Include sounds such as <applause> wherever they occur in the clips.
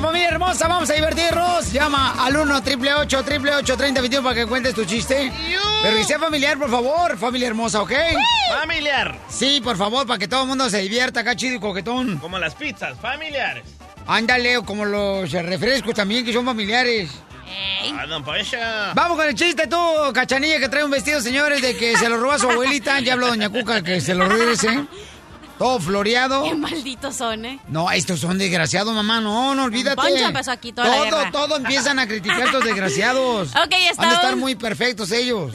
Familia hermosa. Vamos a divertirnos. Llama al 1 888 888 3021 para que cuentes tu chiste. Pero que sea familiar, por favor. Familia hermosa, ¿ok? Familiar. Sí, por favor, para que todo el mundo se divierta acá, chido y coquetón. Como las pizzas, familiares. Ándale, como los refrescos también, que son familiares. Ah, don. Vamos con el chiste tú, cachanilla, que trae un vestido, señores, de que se lo roba su abuelita. Ya habló doña Cuca que se lo regrese. Todo floreado. Qué malditos son, ¿eh? No, estos son desgraciados, mamá. No, no olvídate. Poncho empezó aquí toda la todo, guerra. todo empiezan a criticar a estos desgraciados. <laughs> Ok, está Han de estar un- muy perfectos ellos.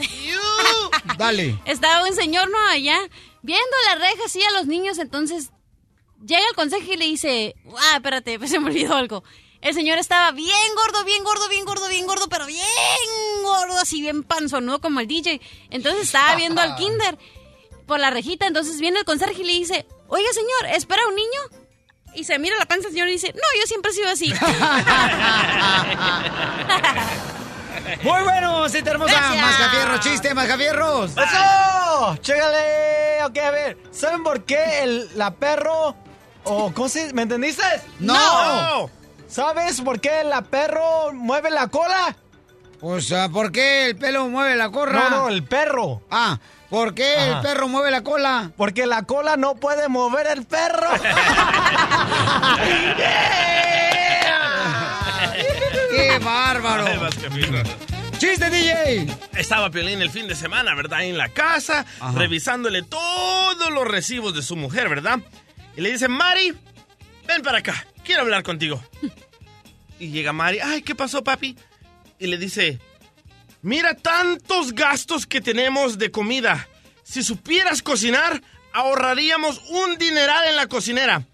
<laughs> Dale. Estaba un señor, ¿no? Allá, viendo la reja así a los niños, entonces llega el consejo y le dice, ah, espérate, pues se me olvidó algo. El señor estaba bien gordo, bien gordo, bien gordo, bien gordo, pero bien gordo, así bien panzonudo como el DJ. Entonces estaba viendo al <laughs> kinder por la rejita, entonces viene el conserje y le dice, oiga señor, ¿espera un niño? Y se mira la panza del señor y dice, no, yo siempre he sido así. <laughs> Muy bueno, sí, hermosa. Gracias. Mascafierros, chiste, mascafierros. ¡Eso! ¡Chégale! Ok, a ver. ¿Saben por qué el, la perro... o ¿Cómo se ¿Me entendiste? No. ¿Sabes por qué la perro mueve la cola? O sea, ¿por qué el pelo mueve la corra? No, no, el perro. Ah, ¿por qué el perro mueve la cola? Porque la cola no puede mover el perro. <laughs> ¡Qué bárbaro! ¡Chiste, DJ! Estaba Piolín el fin de semana, ¿verdad? En la casa, revisándole todos los recibos de su mujer, ¿verdad? Y le dice, Mari, ven para acá, quiero hablar contigo. Y llega Mari, ay, ¿qué pasó, papi? Y le dice, mira tantos gastos que tenemos de comida. Si supieras cocinar, ahorraríamos un dineral en la cocinera.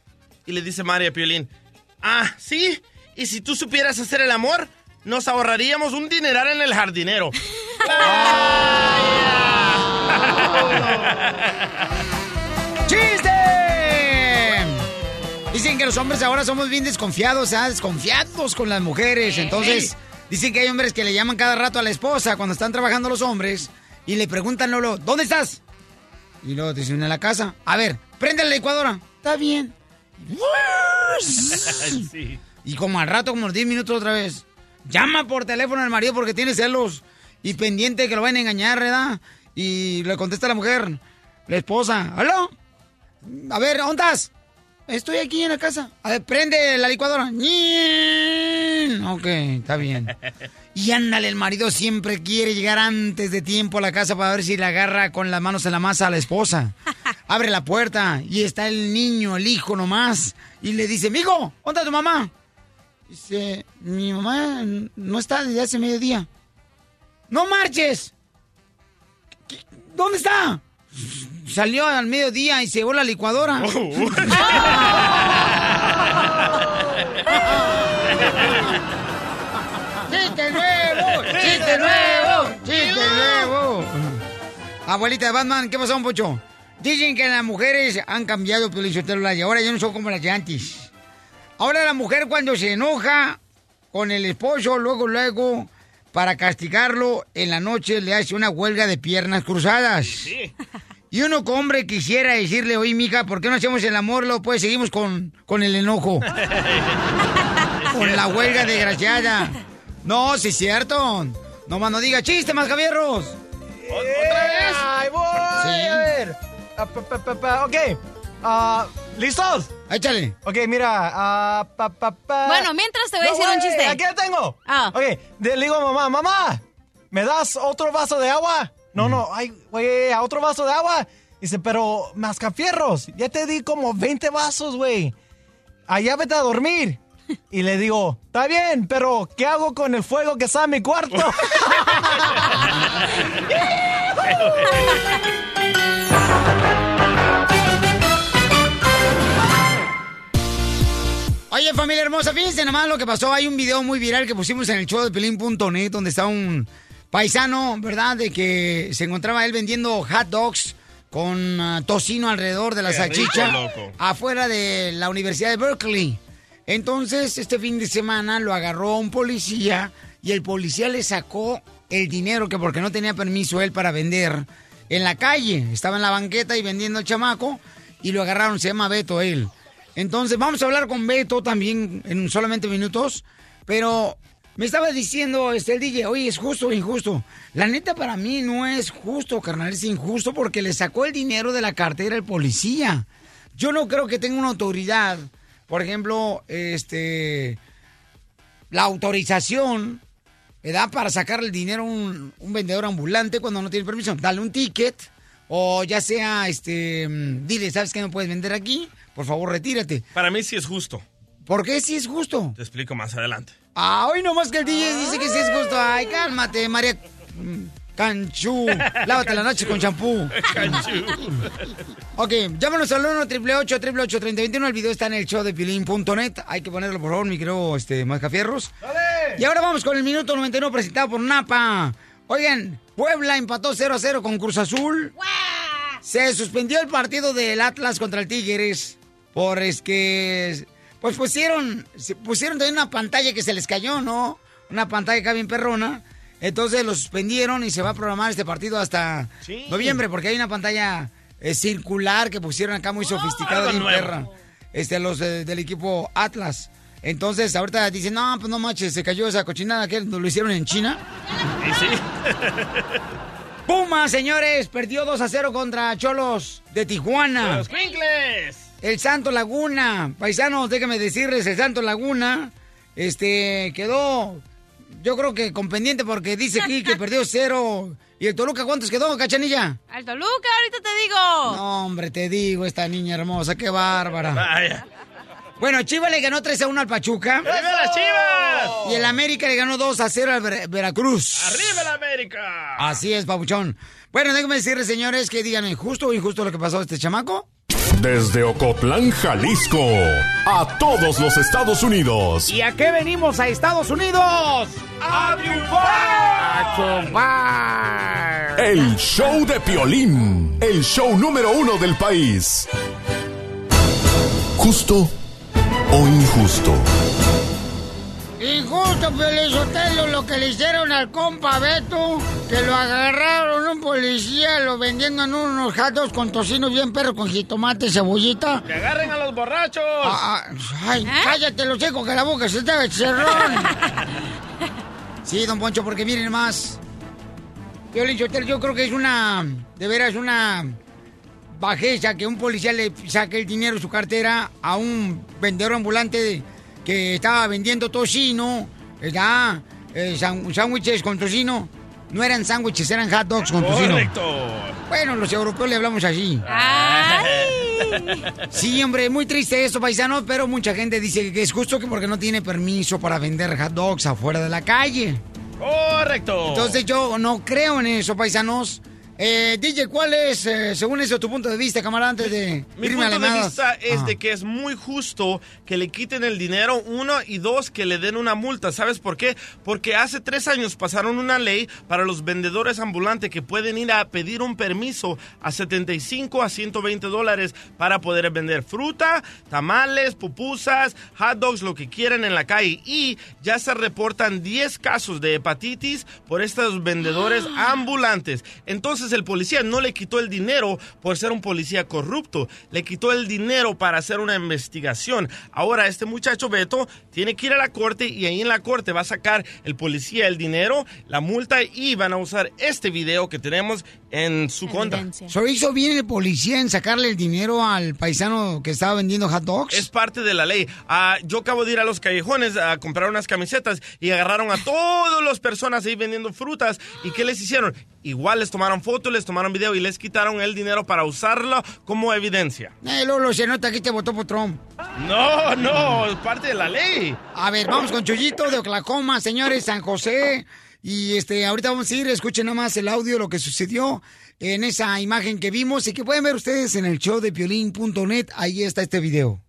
Y le dice Mari a Piolín, ah, ¿sí? Y si tú supieras hacer el amor, nos ahorraríamos un dineral en el jardinero. <laughs> ¡Chiste! Dicen que los hombres ahora somos bien desconfiados, ¿ah? desconfiados con las mujeres. Entonces, dicen que hay hombres que le llaman cada rato a la esposa cuando están trabajando los hombres y le preguntan luego, ¿dónde estás? Y luego dicen en la casa. A ver, prende la licuadora. Está bien. <laughs> Sí. Y como al rato, como los 10 minutos otra vez, llama por teléfono al marido porque tiene celos y pendiente de que lo van a engañar, ¿verdad? Y le contesta la mujer, la esposa, ¿aló? A ver, ¿dónde estás? Estoy aquí en la casa. A ver, prende la licuadora. Ok, está bien. Y ándale, el marido siempre quiere llegar antes de tiempo a la casa para ver si le agarra con las manos en la masa a la esposa. <laughs> Abre la puerta y está el niño, el hijo nomás. Y le dice, mijo, ¿dónde está tu mamá? Dice, mi mamá no está desde hace mediodía. ¡No marches! ¿Qué- ¿Dónde está? Salió al mediodía y se llevó la licuadora. <laughs> <laughs> ¡Chiste nuevo! ¡Chiste nuevo! ¡Chiste nuevo! Abuelita de Batman, ¿qué pasó, Pocho? Dicen que las mujeres han cambiado, Piolín Sotelo, y ahora ya no son como las de antes. Ahora la mujer cuando se enoja con el esposo, luego, luego, para castigarlo, en la noche le hace una huelga de piernas cruzadas. Y uno como hombre quisiera decirle, oye, mija, ¿por qué no hacemos el amor? Luego pues seguimos con, con el enojo. <laughs> con la huelga desgraciada. No, sí es cierto. No más no diga chiste, más Javierros. ¿Otra vez? ¡Ay, voy! Sí. A ver. Ah, pa, pa, pa, pa, Ok. Ah, ¿Listos? Échale. Ok, mira. ah, pa, pa, pa. Bueno, mientras te voy a decir un güey, chiste. Aquí lo tengo. Ah. Ok, de- le digo a mamá, mamá, ¿me das otro vaso de agua? No, no, ay, güey, a otro vaso de agua. Dice, pero mascafierros, ya te di como 20 vasos, güey. Allá vete a dormir. Y le digo, está bien, pero ¿qué hago con el fuego que está en mi cuarto? <laughs> Oye, familia hermosa, fíjense nomás lo que pasó. Hay un video muy viral que pusimos en el show de Pelín.net donde está un paisano, ¿verdad? De que se encontraba él vendiendo hot dogs con ah, tocino alrededor de la Qué salchicha rico, afuera de la Universidad de Berkeley. Entonces, este fin de semana lo agarró un policía y el policía le sacó el dinero que porque no tenía permiso él para vender en la calle. Estaba en la banqueta y vendiendo el chamaco y lo agarraron, se llama Beto él. Entonces, vamos a hablar con Beto también en solamente minutos, pero me estaba diciendo este el DJ, oye, es justo o injusto. La neta para mí no es justo, carnal, es injusto porque le sacó el dinero de la cartera el policía. Yo no creo que tenga una autoridad, por ejemplo, este la autorización ¿verdad? para sacar el dinero a un, vendedor ambulante cuando no tiene permiso. Dale un ticket o ya sea, este, mm, dile, ¿sabes qué no puedes vender aquí? Por favor, retírate. Para mí sí es justo. ¿Por qué si es justo? Te explico más adelante. Ah, hoy nomás que el DJ dice que sí es justo. Ay, cálmate, María mm, Canchú. Lávate la noche con champú. <laughs> Ok, llámanos al 1 888 3021 El video está en el show de Pilín.net. Hay que ponerlo, por favor, mi querido este, Mascafierros. Y ahora vamos con el minuto 99 presentado por Napa. Oigan, Puebla empató 0 a 0 con Cruz Azul. Se suspendió el partido del Atlas contra el Tigres por es que pues pusieron pusieron también una pantalla que se les cayó, ¿no? Una pantalla acá bien perrona. Entonces lo suspendieron y se va a programar este partido hasta Sí. noviembre porque hay una pantalla eh, circular que pusieron acá muy sofisticada algo bien nuevo. perra. Este los eh, del equipo Atlas. Entonces ahorita dicen, "No, pues no manches, se cayó esa cochinada que lo hicieron en China." Y sí. <laughs> Puma, señores, perdió 2 a 0 contra Cholos de Tijuana. Los Quinkles. El Santo Laguna, paisanos, déjenme decirles, el Santo Laguna, este, quedó, yo creo que con pendiente porque dice aquí que perdió cero. ¿Y el Toluca cuántos quedó, cachanilla? Al Toluca, ahorita te digo. No, hombre, te digo, esta niña hermosa, qué bárbara. Vaya. Bueno, Chivas le ganó 3 a 1 al Pachuca. ¡Arriba las chivas! Y el América le ganó 2 a 0 al Ver- Veracruz. ¡Arriba la América! Así es, papuchón. Bueno, déjenme decirles, señores, que digan, ¿justo o injusto lo que pasó a este chamaco? Desde Ocotlán, Jalisco, a todos los Estados Unidos. ¿Y a qué venimos a Estados Unidos? ¡A triunfar! ¡A chupar! El show de Piolín, el show número uno del país. Justo o injusto. Injusto, Pelizotelo, lo que le hicieron al compa Beto, que lo agarraron un policía, lo vendiendo en unos dogs con tocino bien perro, con jitomate, cebollita. ¡Que agarren a los borrachos! Ah, ah, ay, cállate los hijos que la boca se te cerrón. <laughs> sí, don Poncho, porque miren más. Piolín Sotelo, yo creo que es una, de veras, una bajeza que un policía le saque el dinero de su cartera a un vendedor ambulante que estaba vendiendo tocino, ¿verdad? Eh, sándwiches con tocino. No eran sándwiches, eran hot dogs con tocino. ¡Correcto! Bueno, los europeos le hablamos así. Ay. Sí, hombre, muy triste esto, paisano, pero mucha gente dice que es justo que porque no tiene permiso para vender hot dogs afuera de la calle. ¡Correcto! Entonces yo no creo en eso, paisanos. Eh, DJ, ¿cuál es, eh, según eso, tu punto de vista, camarada, antes de Mi irme punto de vista es Ajá. de que es muy justo que le quiten el dinero, uno, y dos, que le den una multa. ¿Sabes por qué? Porque hace tres años pasaron una ley para los vendedores ambulantes que pueden ir a pedir un permiso a 75 a 120 dólares para poder vender fruta, tamales, pupusas, hot dogs, lo que quieran en la calle. Y ya se reportan 10 casos de hepatitis por estos vendedores <gasps> ambulantes. Entonces el policía no le quitó el dinero por ser un policía corrupto, le quitó el dinero para hacer una investigación. Ahora este muchacho Beto tiene que ir a la corte y ahí en la corte va a sacar el policía el dinero, la multa y van a usar este video que tenemos en su contra. Evidencia. ¿So hizo bien el policía en sacarle el dinero al paisano que estaba vendiendo hot dogs? Es parte de la ley. Ah, yo acabo de ir a los callejones a comprar unas camisetas y agarraron a todas las personas ahí vendiendo frutas. ¿Y qué les hicieron? Igual les tomaron fotos, les tomaron video y les quitaron el dinero para usarlo como evidencia. Eh, Lolo, se nota que te votó por Trump. No, no, es parte de la ley. A ver, vamos con Chuyito de Oklahoma, señores, San José. Y este, ahorita vamos a ir, escuchen nada más el audio, lo que sucedió en esa imagen que vimos y que pueden ver ustedes en el show de piolín.net. Ahí está este video.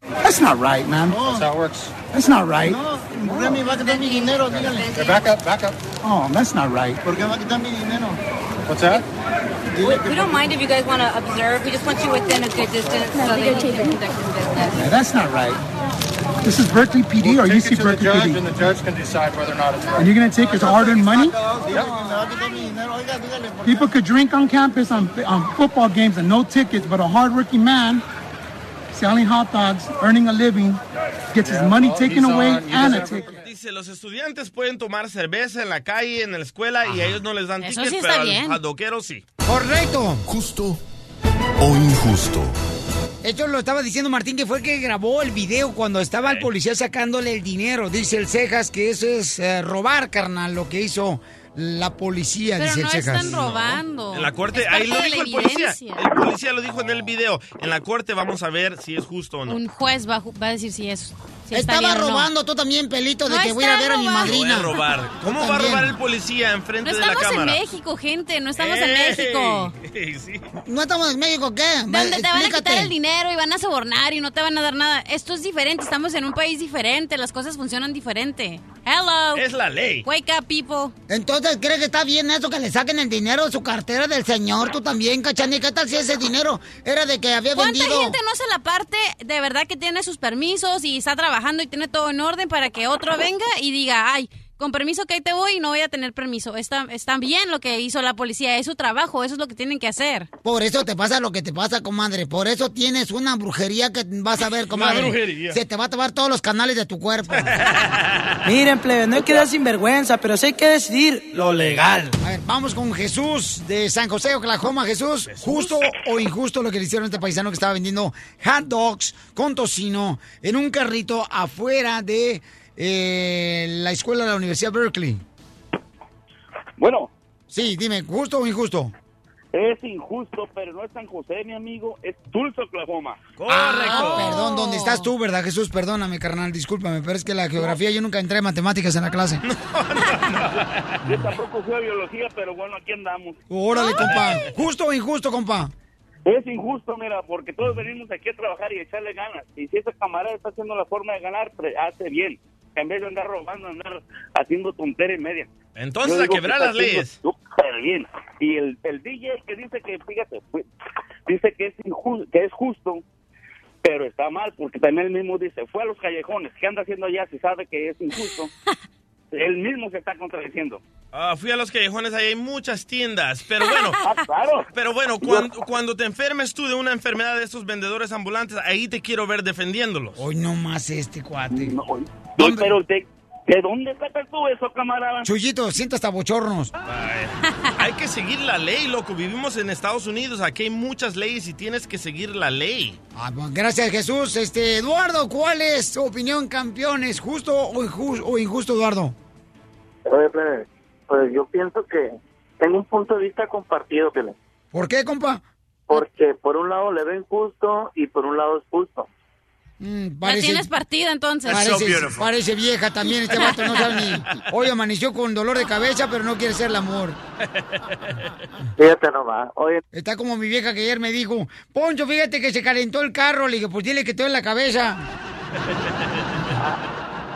That's not right, man. That's how it works. That's not right. No, Remy va a quitar mi dinero, dígale. Back up, back up. Oh, that's not right. ¿Por qué va a quitar mi dinero? What's that? We, we don't mind if you guys want to observe. We just want you within a good distance so they can conduct your business. Yeah, that's not right. This is Berkeley PD We'll or UC it to the Berkeley judge, PD? and the judge can decide whether or not it's right. And you're going to take his hard-earned money? People could drink on campus on, on football games and no tickets, but a hardworking man selling hot dogs, earning a living, gets his money well, taken away on. And a ticket. Dice, los estudiantes pueden tomar cerveza en la calle, en la escuela, y a ellos no les dan Eso tickets, sí pero está a bien. los jadoqueros sí. Correcto. ¿Justo o injusto? Esto lo estaba diciendo Martín, que fue el que grabó el video cuando estaba el policía sacándole el dinero. Dice el Cejas que eso es eh, robar, carnal, lo que hizo la policía, Pero dice no el Cejas. están robando. En la corte, Es ahí lo dijo el policía. El policía lo dijo en el video. En la corte vamos a ver si es justo o no. Un juez va, va a decir si es. Estaba bien o no. robando tú también, pelito, de No que voy a ver a mi robando. Madrina. a robar. <laughs> ¿Cómo va a robar el policía enfrente No de la estamos en cámara? México, gente. No estamos en. México. ¡Ey, sí. ¿No estamos en México qué? Donde te van a quitar el dinero y van a sobornar y no te van a dar nada. Esto es diferente. Estamos en un país diferente. Las cosas funcionan diferente. Hello. Es la ley. Wake up, people. Entonces, ¿crees que está bien eso que le saquen el dinero de su cartera del señor? Tú también, cachani. ¿Qué tal si ese dinero era de que había ¿Cuánta vendido? gente no se la parte de verdad que tiene sus permisos y está trabajando y tiene todo en orden para que otro venga y diga, ay, con permiso que ahí te voy y no voy a tener permiso? Está, está bien lo que hizo la policía, es su trabajo, eso es lo que tienen que hacer. Por eso te pasa lo que te pasa, comadre. Por eso tienes una brujería que vas a ver, <laughs> comadre. brujería. Se te va a tomar todos los canales de tu cuerpo. <laughs> Miren, plebe, no hay que dar sinvergüenza, pero sí hay que decidir lo legal. A ver, vamos con Jesús de San José, Oklahoma. Jesús, ¿justo o injusto lo que le hicieron a este paisano que estaba vendiendo hot dogs con tocino en un carrito afuera de eh, la escuela de la Universidad Berkeley? Bueno, Sí, dime, ¿justo o injusto? es injusto, pero no es San José, mi amigo, es Tulsa, Oklahoma. Ah, perdón, ¿dónde estás tú, verdad, Jesús? Perdóname, carnal, discúlpame, pero es que la geografía yo nunca entré en matemáticas en la clase. <laughs> Yo tampoco fui a biología, pero bueno, aquí andamos. Órale, compa. ¿Justo o injusto, compa? Es injusto, mira, porque todos venimos aquí a trabajar y a echarle ganas. Y si ese camarada está haciendo la forma de ganar, hace bien. En vez de andar robando, andar haciendo tontería y media. Entonces, Yo a quebrar que las leyes. súper bien. Y el, el DJ que dice que, fíjate, dice que es, injusto, que es justo, pero está mal, porque también él mismo dice, fue a los callejones, ¿qué anda haciendo allá si sabe que es injusto? <laughs> él mismo se está contradiciendo. Ah, fui a los callejones, ahí hay muchas tiendas, pero bueno, <laughs> Ah, claro. pero bueno, cuando, cuando te enfermes tú de una enfermedad de estos vendedores ambulantes, ahí te quiero ver defendiéndolos. Hoy no más este cuate. No, no, pero de, ¿de dónde sacas tú eso, camarada? Chuyito, sienta hasta bochornos. Ay, hay que seguir la ley, loco. Vivimos en Estados Unidos, aquí hay muchas leyes y tienes que seguir la ley. Ah, pues, gracias, Jesús. Este, Eduardo, ¿cuál es tu opinión, campeones? ¿Justo o injusto, o injusto Eduardo? Oye, Pérez, pues yo pienso que tengo un punto de vista compartido, Pérez. ¿Por qué, compa? Porque por un lado le ven justo y por un lado es justo. Mm, La parece, tienes partida entonces. parece, parece vieja también. Este vato no sabe ni. <laughs> Hoy amaneció con dolor de cabeza, pero no quiere hacer el amor. Fíjate nomás. Oye, Está como mi vieja que ayer me dijo: Poncho, fíjate que se calentó el carro. Le dije: Pues dile que estoy en la cabeza.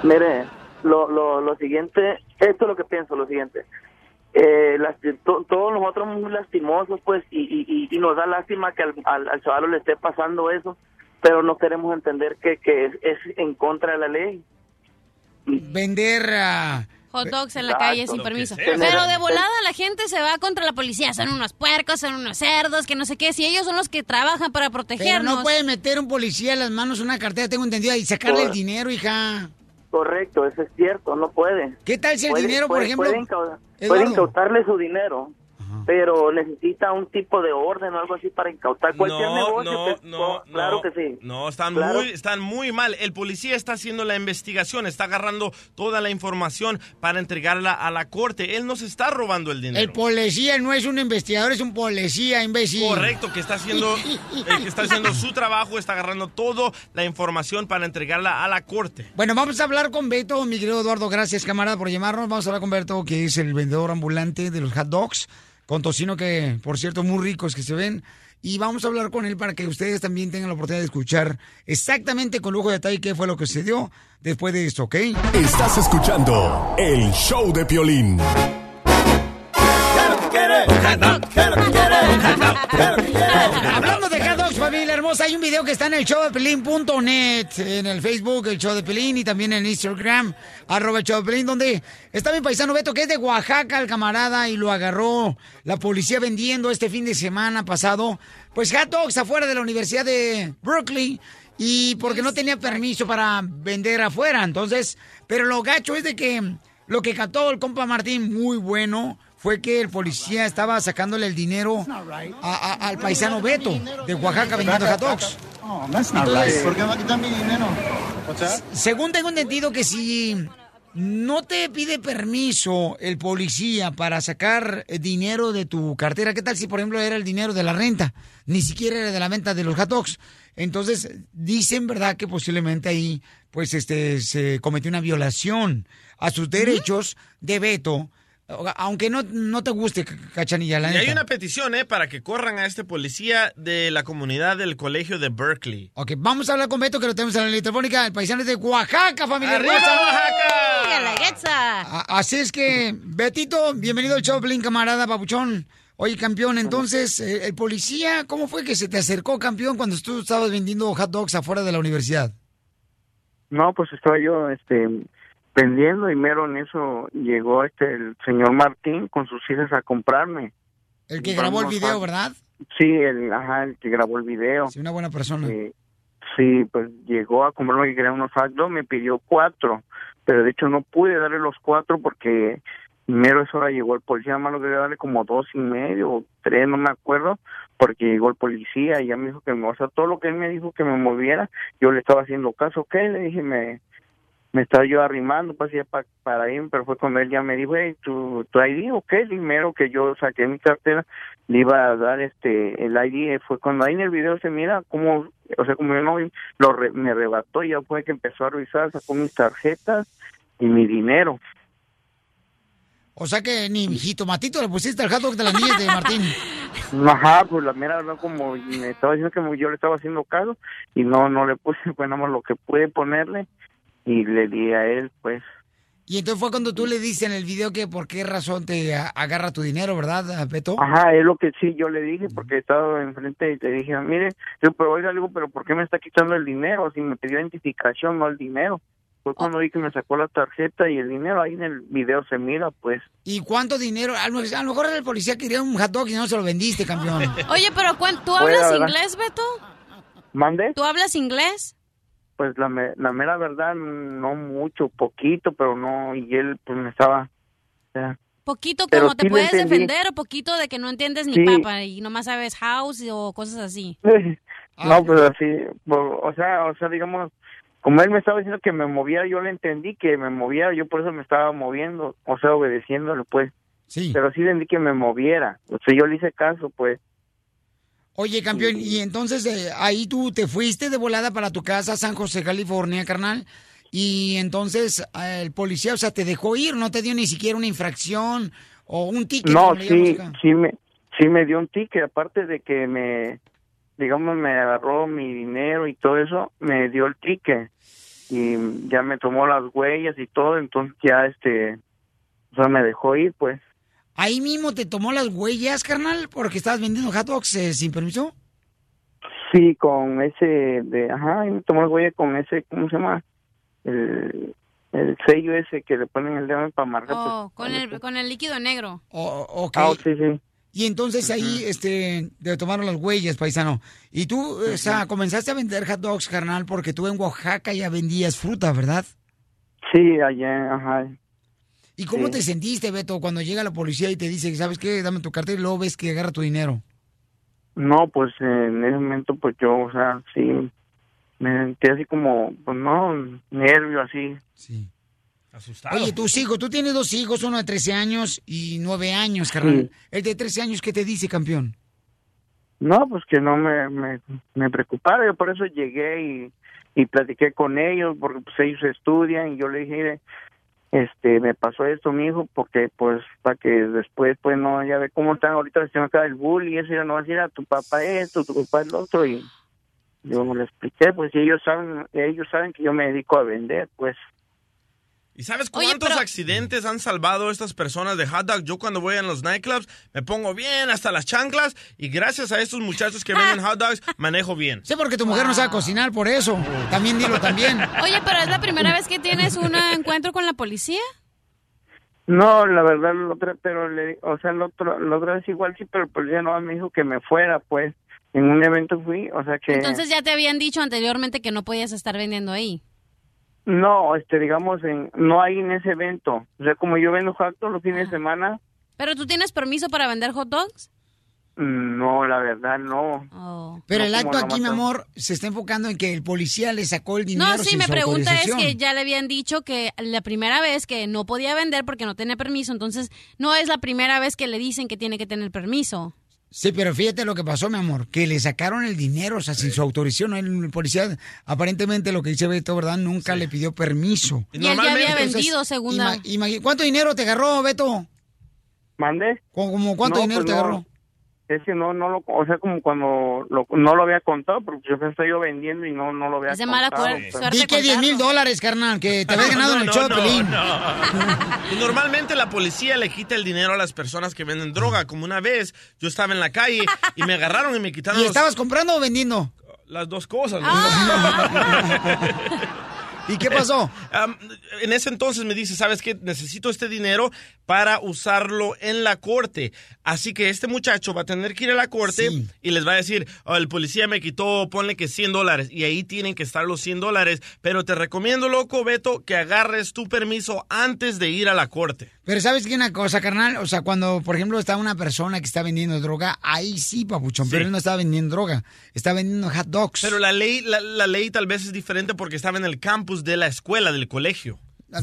mire, lo, lo, lo siguiente, esto es lo que pienso, lo siguiente. Eh, lasti- to- todos nosotros muy lastimosos, pues, y, y, y- y nos da lástima que al, al, al chaval le esté pasando eso, pero no queremos entender que, que es, es en contra de la ley. Vender a. Hot dogs en la Exacto, calle sin permiso. Pero de volada la gente se va contra la policía. Son unos puercos, son unos cerdos, que no sé qué. Si ellos son los que trabajan para Pero protegernos. no puede meter un policía en las manos una cartera, tengo entendido, y sacarle el dinero, hija. Correcto, eso es cierto, no puede. ¿Qué tal si el Puede- dinero, por ejemplo, pueden incautarle su dinero, pero necesita un tipo de orden o algo así para incautar cualquier No, negocio. no, que- no, claro no. que sí. No, están Claro. muy, están muy mal. El policía está haciendo la investigación, está agarrando toda la información para entregarla a la corte. Él no se está robando el dinero. El policía no es un investigador, es un policía, imbécil. Correcto, que está haciendo, <laughs> eh, que está haciendo su trabajo, está agarrando toda la información para entregarla a la corte. Bueno, vamos a hablar con Beto, mi querido Eduardo. Gracias, camarada, por llamarnos. Vamos a hablar con Beto, que es el vendedor ambulante de los hot dogs, con tocino que, por cierto, muy ricos que se ven. Y vamos a hablar con él para que ustedes también tengan la oportunidad de escuchar exactamente con lujo de detalle qué fue lo que sucedió después de esto, ¿ok? Estás escuchando el show de Piolín. Hablando de hot dogs, familia hermosa, hay un video que está en el show de Pelín.net, en el Facebook, el show de Pelín, y también en Instagram, arroba el show de Pelín, donde está mi paisano Beto, que es de Oaxaca, el camarada, y lo agarró la policía vendiendo este fin de semana pasado, pues hot dogs afuera de la Universidad de Berkeley, y porque no tenía permiso para vender afuera, entonces, pero lo gacho es de que lo que captó el compa Martín, muy bueno, fue que el policía estaba sacándole el dinero a- a- al paisano Beto de Oaxaca vendiendo hot dogs. Oh, that's not Entonces- right. ¿Por qué va a quitar mi dinero? Según tengo entendido que si no te pide permiso el policía para sacar dinero de tu cartera, ¿qué tal si por ejemplo era el dinero de la renta? Ni siquiera era de la venta de los hot dogs. Entonces dicen, ¿verdad? Que posiblemente ahí pues este se cometió una violación a sus derechos de veto, aunque no, no te guste, Cachanilla, la Y hay una petición, ¿eh? Para que corran a este policía de la comunidad del colegio de Berkeley. Ok, vamos a hablar con Beto, que lo tenemos en la línea telefónica. El paisano es de Oaxaca, familia ¡Arriba, hermosa. ¡Arriba, la Guetza! A- Así es que, Betito, bienvenido al show, Blin, camarada, papuchón. Oye, campeón, entonces, eh, el policía, ¿cómo fue que se te acercó, campeón, cuando tú estabas vendiendo hot dogs afuera de la universidad? No, pues estaba yo este vendiendo y mero en eso llegó este el señor Martín con sus hijas a comprarme. El que grabó el video, a- ¿verdad? Sí, el ajá, el que grabó el video. Sí, una buena persona. Eh, sí, pues llegó a comprarme que quería unos hot dogs, me pidió cuatro, pero de hecho no pude darle los cuatro porque mero esa hora llegó el policía, más lo quería darle como dos y medio o tres, no me acuerdo, porque llegó el policía y ya me dijo que me, o sea, todo lo que él me dijo que me moviera, yo le estaba haciendo caso, ¿qué? Le dije, me, me estaba yo arrimando pues ya pa- para ir, pero fue cuando él ya me dijo, hey, ¿tu, tu ID o qué? Primero que yo saqué mi cartera, le iba a dar este el ID, fue cuando ahí en el video se mira como, o sea, como yo no lo re- me arrebató y ya fue que empezó a revisar, sacó mis tarjetas y mi dinero. O sea que ni mijito matito le pusiste el hot dog de las niñas de Martín. <laughs> Ajá, pues la mera verdad como me estaba diciendo que yo le estaba haciendo caso y no no le puse <laughs> pues nada más lo que pude ponerle y le di a él pues Y entonces fue cuando tú le dices en el video que por qué razón te agarra tu dinero, ¿verdad, Beto? Ajá, es lo que sí yo le dije porque estaba enfrente y le dije, mire, yo, pero oiga, le digo, pero ¿por qué me está quitando el dinero? Si me pidió identificación, no el dinero. Fue cuando vi que me sacó la tarjeta y el dinero, ahí en el video se mira, pues. ¿Y cuánto dinero? A lo, a lo mejor el policía quería un hot dog y no se lo vendiste, campeón. <laughs> Oye, pero ¿cuán- ¿tú hablas inglés, Beto? ¿Mande? ¿Tú hablas inglés? Pues la, me- la mera verdad, no mucho, poquito, pero no, y él pues me estaba... o sea, Poquito Pero como te sí lo puedes entendí. defender o poquito de que no entiendes ni Sí. papa y nomás sabes house o cosas así. <laughs> no, pues así, o sea, o sea, digamos, como él me estaba diciendo que me moviera, yo le entendí que me moviera, yo por eso me estaba moviendo, o sea, obedeciéndole, pues. Sí. Pero sí entendí que me moviera, o sea, yo le hice caso, pues. Oye, campeón, y entonces eh, ahí tú te fuiste de volada para tu casa, San José, California, carnal. Y entonces eh, el policía, o sea, te dejó ir, no te dio ni siquiera una infracción o un ticket. No, sí, sí me, sí me dio un ticket, aparte de que me, digamos, me agarró mi dinero y todo eso, me dio el ticket y ya me tomó las huellas y todo, entonces ya este, o sea, me dejó ir, pues. Ahí mismo te tomó las huellas, carnal, porque estabas vendiendo hot dogs eh, sin permiso. Sí, con ese, de, ajá, y me tomó las huellas con ese, ¿cómo se llama? El, el sello ese que le ponen el dedo para marcar. Oh, con el, con el líquido negro. ok. Ah, sí, sí. Y entonces ahí, este, te tomaron las huellas, paisano. Y tú, o sea, comenzaste a vender hot dogs, carnal, porque tú en Oaxaca ya vendías fruta, ¿verdad? Sí, allá, ajá. ¿Y cómo Sí. te sentiste, Beto, cuando llega la policía y te dice, ¿sabes qué? Dame tu cartera y luego ves que agarra tu dinero. No, pues en ese momento, pues yo, o sea, sí, me sentí así como, pues no, nervio así. Sí. Asustado. Oye, tus hijos, tú tienes dos hijos, uno de 13 años y 9 años, carnal. Sí. El de 13 años, ¿qué te dice, campeón? No, pues que no me, me, me preocupara, yo por eso llegué y, y platiqué con ellos, porque pues ellos estudian y yo le dije, "Mire, este, me pasó esto, mi hijo, porque pues para que después, pues no, ya ve cómo están ahorita la situación acá del bullying, y eso ya no va a decir a tu papá esto, tu papá el otro, y yo le expliqué, pues y ellos saben, ellos saben que yo me dedico a vender, pues. ¿Y sabes Oye, cuántos pero- accidentes han salvado estas personas de hot dog? Yo cuando voy a los nightclubs me pongo bien hasta las chanclas y gracias a estos muchachos que venden hot dogs manejo bien. Sí, porque tu mujer no sabe cocinar, por eso. También dilo también. Oye, pero es la primera vez que tienes un encuentro con la policía. No, la verdad, la otra, pero le, o sea, la otra, la otra vez igual sí, pero el policía no me dijo que me fuera, pues. En un evento fui, o sea que. Entonces ya te habían dicho anteriormente que no podías estar vendiendo ahí. No, este, digamos, en, no hay en ese evento. O sea, como yo vendo hot dogs los fines de semana, ¿Pero tú tienes permiso para vender hot dogs? no, la verdad, no. Oh. Pero No, el acto aquí, mi amor, se está enfocando en que el policía le sacó el dinero No, sí, sin mi su pregunta es que ya le habían dicho que la primera vez que no podía vender porque no tenía permiso, entonces no es la primera vez que le dicen que tiene que tener permiso. Sí, pero fíjate lo que pasó, mi amor, que le sacaron el dinero, o sea, sin su autorización. El policía, aparentemente, lo que dice Beto, ¿verdad? Nunca le pidió permiso. Y él ya había vendido imagi- ¿Cuánto dinero te agarró, Beto? ¿Mande? ¿Cómo cuánto No, dinero pues te no. agarró? Es que no, no lo, o sea, como cuando lo, no lo había contado, porque yo estoy yo vendiendo y no, no lo había Es de mala contado. suerte Di que 10 mil dólares, carnal, que te habías <laughs> ganado en el No, no. Y normalmente la policía le quita el dinero a las personas que venden droga. Como una vez yo estaba en la calle y me agarraron y me quitaron ¿Y los- estabas comprando o vendiendo? las dos cosas. <laughs> ¿Y qué pasó? <laughs> En ese entonces me dice, ¿sabes qué? Necesito este dinero para usarlo en la corte. Así que este muchacho va a tener que ir a la corte y les va a decir, "Oh, el policía me quitó, ponle que 100 dólares. Y ahí tienen que estar los 100 dólares. Pero te recomiendo, loco, Beto, que agarres tu permiso antes de ir a la corte. Pero ¿sabes qué una cosa, carnal? O sea, cuando, por ejemplo, está una persona que está vendiendo droga, ahí sí, papuchón, pero él no está vendiendo droga, está vendiendo hot dogs. Pero la ley, la, la ley tal vez es diferente porque estaba en el campus de la escuela, del colegio.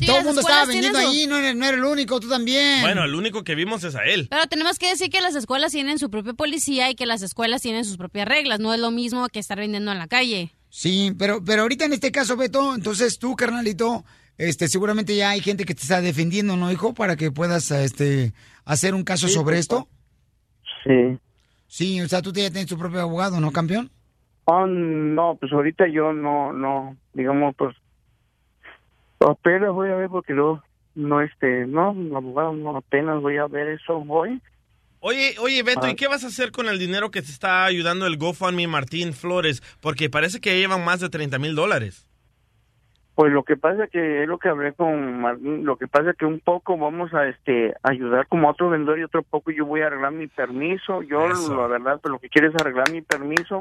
Todo el mundo estaba vendiendo su- ahí, no eres, no eres el único, tú también. Bueno, el único que vimos es a él. Pero tenemos que decir que las escuelas tienen su propia policía y que las escuelas tienen sus propias reglas. No es lo mismo que estar vendiendo en la calle. Sí, pero, pero ahorita en este caso, Beto, entonces tú, carnalito, este, seguramente ya hay gente que te está defendiendo, ¿no, hijo? Para que puedas, este, hacer un caso Sí, sobre papá. esto. Sí. Sí, o sea, tú ya tienes tu propio abogado, ¿no, campeón? Oh, no, pues ahorita yo no, no, digamos, pues, apenas voy a ver porque no, no, este, no, abogado, no, apenas voy a ver eso hoy. Oye, oye, Beto, ¿y Ah. qué vas a hacer con el dinero que te está ayudando el GoFundMe Martín Flores? Porque parece que llevan más de 30 mil dólares. Pues lo que pasa que es lo que hablé con Martín, lo que pasa que un poco vamos a este ayudar como a otro vendedor y otro poco yo voy a arreglar mi permiso, yo la verdad pues lo que quiero es arreglar mi permiso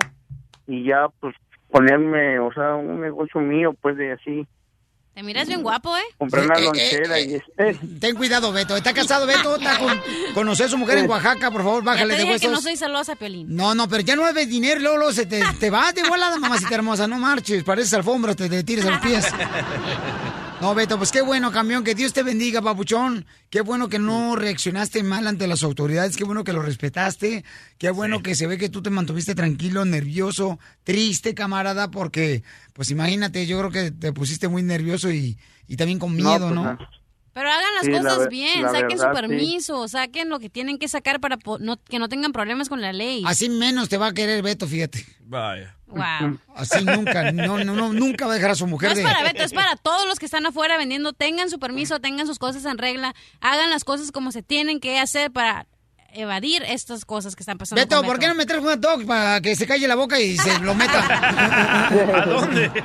y ya pues ponerme, o sea, un negocio mío pues de así, Te miras bien guapo, ¿eh? comprar una Eh, eh, lonchera eh, y este. Ten cuidado, Beto. ¿Está casado, Beto? ¿Está con, conoció a su mujer en Oaxaca? Por favor, Ya bájale te de dije que no huesos. soy celosa, Piolín. No, no, pero ya no debes dinero, luego, luego se te, te vas de volada, mamacita hermosa, no marches, pareces alfombra, te, te tires a los pies. <laughs> No, Beto, pues qué bueno, camión, que Dios te bendiga, papuchón. Qué bueno que no reaccionaste mal ante las autoridades, qué bueno que lo respetaste, qué bueno que se ve que tú te mantuviste tranquilo, nervioso, triste, camarada, porque, pues imagínate, yo creo que te pusiste muy nervioso y, y también con No, miedo, pues, ¿no? ah. Pero hagan las Sí, cosas bien, la saquen su sí. permiso, saquen lo que tienen que sacar para po- no- que no tengan problemas con la ley. Así menos te va a querer Beto, fíjate. Vaya. Wow. Así nunca, no, no, no, nunca va a dejar a su mujer No es para <laughs> Beto, es para todos los que están afuera vendiendo. Tengan su permiso, tengan sus cosas en regla, hagan las cosas como se tienen que hacer para evadir estas cosas que están pasando. Beto, con ¿por qué no me traes un dog para que se calle la boca y se lo meta? <laughs> ¿A dónde? <laughs>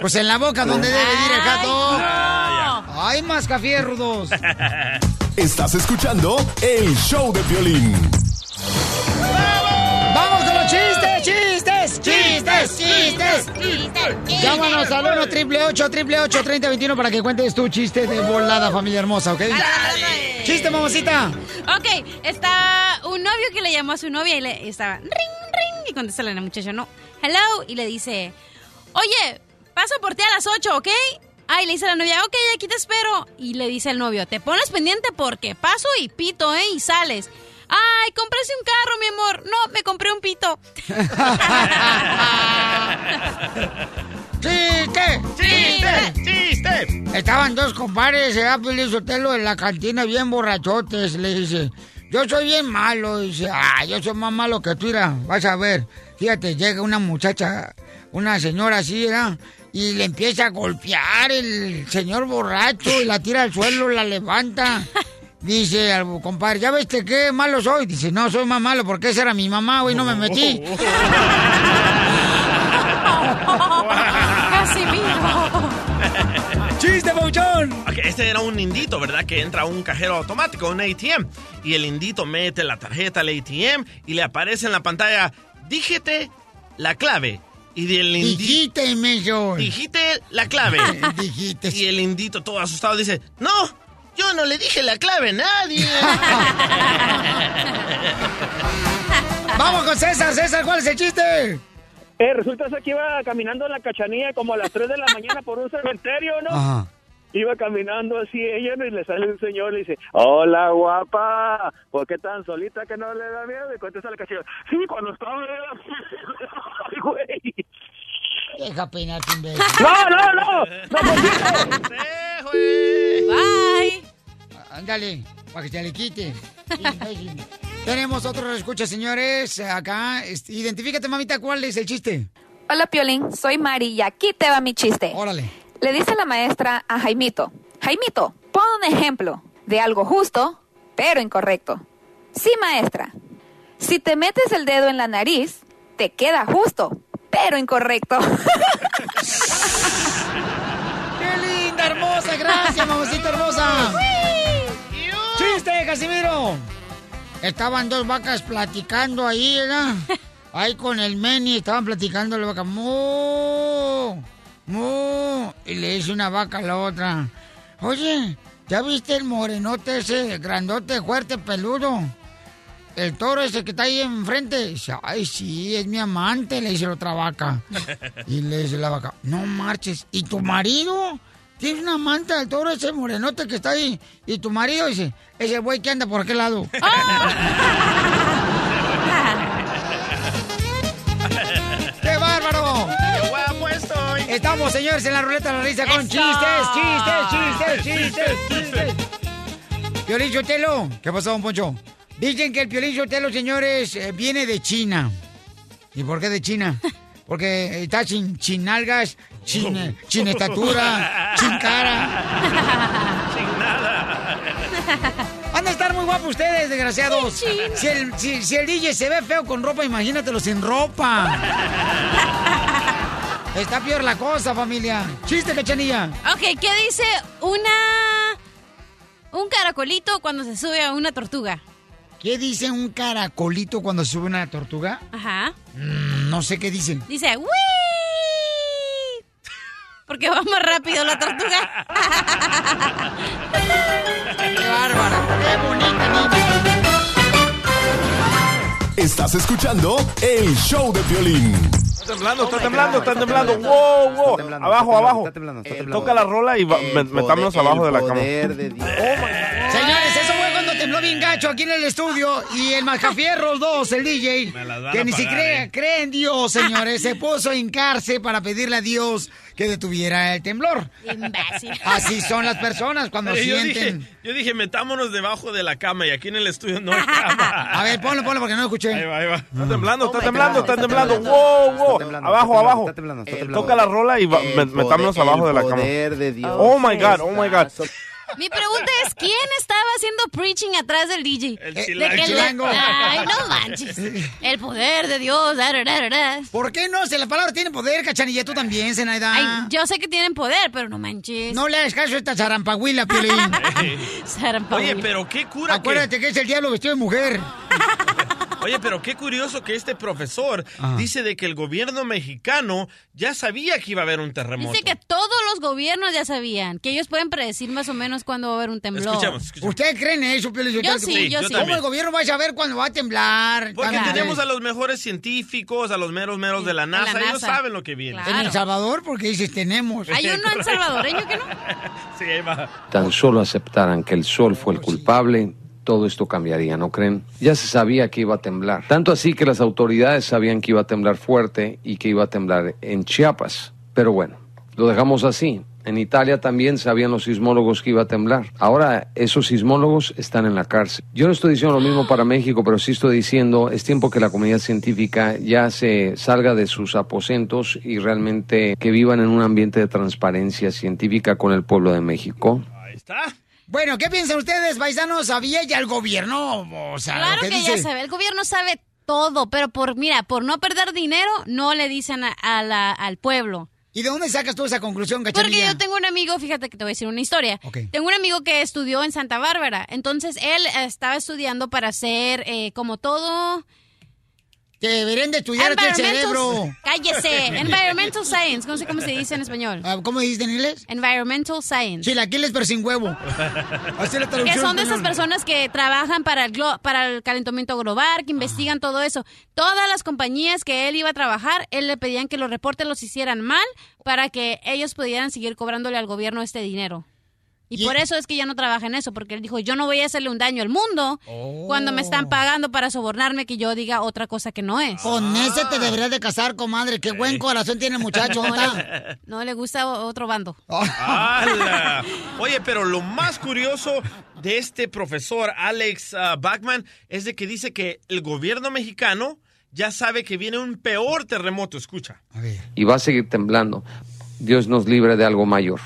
Pues en la boca, donde debe ir el. Ah, Ay, más rudos. Estás escuchando el show de violín. ¡Vamos con los chistes, chistes, chistes, chistes! Llámanos al 1 triple 8 triple 8 3021 para que cuentes tu chiste de volada, familia hermosa, ¿ok? ¡Chiste, mamacita! Ok, está un novio que le llamó a su novia y le estaba ring, ring, y contesta la muchacha, no, hello, y le dice, oye, paso por ti a las 8, ¿ok? Ah, y le dice la novia, ok, aquí te espero. Y le dice el novio, te pones pendiente porque paso y pito, ¿eh? Y sales. Ay, cómprese un carro, mi amor. No, me compré un pito. <laughs> ¡Chiste! ¡Chiste! ¡Chiste! Estaban dos compadres, eh, Feliz Sotelo, en la cantina bien borrachotes. Le dice, yo soy bien malo. Dice, ah, yo soy más malo que tú, mira, vas a ver. Fíjate, llega una muchacha, una señora así, ¿verdad? y le empieza a golpear el señor borracho y la tira al suelo, la levanta. Dice al compadre, ¿ya ves que qué malo soy? Dice, no, soy más malo porque esa era mi mamá, güey, no me metí. Casi vivo. ¡Chiste, Pauchón! Ok, este era un indito, ¿verdad? Que entra a un cajero automático, un ATM. Y el indito mete la tarjeta al ATM y le aparece en la pantalla, dígete la clave. Y del indito... Dijiste, menso. Dijiste la clave. <laughs> Dijiste. Y el indito todo asustado dice, no, yo no le dije la clave a nadie. <laughs> Vamos con César, César, ¿cuál es el chiste? Eh, resulta ser que iba caminando en la cachanilla como a las 3 de la mañana por un cementerio, ¿no? Ajá. Iba caminando así ella y le sale un señor y le dice, hola guapa, ¿por qué tan solita que no le da miedo? Y contesta la cachanilla, sí, cuando estaba... <laughs> Ay, güey. Deja peinarte, imbécil. No, no, no, no, Bye. Ándale, para que se le quite. Tenemos otro escucha, señores. Acá, este, identifícate, mamita, ¿cuál es el chiste? Hola Piolín, soy Mari y aquí te va mi chiste. Órale. Le dice la maestra a Jaimito, Jaimito, pon un ejemplo de algo justo, pero incorrecto. Sí, maestra. Si te metes el dedo en la nariz, te queda justo, pero incorrecto. <laughs> ¡Qué linda, hermosa! Gracias, mamacita hermosa. ¡Chiste, Casimiro! Estaban dos vacas platicando ahí, ¿verdad? <laughs> Ahí con el Meni, estaban platicando la vaca. ¡Mu! ¡Mu! Y le dice una vaca a la otra. Oye, ¿ya viste el morenote ese, grandote, fuerte, peludo? El toro ese que está ahí enfrente. Dice, ay, sí, es mi amante, le dice la otra vaca. <laughs> Y le dice la vaca, no marches. ¿Y tu marido? ¿Tienes una amante al toro ese morenote que está ahí? ¿Y tu marido? Dice, ese güey que anda por aquel lado. <laughs> <laughs> ¡Qué bárbaro! ¡Qué guapo estoy! Estamos, señores, en la ruleta de la risa con chistes, chistes, chistes, chistes, chistes. Piolín Sotelo, ¿qué pasó, don Poncho? Dicen que el Piolín Sotelo, señores, eh, viene de China. ¿Y por qué de China? <laughs> Porque está sin, sin nalgas, sin, eh, <laughs> sin estatura, sin cara. <laughs> Sin nada. Van a estar muy guapos ustedes, desgraciados. Si el, si, si el DJ se ve feo con ropa, imagínatelo sin ropa. Está peor la cosa, familia. Chiste, cachanilla. Ok, ¿qué dice una... Un caracolito cuando se sube a una tortuga? ¿Qué dice un caracolito cuando sube una tortuga? Ajá. Mm, no sé qué dicen. Dice, ¡Wii! Porque va más rápido la tortuga. <laughs> ¡Qué bárbara! ¡Qué bonita niña! Estás escuchando el show de violín. Está temblando, está temblando, está temblando. Wow, wow. abajo, abajo. Toca la rola y metámonos abajo de la cama. Señores, fue cuando tembló bien gacho aquí en el estudio y el Mascafierros 2, el DJ, que ni siquiera eh. cree en Dios, señores, se puso a hincarse para pedirle a Dios que detuviera el temblor. Imbécil. Así son las personas cuando Pero yo sienten... dije, yo dije, metámonos debajo de la cama y aquí en el estudio no hay <laughs> cama. A ver, ponlo, ponlo porque no lo escuché. Ahí va, ahí va. Está temblando, está temblando, está temblando. Wow, wow. Abajo, abajo. Eh, Toca la rola y va- metámonos abajo de la cama. Oh my God, oh my God. Mi pregunta es, ¿quién estaba haciendo preaching atrás del DJ? El De chilango. que. Ay, no manches. El poder de Dios. da, da, da, da. ¿Por qué no? Si la palabra tiene poder, cachanilla, tú también, Zenaida. Ay, yo sé que tienen poder, pero no manches. No le hagas caso a esta zarampahuila, Piolín. <laughs> Zarampahuila. Oye, pero qué cura que... Acuérdate que es el diablo vestido de mujer. <laughs> Oye, pero qué curioso que este profesor Ajá. dice de que el gobierno mexicano ya sabía que iba a haber un terremoto. Dice que todos los gobiernos ya sabían, que ellos pueden predecir más o menos cuándo va a haber un temblor. Escuchamos, escuchamos. ¿Usted cree en eso, Piolín? Yo sí, Sí, yo yo sí. ¿Cómo también. el gobierno va a saber cuándo va a temblar? Porque También. tenemos a los mejores científicos, a los meros meros de la la NASA. Ellos saben lo que viene. En. El Salvador, porque dices tenemos. Hay uno en <laughs> salvadoreño que no. Sí, ahí va. tan solo aceptaran que el sol fue el culpable, todo esto cambiaría, ¿no creen? Ya se sabía que iba a temblar. Tanto así que las autoridades sabían que iba a temblar fuerte y que iba a temblar en Chiapas. Pero bueno, lo dejamos así. En Italia también sabían los sismólogos que iba a temblar. Ahora esos sismólogos están en la cárcel. Yo no estoy diciendo lo mismo para México, pero sí estoy diciendo es tiempo que la comunidad científica ya se salga de sus aposentos y realmente que vivan en un ambiente de transparencia científica con el pueblo de México. Bueno, ¿qué piensan ustedes, paisanos? ¿Sabía ya el gobierno? O sea, Claro que, que dice... ya sabe, el gobierno sabe todo, pero por, mira, por no perder dinero, no le dicen a, a la- al pueblo. ¿Y de dónde sacas tú esa conclusión, Porque cachanilla? yo tengo un amigo, fíjate que te voy a decir una historia. Tengo un amigo que estudió en Santa Bárbara, entonces él estaba estudiando para ser eh, como todo... Que deberían de estudiar aquí el cerebro. Cállese. <laughs> Environmental Science. No sé cómo se dice en español. Ah, ¿Cómo dices en inglés? Environmental Science. Chilaquiles, pero sin huevo. Así la Que traducción son de esas personas que trabajan para el, glo- para el calentamiento global, que investigan todo eso. Todas las compañías que él iba a trabajar, él le pedían que los reportes los hicieran mal para que ellos pudieran seguir cobrándole al gobierno este dinero. Y, por eso es que ya no trabaja en eso, porque él dijo, yo no voy a hacerle un daño al mundo cuando me están pagando para sobornarme que yo diga otra cosa que no es. Con ese te deberías de casar, comadre. Qué buen corazón tiene el muchacho. No le, no le gusta otro bando. ¡Hala! <laughs> Oye, pero lo más curioso de este profesor Alex ah, Bachman es de que dice que el gobierno mexicano ya sabe que viene un peor terremoto. Escucha. y va a seguir temblando. Dios nos libre de algo mayor.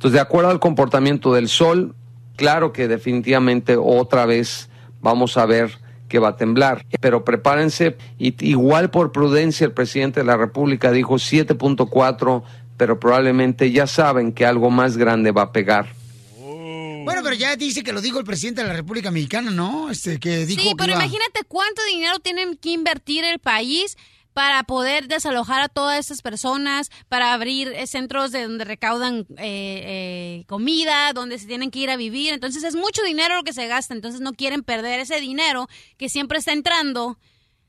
Entonces, de acuerdo al comportamiento del sol, claro que definitivamente otra vez vamos a ver que va a temblar. Pero prepárense, y igual por prudencia el presidente de la República dijo 7.4, pero probablemente ya saben que algo más grande va a pegar. Bueno, pero ya dice que lo dijo el presidente de la República Mexicana, ¿no? Este, que dijo Sí, que pero iba- imagínate cuánto dinero tienen que invertir el país para poder desalojar a todas esas personas, para abrir eh, centros de donde recaudan eh, eh, comida, donde se tienen que ir a vivir. Entonces es mucho dinero lo que se gasta. Entonces no quieren perder ese dinero que siempre está entrando.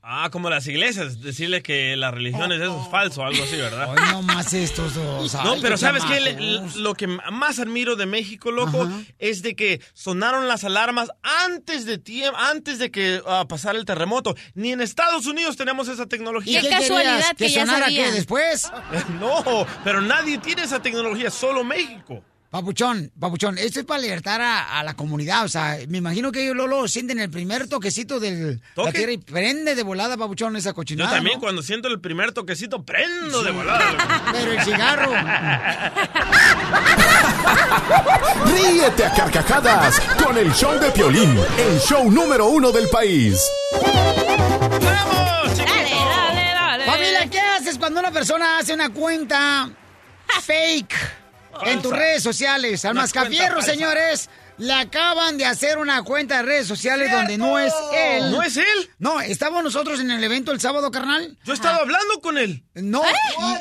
Ah, como las iglesias, decirle que la religión es eso es falso, algo así, ¿verdad? Hoy no más estos dos. No, ay, pero ¿sabes qué? Le- Lo que más admiro de México, loco, es de que sonaron las alarmas antes de tiempo, antes de que ah, pasara el terremoto. Ni en Estados Unidos tenemos esa tecnología. ¿Y qué querías? ¿Que sonara qué, después? <laughs> No, pero nadie tiene esa tecnología, solo México. Papuchón, papuchón, esto es para alertar a, a la comunidad. O sea, me imagino que ellos Lolo sienten el primer toquecito de la ¿Toque? tierra y prende de volada, papuchón, esa Yo cochinada. también ¿no? cuando siento el primer toquecito prendo de volada. <laughs> Pero el cigarro. <laughs> Ríete a carcajadas con el show de Piolín, el show número uno del país. Familia, ¿qué haces cuando una persona hace una cuenta fake en tus redes sociales? Al Mascafierro, señores, le acaban de hacer una cuenta de redes sociales donde no es él. ¿No es él? No, estábamos nosotros en el evento el sábado, carnal. Yo estaba hablando con él. No,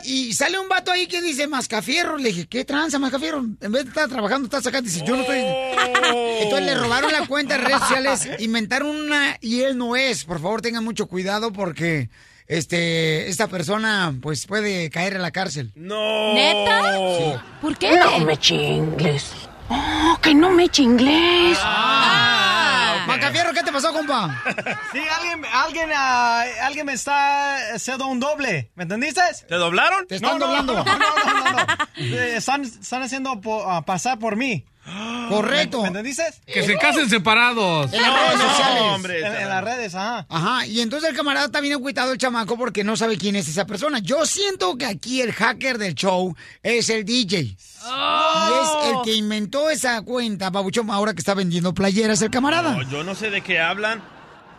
y, y sale un vato ahí que dice Mascafierro. Le dije, ¿qué tranza, Mascafierro? En vez de estar trabajando, estás acá. Dice, yo no estoy. Entonces le robaron la cuenta de redes <laughs> sociales, inventaron una y él no es. Por favor, tengan mucho cuidado porque este esta persona pues puede caer en la cárcel. No. ¿Neta? ¿Por qué? No me chingues. Oh, que no me chingues. Ah. Macafierro, ¿qué te pasó, compa? <laughs> Sí, alguien, alguien, ah, alguien me está haciendo un doble. ¿Me entendiste? ¿Te doblaron? Te están no, doblando. No, no, no, no, no. <laughs> Eh, Están, están haciendo po- ah, pasar por mí. <gasps> Correcto. ¿Me, me entendiste? Que se casen separados. En las redes sociales. hombre. En, en las redes, ajá. Ajá, y entonces el camarada está bien cuitado el chamaco porque no sabe quién es esa persona. Yo siento que aquí el hacker del show es el DJ. Y es el que inventó esa cuenta, Babuchón, ahora que está vendiendo playeras el camarada. No, yo no sé de qué hablan,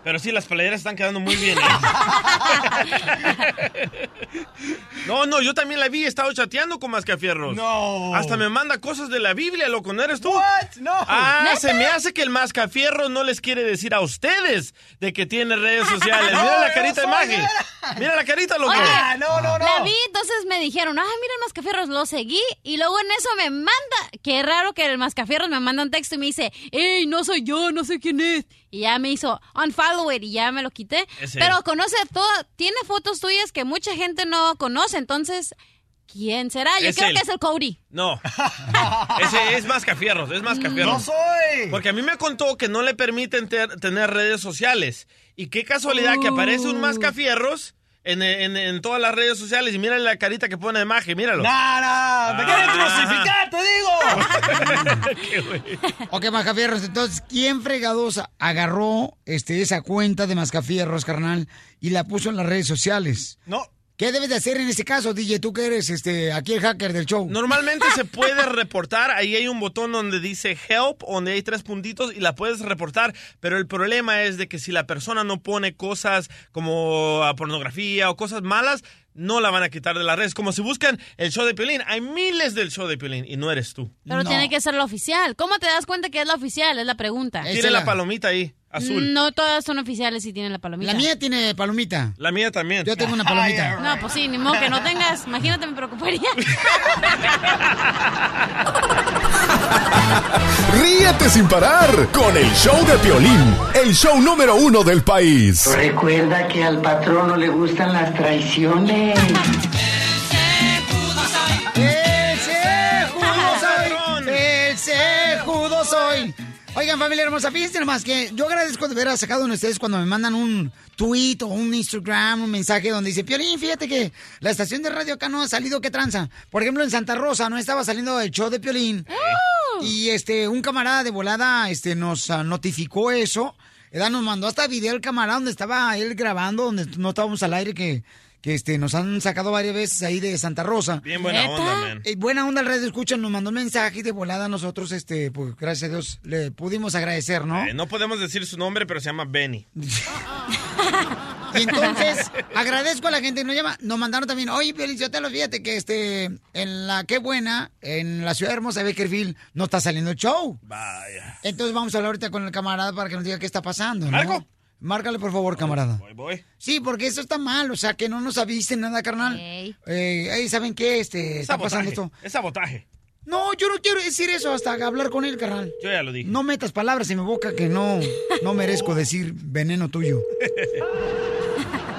pero sí, las playeras están quedando muy bien. ¿eh? <laughs> no, no, yo también la vi, he estado chateando con Mascafierros. No. Hasta me manda cosas de la Biblia, loco, ¿no eres tú? What? No. Ah, ¿Neta? se me hace que el Mascafierros no les quiere decir a ustedes de que tiene redes sociales. <laughs> Mira la carita de No, Maggie. soy- Mira la carita, loco. Oye, Ah, no, no, no. La vi, entonces me dijeron, ah, mira el mascafierros, lo seguí, y luego en eso me manda, qué raro que el mascafierros me manda un texto y me dice, hey, no soy yo, no sé quién es. Y ya me hizo unfollow it y ya me lo quité. Él. Pero conoce todo, tiene fotos tuyas que mucha gente no conoce, entonces, ¿quién será? Yo Es creo él. que es el Cody. No. <laughs> Ese es Mascafierros, es Mascafierros. No soy. Porque a mí me contó que no le permiten ter- tener redes sociales. Y qué casualidad que aparece un mascafierros en, en- en todas las redes sociales y mírale la carita que pone de maje, míralo. No, no, me quieren crucificar, te digo. <laughs> ok, Mascafierros, entonces, ¿quién fregados agarró este, esa cuenta de Mascafierros, carnal, y la puso en las redes sociales? No. ¿Qué debes de hacer en ese caso, DJ? Tú que eres este, aquí el hacker del show. Normalmente se <laughs> puede reportar, ahí hay un botón donde dice help, donde hay tres puntitos y la puedes reportar, pero el problema es de que si la persona no pone cosas como ah, pornografía o cosas malas, no la van a quitar de las redes. Como si buscan el show de Piolín, hay miles del show de Piolín y no eres tú. Pero tiene que ser la oficial. ¿Cómo te das cuenta que es la oficial? Es la pregunta. Tiene la palomita ahí, azul. No todas son oficiales y tienen la palomita. La mía tiene palomita. La mía también. Yo tengo una palomita. No, pues sí, ni modo que no tengas. Imagínate, me preocuparía. Ríete sin parar con el show de Piolín, el show número uno del país. Recuerda que al patrón no le gustan las traiciones. Oigan, familia hermosa, fíjense nomás que yo agradezco de veras a cada uno de ustedes cuando me mandan un tweet o un Instagram, un mensaje donde dice, Piolín, fíjate que la estación de radio acá no ha salido, ¿qué tranza? Por ejemplo, en Santa Rosa no estaba saliendo el show de Piolín. Y este, un camarada de volada este, nos ah, notificó eso. ¿verdad? Nos mandó hasta video el camarada donde estaba él grabando, donde no estábamos al aire, que, que este, nos han sacado varias veces ahí de Santa Rosa. Bien buena ¿Neta? onda, man. Eh, buena onda al radio escucha, nos mandó un mensaje y de volada nosotros, este, pues gracias a Dios, le pudimos agradecer, ¿no? Eh, no podemos decir su nombre, pero se llama Benny. <laughs> Y entonces, agradezco a la gente que nos llama. Nos mandaron también, oye, Pielinciotelo, fíjate que este, en la Qué Buena, en la ciudad hermosa de Beckerfield, no está saliendo el show. Vaya. Entonces vamos a hablar ahorita con el camarada para que nos diga qué está pasando, ¿no? ¿Marco? Márcale, por favor, camarada. Voy, voy. Sí, porque eso está mal, o sea, que no nos avisen nada, carnal. Eh, ¿saben qué? Este, está pasando esto. Es sabotaje. No, yo no quiero decir eso hasta hablar con él, carnal. Yo ya lo dije. No metas palabras en mi boca que no, no merezco decir veneno tuyo. <laughs>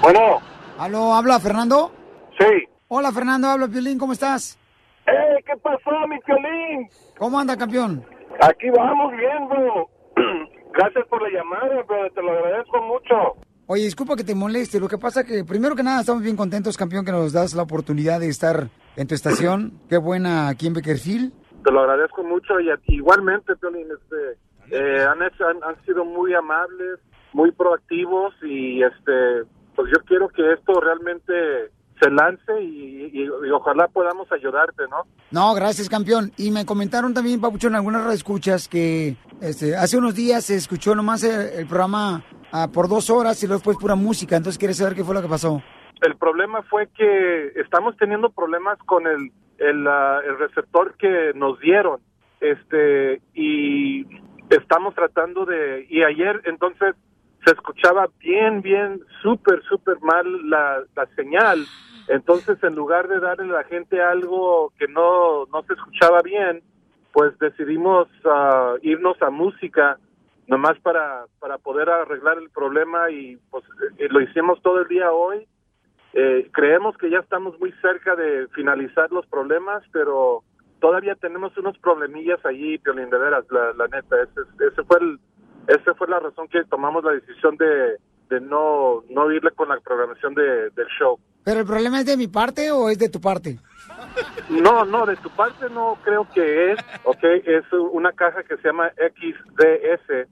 Bueno. ¿Aló, habla Fernando? Sí. Hola, Fernando, habla Piolín, ¿cómo estás? ¡Eh, qué pasó, mi Piolín! ¿Cómo anda, campeón? Aquí vamos bien, bro. <clears throat> Gracias por la llamada, bro. Te lo agradezco mucho. Oye, disculpa que te moleste. Lo que pasa que, primero que nada, estamos bien contentos, campeón, que nos das la oportunidad de estar en tu estación. <clears throat> Qué buena aquí en Beckerfield. Te lo agradezco mucho y a- igualmente, Piolín, este, eh, han, hecho- han, han sido muy amables, muy proactivos y este, pues yo quiero que esto realmente se lance y, y- y ojalá podamos ayudarte, ¿no? No, gracias, campeón. Y me comentaron también, Papucho, en algunas escuchas que este, hace unos días se escuchó nomás el, el programa ah, por dos horas y luego después pura música. Entonces, ¿quieres saber qué fue lo que pasó? El problema fue que estamos teniendo problemas con el, el, ah, el receptor que nos dieron. Este, y estamos tratando de, y ayer entonces se escuchaba bien, bien, súper, súper mal la, la señal. Entonces, en lugar de darle a la gente algo que no, no se escuchaba bien, pues decidimos ah, irnos a música nomás para, para poder arreglar el problema y pues eh, lo hicimos todo el día hoy. Eh, creemos que ya estamos muy cerca de finalizar los problemas, pero todavía tenemos unos problemillas allí, Piolín, de veras, la, la neta. Ese, ese fue el, esa fue la razón que tomamos la decisión de, de no, no irle con la programación de, del show. ¿Pero el problema es de mi parte o es de tu parte? No, no, de tu parte no creo que es, ok, es una caja que se llama XDS.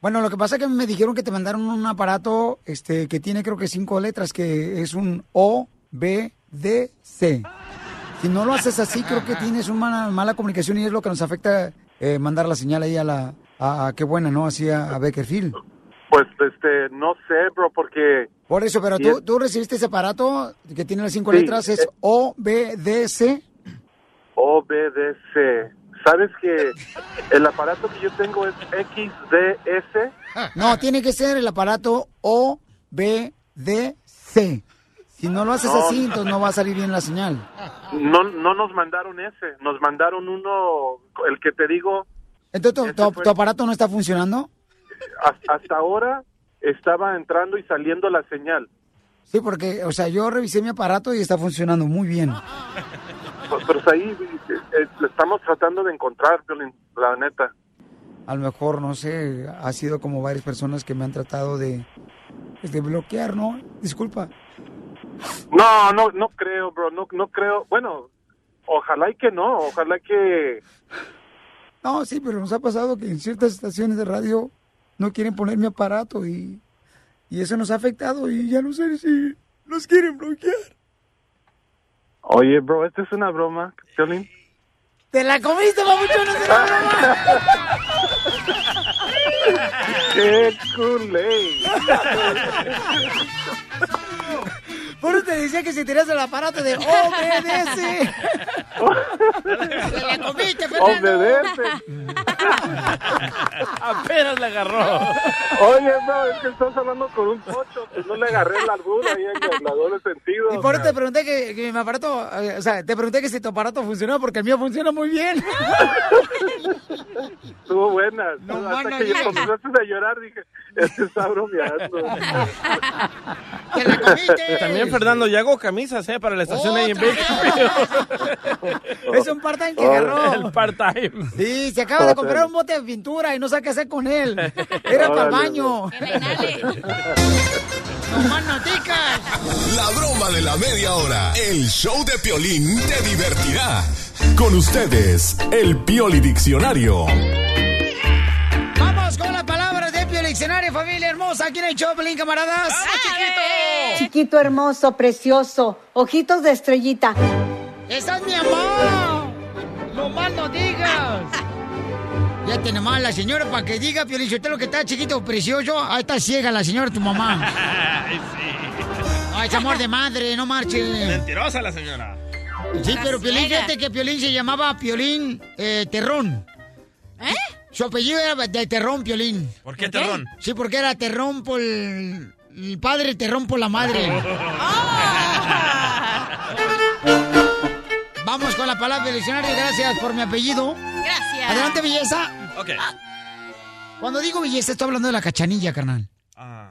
Bueno, lo que pasa es que me dijeron que te mandaron un aparato este, que tiene creo que cinco letras, que es un O, B, D, C. Si no lo haces así, creo que tienes una mala, mala comunicación y es lo que nos afecta eh, mandar la señal ahí a la... A, a qué buena, ¿no? Así a, Beckerfield. Pues, este, no sé, bro, porque... Por eso, pero tú, es- tú recibiste ese aparato que tiene las cinco Sí, letras, es eh. O, B, D, C. OBDC. ¿Sabes que el aparato que yo tengo es XDS? No, tiene que ser el aparato O, B, D, C. Si no lo haces No. así, entonces no va a salir bien la señal. No, no nos mandaron ese, nos mandaron uno, el que te digo, Entonces, ¿tu, tu- tu aparato no está funcionando? has- hasta ahora estaba entrando y saliendo la señal. Sí, porque, o sea, yo revisé mi aparato y está funcionando muy bien. Pues, pero ahí eh, eh, lo estamos tratando de encontrar, la neta. A lo mejor, no sé, ha sido como varias personas que me han tratado de, pues, de bloquear, ¿no? Disculpa. No, no, no creo, bro. No, no creo. Bueno, ojalá y que no. Ojalá que. No, sí, pero nos ha pasado que en ciertas estaciones de radio no quieren poner mi aparato y, y eso nos ha afectado y ya no sé si nos quieren bloquear. Oye, bro, esta es una broma, Piolín. ¡Te la comiste, papuchón! ¡Es una broma! <laughs> ¡Qué culé! <laughs> Por eso te decía que si tiras el aparato de obedece. ¡Te la comiste, Fernando! Obedece. <laughs> Apenas le agarró. Oye, bro, es que estás hablando con un pocho. Pues no le agarré la albura ahí en el- la doble sentido. Y por eso te pregunté que, que mi aparato, eh, o sea, te pregunté que si tu aparato funcionó porque el mío funciona muy bien. <laughs> Estuvo buena. No, Hasta mano, que ya. comenzaste a llorar dije, este está bromeando. <laughs> Y también Fernando, ya hago camisas, ¿eh? Para la estación ahí en Bakersfield. Es un part-time que agarró. El part-time. Sí, se acaba de comprar un bote de pintura y no sabe qué hacer con él. Era para el baño. No <laughs> más noticas. La broma de la media hora. El show de Piolín te divertirá. Con ustedes, el Pioli Diccionario. Vamos con las palabras de Pio Diccionario, familia hermosa. Aquí en el Choplin, camaradas. Chiquito, hermoso, precioso, ojitos de estrellita. ¡Esa es mi mamá! ¡No más no digas! <laughs> Ya tiene mal la señora para que diga, Pio lo que está chiquito, precioso. Ahí está ciega la señora, tu mamá. <laughs> Ay, sí. Ay, es amor de madre, no marche. Mentirosa la señora. Sí, pero Piolín, fíjate que Piolín se llamaba Piolín eh, Terrón. ¿Eh? Su apellido era de Terrón, Piolín. ¿Por qué Terrón? Sí, porque era Terrón por el, el padre, Terrón por la madre. <laughs> Vamos con la palabra del diccionario. Gracias por mi apellido. Gracias. Adelante, belleza. Ok. Cuando digo belleza, estoy hablando de la cachanilla, carnal.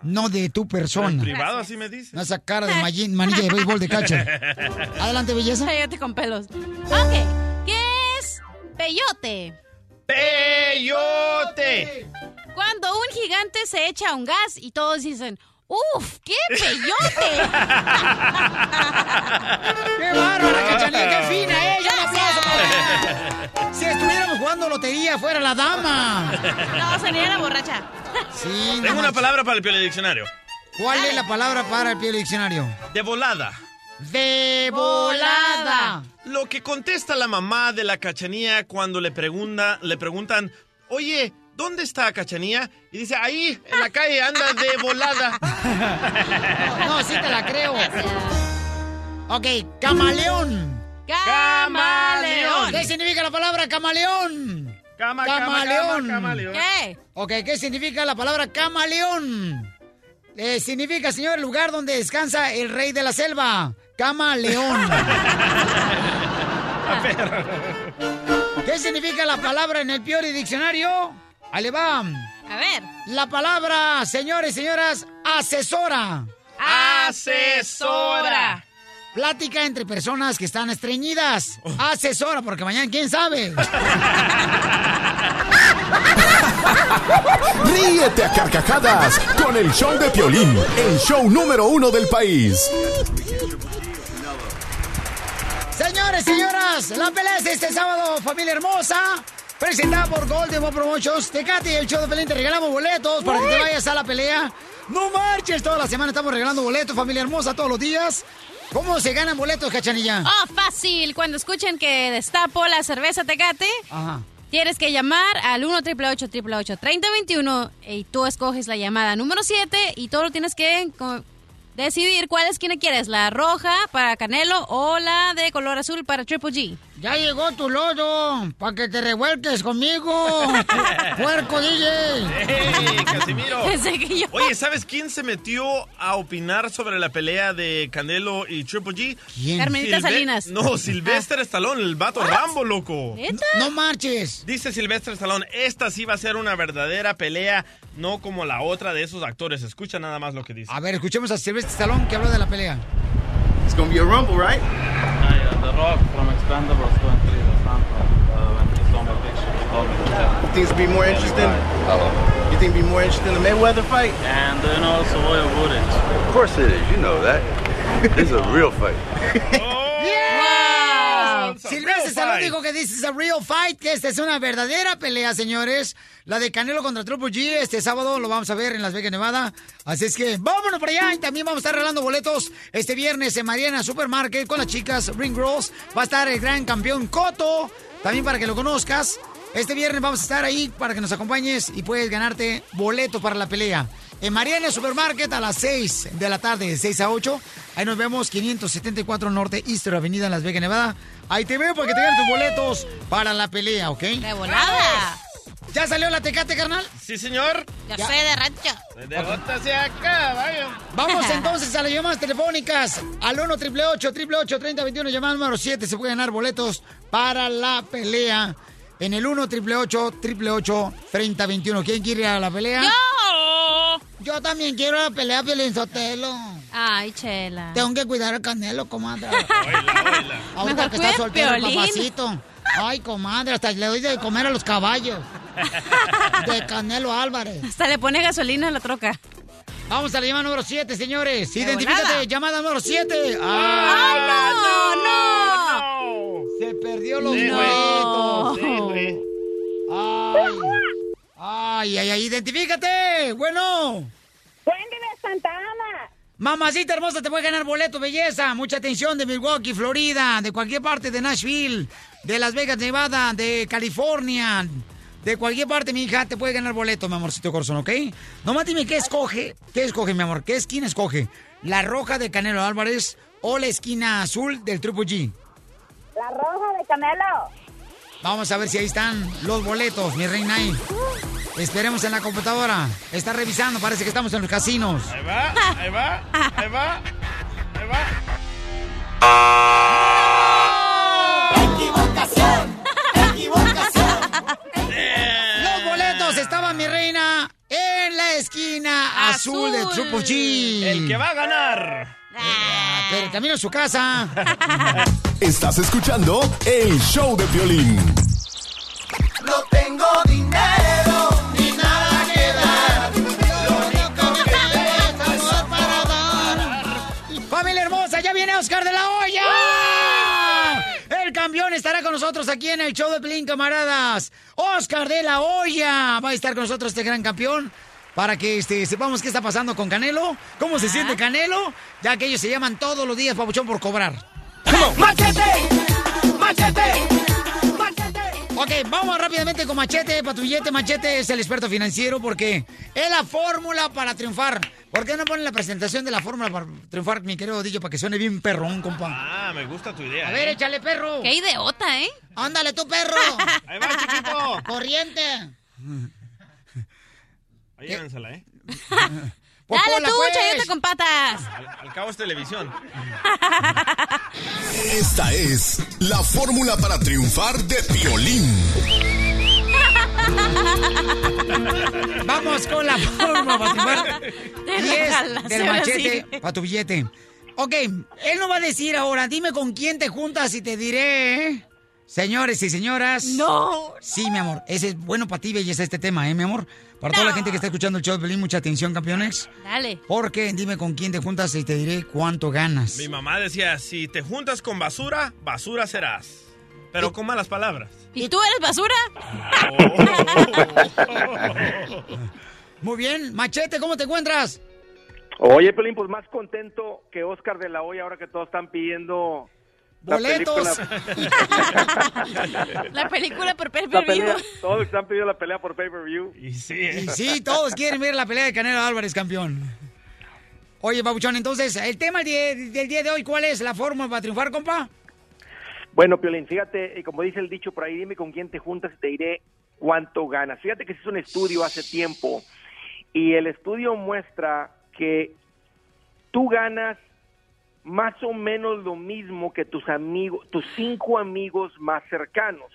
No de tu ¿En persona. privado así me dices? No esa cara de manilla de béisbol de cacha. <laughs> Adelante, belleza. Cállate con pelos. Ok. ¿Qué es peyote? ¡Peyote! Cuando un gigante se echa un gas y todos dicen, ¡Uf! ¡Qué peyote! <laughs> ¡Qué bárbara, cachanilla! ¡Qué fina ella! ¡Un aplauso para- Si estuviéramos jugando lotería, fuera la dama. No, sería la borracha. Sí, no Tengo una palabra para el Piole Diccionario. ¿Cuál es la palabra para el pie diccionario? De volada. De volada. Lo que contesta la mamá de la cachanía cuando le, pregunta, le preguntan, oye, ¿dónde está cachanía? Y dice, ahí, en la calle, anda de volada. <laughs> No, sí te la creo. Ok, camaleón. Camaleón. ¿Qué significa la palabra camaleón? Cama, cama, camaleón. cama, camaleón. ¿Qué? Ok, ¿qué significa la palabra camaleón? Eh, significa, señor, el lugar donde descansa el rey de la selva. Camaleón. <laughs> ¿Qué significa la palabra en el Piori Diccionario? Ahí le va. A ver. La palabra, señores y señoras, asesora. Asesora. Plática entre personas que están estreñidas. Asesora, porque mañana quién sabe. <laughs> Ríete a carcajadas con el show de Piolín, el show número uno del país. Señores, señoras, la pelea es este sábado, familia hermosa. Presentada por Golden Boy Promotions. Tecate y el show de Pelín te regalamos boletos para que te vayas a la pelea. No marches, toda la semana estamos regalando boletos, familia hermosa, todos los días. ¿Cómo se ganan boletos, cachanilla? Oh, fácil. Cuando escuchen que destapo la cerveza Tecate, Ajá. tienes que llamar al 1 888 3021 y tú escoges la llamada número 7 y todo lo tienes que decidir cuál es quien quieres, la roja para Canelo o la de color azul para Triple G. Ya llegó tu lodo, para que te revuelques conmigo. <laughs> Puerco DJ. ¡Ey, Casimiro! <laughs> Pensé que yo- Oye, ¿sabes quién se metió a opinar sobre la pelea de Canelo y Triple G? ¿Quién? Carmelita Silve- Salinas. No, Silvestre Stallone, el vato Rambo, loco. ¿Neta? No marches. Dice Silvestre Stallone, esta sí va a ser una verdadera pelea, no como la otra de esos actores. Escucha nada más lo que dice. A ver, escuchemos a Silvestre Stallone que habla de la pelea. It's gonna be a rumble, right? The Rock from Expendables going through the sample uh, when he saw my picture. He called me to tell. You think it's be more interesting? You think it'd be more interesting than the Mayweather fight? And then also Royal Woodage. Of course it is. You know that. This is a real fight. <laughs> Silvestre fight. dijo que this is a real fight, que esta es una verdadera pelea, señores. La de Canelo contra Triple G este sábado lo vamos a ver en Las Vegas, Nevada. Así es que vámonos para allá y también vamos a estar regalando boletos este viernes en Mariana Supermarket con las chicas Ring Girls. Va a estar el gran campeón Coto, también para que lo conozcas. Este viernes vamos a estar ahí para que nos acompañes y puedes ganarte boleto para la pelea. En Mariana Supermarket a las 6 de la tarde, de 6 a 8. Ahí nos vemos, 574 Norte Easter Avenida en Las Vegas, Nevada. Ahí te veo para que te den tus boletos para la pelea, ¿ok? ¡De volada! ¿Ya salió la tecate, carnal? Sí, señor. Ya, Ya. soy de rancho. De hacia acá, vaya. Vamos <laughs> entonces a las llamadas telefónicas. Al 1 888 3021 llamada número 7. Se puede ganar boletos para la pelea. En el 1 888 3021 ¿Quién quiere ir a la pelea? ¡Yo! Yo también quiero la pelea, Piolín Sotelo. Ay, chela. Tengo que cuidar al Canelo, comadre. <laughs> Ahorita que está soltero el papacito. Ay, comadre, hasta le doy de comer a los caballos. <laughs> De Canelo Álvarez. Hasta le pone gasolina a la troca. Vamos a la llamada número 7, señores. De Identifícate, volada. llamada número 7. ¡Ay, no! ¡No! Se perdió los Sí, güey. boletos. Sí, güey. Ay. Ay, ay, ay, identifícate. Bueno. Wendy de Santa Ana. Mamacita hermosa, te puede ganar boleto, belleza. Mucha atención de Milwaukee, Florida, de cualquier parte de Nashville, de Las Vegas, Nevada, de California. De cualquier parte, mi hija, te puede ganar boleto, mi amorcito corazón, ¿ok? Nomás dime qué escoge. ¿Qué escoge, mi amor? ¿Qué esquina escoge? ¿La roja de Canelo Álvarez o la esquina azul del Triple G? La roja de Canelo. Vamos a ver si ahí están los boletos, mi reina ahí. Esperemos en la computadora. Está revisando, parece que estamos en los casinos. Ahí va, ahí va, ahí va, ahí va. ¡Equivocación! ¡Equivocación! Los boletos estaban, mi reina, en la esquina azul, de Triple G. El que va a ganar. Pero camino a su casa. <laughs> Estás escuchando el show de violín. No tengo dinero ni nada que dar. Lo único que tengo es amor para dar. ¡Familia hermosa! ¡Ya viene Oscar de la Hoya! El campeón estará con nosotros aquí en el show de Pelín, camaradas. Oscar de la Hoya va a estar con nosotros este gran campeón. Para que este, sepamos qué está pasando con Canelo, cómo se siente Canelo, ya que ellos se llaman todos los días, papuchón, por cobrar. ¡Machete! ¡Machete! Ok, vamos rápidamente con Machete, Patrullete. Machete es el experto financiero porque es la fórmula para triunfar. ¿Por qué no ponen la presentación de la fórmula para triunfar, mi querido Dillo, para que suene bien perrón, compa? Ah, me gusta tu idea. A ver, ¿eh? échale, perro. ¡Qué idiota, eh! Ándale, tú, perro. Ahí va, chiquito. Corriente. Ahí lánzala, ¿eh? Pues <laughs> ¡Dale tú, pues. chayota con patas! Al, al cabo es televisión. Esta es la fórmula para triunfar de violín. <laughs> Vamos con la fórmula para triunfar. Te 10 regalas, del machete sí. para tu billete. Ok, él no va a decir ahora, dime con quién te juntas y te diré. ¿eh? Señores y señoras. No. Sí, mi amor. Ese es bueno para ti, belleza, este tema, ¿eh, mi amor? Para toda la gente que está escuchando el show de Pelín, mucha atención, campeones. Dale. Porque dime con quién te juntas y te diré cuánto ganas. Mi mamá decía, si te juntas con basura, basura serás. Pero con malas palabras. ¿Y tú eres basura? <laughs> Muy bien. Machete, ¿cómo te encuentras? Oye, Pelín, pues más contento que Oscar de la Hoya ahora que todos están pidiendo la Boletos. película. <laughs> La película por pay La per view. pelea, todos están pidiendo la pelea por pay-per-view. Y sí, Y sí, todos quieren ver la pelea de Canelo Álvarez, campeón. Oye, Babuchón, entonces, el tema del día, de hoy, ¿cuál es la fórmula para triunfar, compa? Bueno, Piolín, fíjate, y como dice el dicho por ahí, dime con quién te juntas y te diré cuánto ganas. Fíjate que se hizo un estudio hace tiempo y el estudio muestra que tú ganas más o menos lo mismo que tus amigos, tus cinco amigos más cercanos.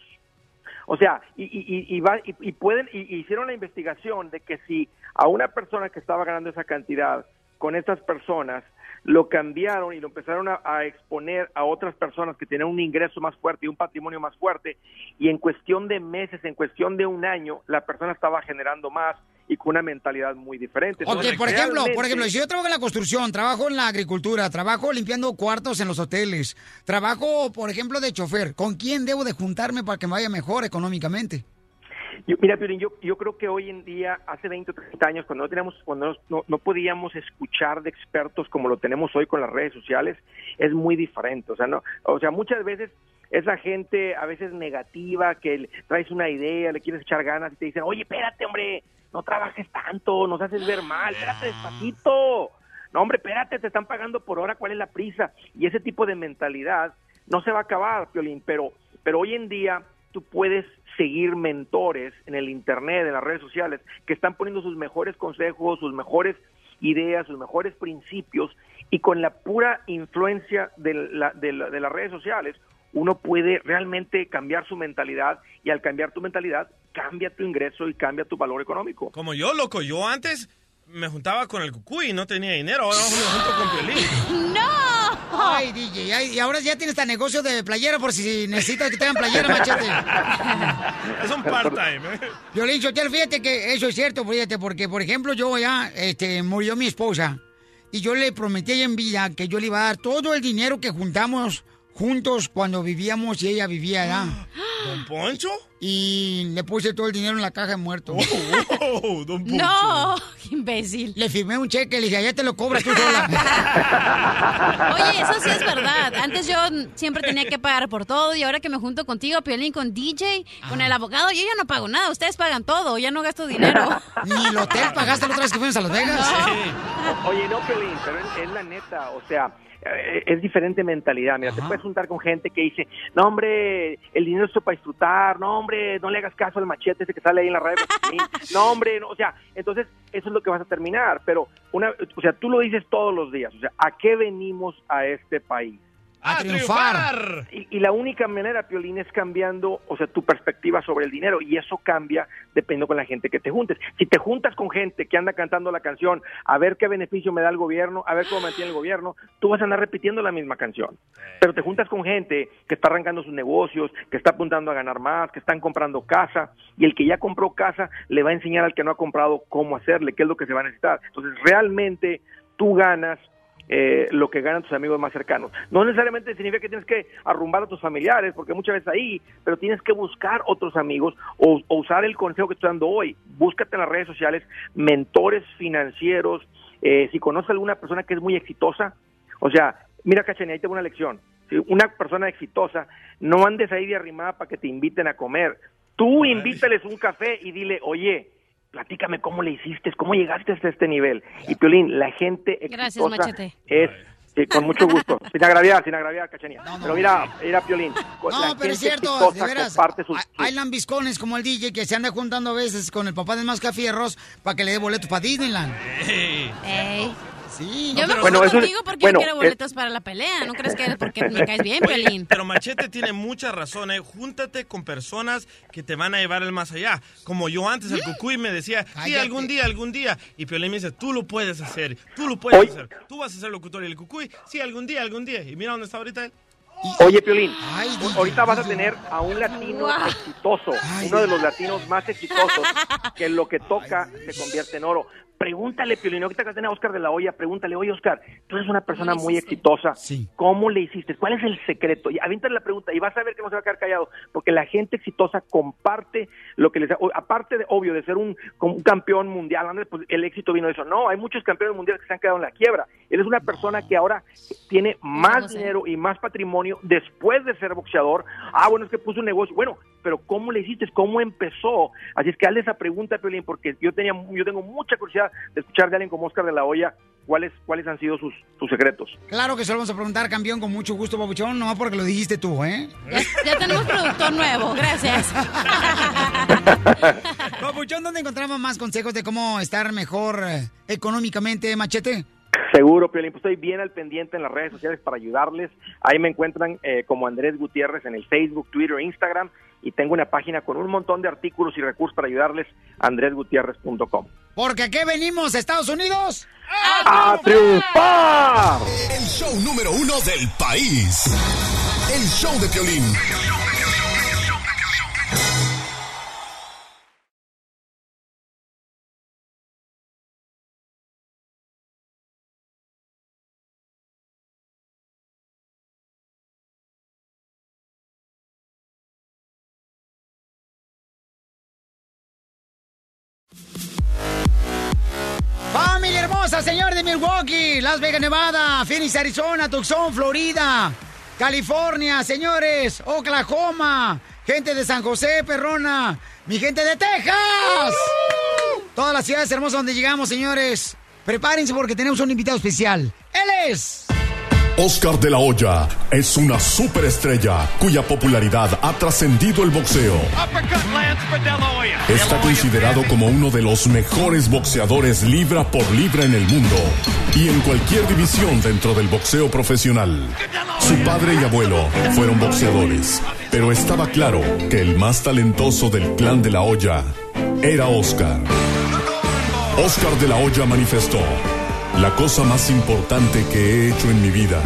O sea, y, y, y, y pueden, hicieron la investigación de que si a una persona que estaba ganando esa cantidad con estas personas lo cambiaron y lo empezaron a, a exponer a otras personas que tienen un ingreso más fuerte y un patrimonio más fuerte, y en cuestión de meses, en cuestión de un año, la persona estaba generando más y con una mentalidad muy diferente. Ok, Entonces, por ejemplo, por ejemplo, si yo trabajo en la construcción, trabajo en la agricultura, trabajo limpiando cuartos en los hoteles, trabajo, por ejemplo, de chofer, ¿con quién debo de juntarme para que me vaya mejor económicamente? Yo- mira, Piolín, yo, yo creo que hoy en día, hace 20 o 30 años, cuando no teníamos, cuando no, no- no podíamos escuchar de expertos como lo tenemos hoy con las redes sociales, es muy diferente. O sea, no, o sea, muchas veces esa gente a veces negativa que le traes una idea, le quieres echar ganas y te dicen, oye, espérate, hombre, no trabajes tanto, nos haces ver mal, espérate despacito. No, hombre, espérate, te están pagando por hora, ¿cuál es la prisa? Y ese tipo de mentalidad no se va a acabar, Piolín, pero, pero hoy en día tú puedes seguir mentores en el internet, en las redes sociales, que están poniendo sus mejores consejos, sus mejores ideas, sus mejores principios, y con la pura influencia de, la- de la- de las redes sociales, uno puede realmente cambiar su mentalidad, y al cambiar tu mentalidad, cambia tu ingreso y cambia tu valor económico. Como yo, loco, yo antes me juntaba con el cucuy y no tenía dinero, ahora me junto con Piolín. ¡No! Ay, DJ, ay, y ahora ya tienes este negocio de playera por si necesitas que tengan playera, machete. <laughs> Es un part-time, ¿eh? Violín Sotelo, fíjate que eso es cierto, fíjate, porque, por ejemplo, yo ya, este, murió mi esposa, y yo le prometí a ella en vida que yo le iba a dar todo el dinero que juntamos juntos cuando vivíamos y ella vivía allá. <gasps> ¿Don Poncho? Y le puse todo el dinero en la caja de muerto. Oh, don <laughs> Poncho. No, qué imbécil. Le firmé un cheque, le dije, ya te lo cobras tú sola. <laughs> Oye, eso sí es verdad. Antes yo siempre tenía que pagar por todo y ahora que me junto contigo, Piolín, con DJ, con el abogado, yo ya no pago nada. Ustedes pagan todo, ya no gasto dinero. <laughs> Ni el hotel pagaste la otra vez que fuimos a Las Vegas. Oye, no, Pelín, pero es, la neta, o sea, es diferente mentalidad. Mira, te puedes juntar con gente que dice, no, hombre, el dinero es para disfrutar, no, hombre, no le hagas caso al machete ese que sale ahí en la radio. <laughs> no, hombre, no, o sea, entonces eso es lo que vas a terminar. Pero, una, o sea, tú lo dices todos los días, o sea, ¿a qué venimos a este país? A triunfar. Y, y la única manera, Piolín, es cambiando, o sea, tu perspectiva sobre el dinero. Y eso cambia dependiendo con la gente que te juntes. Si te juntas con gente que anda cantando la canción, a ver qué beneficio me da el gobierno, a ver cómo mantiene el gobierno, tú vas a andar repitiendo la misma canción. Pero te juntas con gente que está arrancando sus negocios, que está apuntando a ganar más, que están comprando casa, y el que ya compró casa le va a enseñar al que no ha comprado cómo hacerle, qué es lo que se va a necesitar. Entonces, realmente tú ganas eh, lo que ganan tus amigos más cercanos. No necesariamente significa que tienes que arrumbar a tus familiares, porque muchas veces ahí, pero tienes que buscar otros amigos o, o usar el consejo que estoy dando hoy. Búscate en las redes sociales mentores financieros. eh, si conoces a alguna persona que es muy exitosa, o sea, mira, Cachanilla, ahí tengo una lección. Si una persona exitosa, no andes ahí de arrimada para que te inviten a comer. Tú invítales un café y dile, oye, platícame cómo le hiciste, cómo llegaste hasta este nivel. Y Piolín, la gente Gracias, exitosa Machete. es sí, con mucho gusto, <laughs> sin agraviar, sin agraviar, Cachanilla. Pero mira, mira Piolín, No, pero es cierto, de veras. comparte sus, Hay- Hay lambiscones como el DJ que se anda juntando a veces con el papá del Mascafierros para que le dé boletos para Disneyland. Ey. Sí. Yo me Bueno, eso es- contigo porque bueno, yo quiero eh, boletos para la pelea. ¿No crees que es porque me caes bien, Piolín? Pero Machete tiene mucha razón, ¿eh? Júntate con personas que te van a llevar el más allá. Como yo antes, el cucuy me decía, sí, algún día, algún día. Y Piolín me dice, tú lo puedes hacer, tú lo puedes Oye. hacer. Tú vas a ser locutor. Y el cucuy, sí, algún día, algún día. Y mira dónde está ahorita él. Oye, Piolín, Ay, ahorita vas a tener a un latino Guau. exitoso, uno de los latinos más exitosos, que lo que toca se convierte en oro. Pregúntale, Piolín, ahorita que tiene a Oscar de la Hoya, pregúntale, oye, Oscar, tú eres una persona ¿Cómo le muy exitosa, Sí. ¿cómo le hiciste? ¿Cuál es el secreto? Y aviéntale la pregunta y vas a ver que no se va a quedar callado, porque la gente exitosa comparte lo que les aparte de, obvio, de ser un, como un campeón mundial, Andrés, pues el éxito vino de eso. No, hay muchos campeones mundiales que se han quedado en la quiebra. Él es una persona que ahora tiene más no sé. dinero y más patrimonio después de ser boxeador. Ah, bueno, es que puso un negocio. Bueno, pero ¿cómo le hiciste? ¿Cómo empezó? Así es que hazle esa pregunta, Piolín, porque yo tenía, yo tengo mucha curiosidad de escuchar de alguien como Oscar de la Hoya cuáles, cuáles han sido sus, sus secretos. Claro que se lo vamos a preguntar, campeón, con mucho gusto, Papuchón, nomás porque lo dijiste tú, ¿eh? Ya, ya tenemos productor nuevo, gracias. <laughs> Papuchón, ¿dónde encontramos más consejos de cómo estar mejor eh, económicamente, Machete? Seguro, Piolín, pues estoy bien al pendiente en las redes sociales para ayudarles. Ahí me encuentran eh, como Andrés Gutiérrez en el Facebook, Twitter, Instagram y tengo una página con un montón de artículos y recursos para ayudarles, andresgutierrez.com. Porque aquí venimos, Estados Unidos. ¡A triunfar! El show número uno del país. El show de Piolín. Las Vegas, Nevada, Phoenix, Arizona, Tucson, Florida, California, señores, Oklahoma, gente de San José, Perrona, mi gente de Texas. Todas las ciudades hermosas donde llegamos, señores. Prepárense porque tenemos un invitado especial. Él es... Oscar de la Hoya es una superestrella cuya popularidad ha trascendido el boxeo. Está considerado como uno de los mejores boxeadores libra por libra en el mundo y en cualquier división dentro del boxeo profesional. Su padre y abuelo fueron boxeadores, pero estaba claro que el más talentoso del clan de la Hoya era Oscar. Oscar de la Hoya manifestó, la cosa más importante que he hecho en mi vida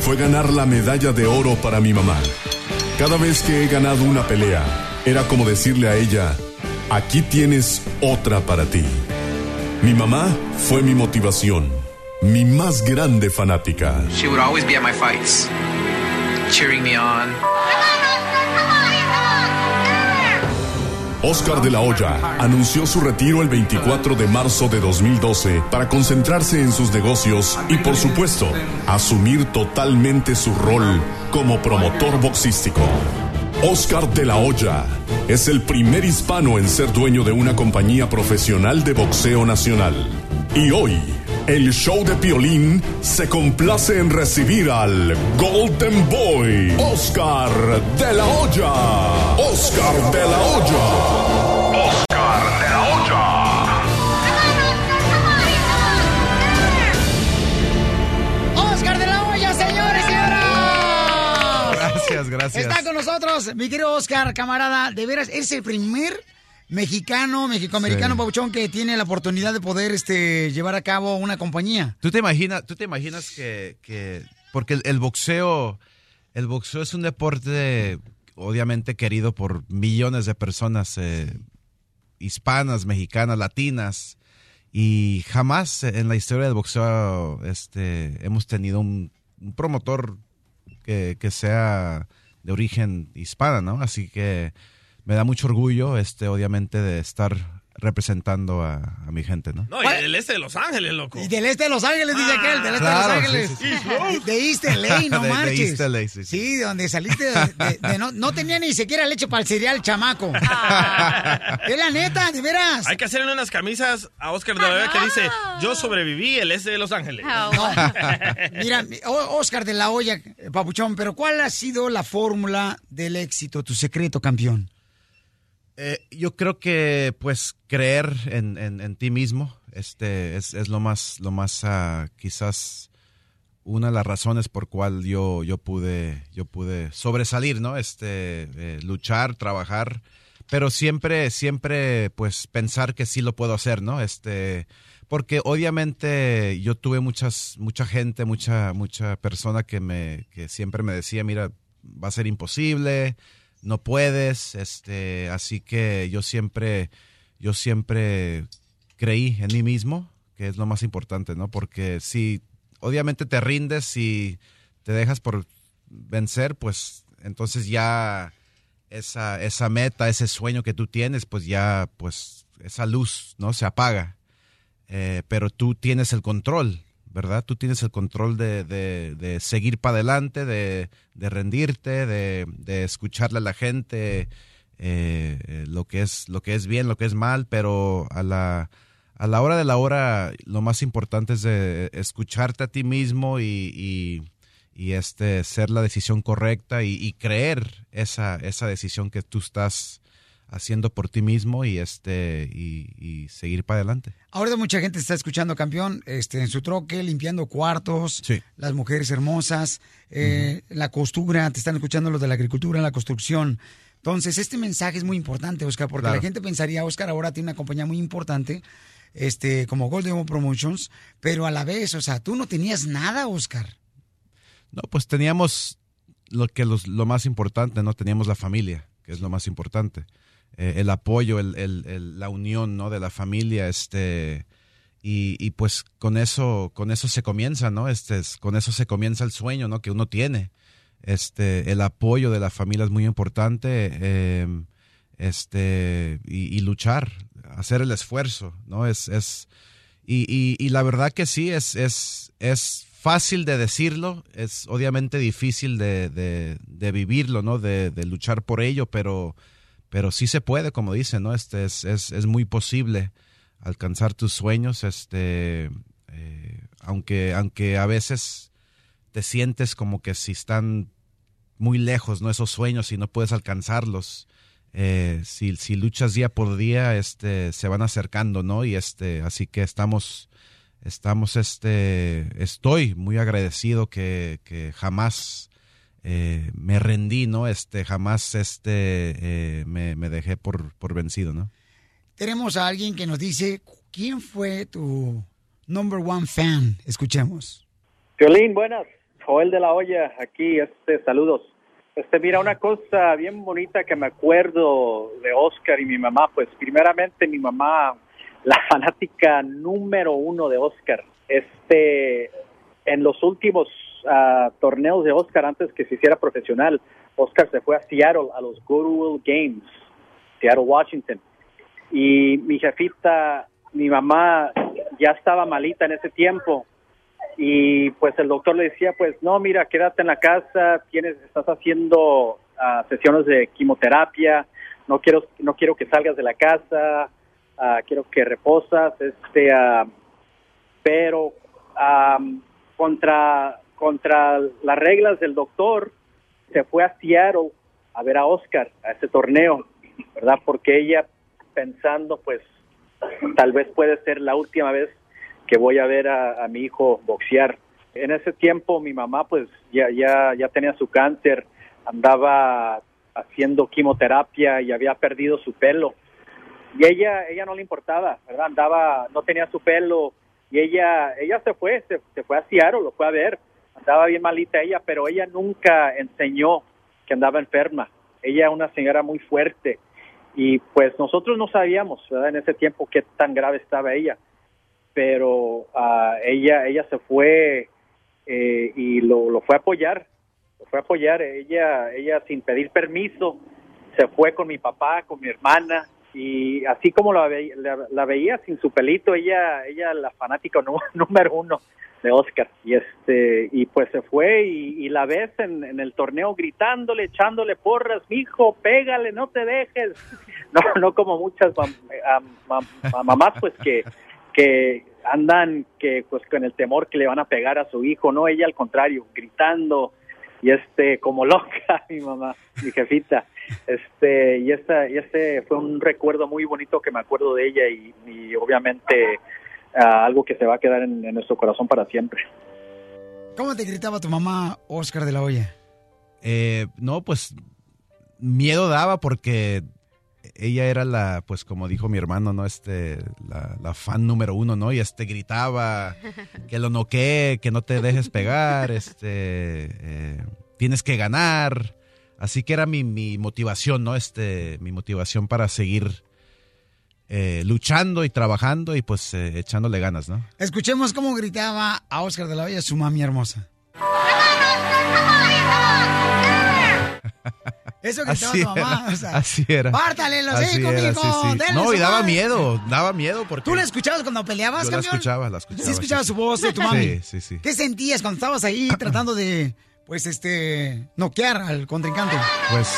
fue ganar la medalla de oro para mi mamá. Cada vez que he ganado una pelea, era como decirle a ella, aquí tienes otra para ti. Mi mamá fue mi motivación, mi más grande fanática. She would always be at my fights, cheering me on. Oscar de la Hoya anunció su retiro el 24 de marzo de 2012 para concentrarse en sus negocios y, por supuesto, asumir totalmente su rol como promotor boxístico. Oscar de la Hoya es el primer hispano en ser dueño de una compañía profesional de boxeo nacional. Y hoy, el show de Piolín se complace en recibir al Golden Boy, Oscar de la Hoya. Oscar de la Hoya. Oscar de la Hoya. Oscar de la Hoya, señores y señoras. Gracias, gracias. Está con nosotros, mi querido Oscar, camarada. De veras, eres el primer mexicano, mexicoamericano, Sí. pabuchón, que tiene la oportunidad de poder este, llevar a cabo una compañía. ¿Tú te imaginas, tú te imaginas que, que- porque el, el boxeo, el boxeo es un deporte obviamente querido por millones de personas eh, hispanas, mexicanas, latinas, y jamás en la historia del boxeo este, hemos tenido un, un promotor que, que sea de origen hispana, ¿no? Así que me da mucho orgullo, este, obviamente, de estar representando a, a mi gente, ¿no? No, y del este de Los Ángeles, loco. Y del este de Los Ángeles, dice aquel, del este Claro, de Los Ángeles. sí, sí, De East LA, <laughs> no De- de marches. East LA, sí, Sí, de donde saliste de, de- de no, no tenía ni siquiera leche para el cereal, chamaco. es la neta, de veras. Hay que hacerle unas camisas a Oscar de la Hoya que dice, yo sobreviví el este de Los Ángeles. <laughs> Mira, O- Oscar de la Hoya, eh, papuchón, pero ¿cuál ha sido la fórmula del éxito, tu secreto, campeón? Eh, yo creo que pues creer en, en- ti mismo este es, es lo más lo más ah, quizás una de las razones por cual yo yo pude yo pude sobresalir no este eh, luchar trabajar pero siempre siempre pues pensar que sí lo puedo hacer no este porque obviamente yo tuve muchas mucha gente mucha mucha persona que me que siempre me decía mira va a ser imposible no puedes, este, así que yo siempre, yo siempre creí en mí mismo, que es lo más importante, ¿no? Porque si obviamente te rindes y te dejas por vencer, pues entonces ya esa, esa meta, ese sueño que tú tienes, pues ya, pues esa luz, ¿no? Se apaga. Eh, pero tú tienes el control, ¿verdad? Tú tienes el control de, de- de seguir para adelante, de, de rendirte, de, escucharle a la gente eh, eh, lo, que es, lo que es bien, lo que es mal, pero a la, a la hora de la hora lo más importante es de escucharte a ti mismo y, y- y, este, ser la decisión correcta y, y creer esa, esa decisión que tú estás haciendo por ti mismo y este y, y seguir para adelante. Ahora mucha gente está escuchando, campeón, este, en su troque, limpiando cuartos, las mujeres hermosas, eh, la costura, te están escuchando los de la agricultura, la construcción. Entonces, este mensaje es muy importante, Oscar, porque Claro. la gente pensaría, Oscar ahora tiene una compañía muy importante, este, como Golden Home Promotions, pero a la vez, o sea, tú no tenías nada, Oscar. No, pues teníamos lo que los- lo más importante, ¿no? Teníamos la familia, que es lo más importante. Eh, el apoyo, el, el- la unión, ¿no? De la familia, este... Y, y pues con eso, con eso se comienza, ¿no? Este, es- con eso se comienza el sueño, ¿no? Que uno tiene. Este, el apoyo de la familia es muy importante. eh, este, y, y luchar, hacer el esfuerzo, ¿no? Es, es, Y, y- y la verdad que sí, es, es, es fácil de decirlo, es obviamente difícil de, de- de vivirlo, ¿no? De, de luchar por ello, pero, pero sí se puede, como dicen, ¿no? Este es, es, es muy posible alcanzar tus sueños, este, eh, aunque, aunque a veces te sientes como que si están muy lejos, ¿no? Esos sueños y no puedes alcanzarlos. Eh, si, si luchas día por día, este, se van acercando, ¿no? Y este, así que estamos, estamos, este, estoy muy agradecido que, que jamás eh, me rendí, ¿no? Este, jamás, este, eh, me, me dejé por, por vencido, ¿no? Tenemos a alguien que nos dice, ¿quién fue tu number one fan? Escuchemos. Violín, buenas. Joel de la Hoya, aquí, este, saludos. Este, mira, una cosa bien bonita que me acuerdo de Oscar y mi mamá, pues primeramente mi mamá, la <laughs> fanática número uno de Oscar. Este, en los últimos ah, torneos de Oscar, antes que se hiciera profesional, Oscar se fue a Seattle, a los Goodwill Games, Seattle, Washington. Y mi jefita, mi mamá, ya estaba malita en ese tiempo y pues el doctor le decía pues no mira quédate en la casa tienes estás haciendo ah, sesiones de quimioterapia no quiero no quiero que salgas de la casa ah, quiero que reposas este ah, pero contra contra las reglas del doctor se fue a Seattle a ver a Oscar a ese torneo verdad porque ella pensando pues tal vez puede ser la última vez que voy a ver a, mi hijo boxear. En ese tiempo mi mamá pues ya, ya, ya tenía su cáncer, andaba haciendo quimioterapia y había perdido su pelo. Y ella, ella no le importaba, ¿verdad? Andaba, no tenía su pelo y ella, ella se fue, se, se fue a Seattle, lo fue a ver. Andaba bien malita ella, pero ella nunca enseñó que andaba enferma. Ella es una señora muy fuerte y pues nosotros no sabíamos, ¿verdad? En ese tiempo qué tan grave estaba ella pero ah, ella ella se fue eh, y lo, lo fue a apoyar lo fue a apoyar ella ella sin pedir permiso se fue con mi papá con mi hermana y así como la, ve- la, la veía sin su pelito ella ella la fanática <laughs> número uno de Oscar. Y este y pues se fue y, la ves en, en el torneo gritándole echándole porras mijo pégale no te dejes <laughs> no no como muchas mam- am- mam- mam- mamás pues que que andan que pues con el temor que le van a pegar a su hijo, no ella al contrario, gritando y este como loca <laughs> mi mamá, mi jefita. Este y esta y este fue un recuerdo muy bonito que me acuerdo de ella y, y obviamente algo que se va a quedar en, en nuestro corazón para siempre. ¿Cómo te gritaba tu mamá, Oscar de la Hoya? Eh, no, pues miedo daba porque ella era la, pues como dijo mi hermano, ¿no? Este, la, la fan número uno, ¿no? Y este gritaba <laughs> que lo noquee, que no te dejes pegar, este, eh, tienes que ganar. Así que era mi, mi motivación, ¿no? Este, mi motivación para seguir eh, luchando y trabajando y pues eh, echándole ganas, ¿no? Escuchemos cómo gritaba a Oscar de la Hoya su mami hermosa. <laughs> Eso gritaba Así tu mamá. era, o sea, así era. Pártale los Así hijos, era, sí, sí. No, y daba madre. miedo, daba miedo porque... ¿Tú la escuchabas cuando peleabas, Yo la escuchaba, la escuchaba. Sí, escuchabas sí, su voz de tu mami. Sí, sí, sí. ¿Qué sentías cuando estabas ahí tratando de, pues, este, noquear al contrincante? Pues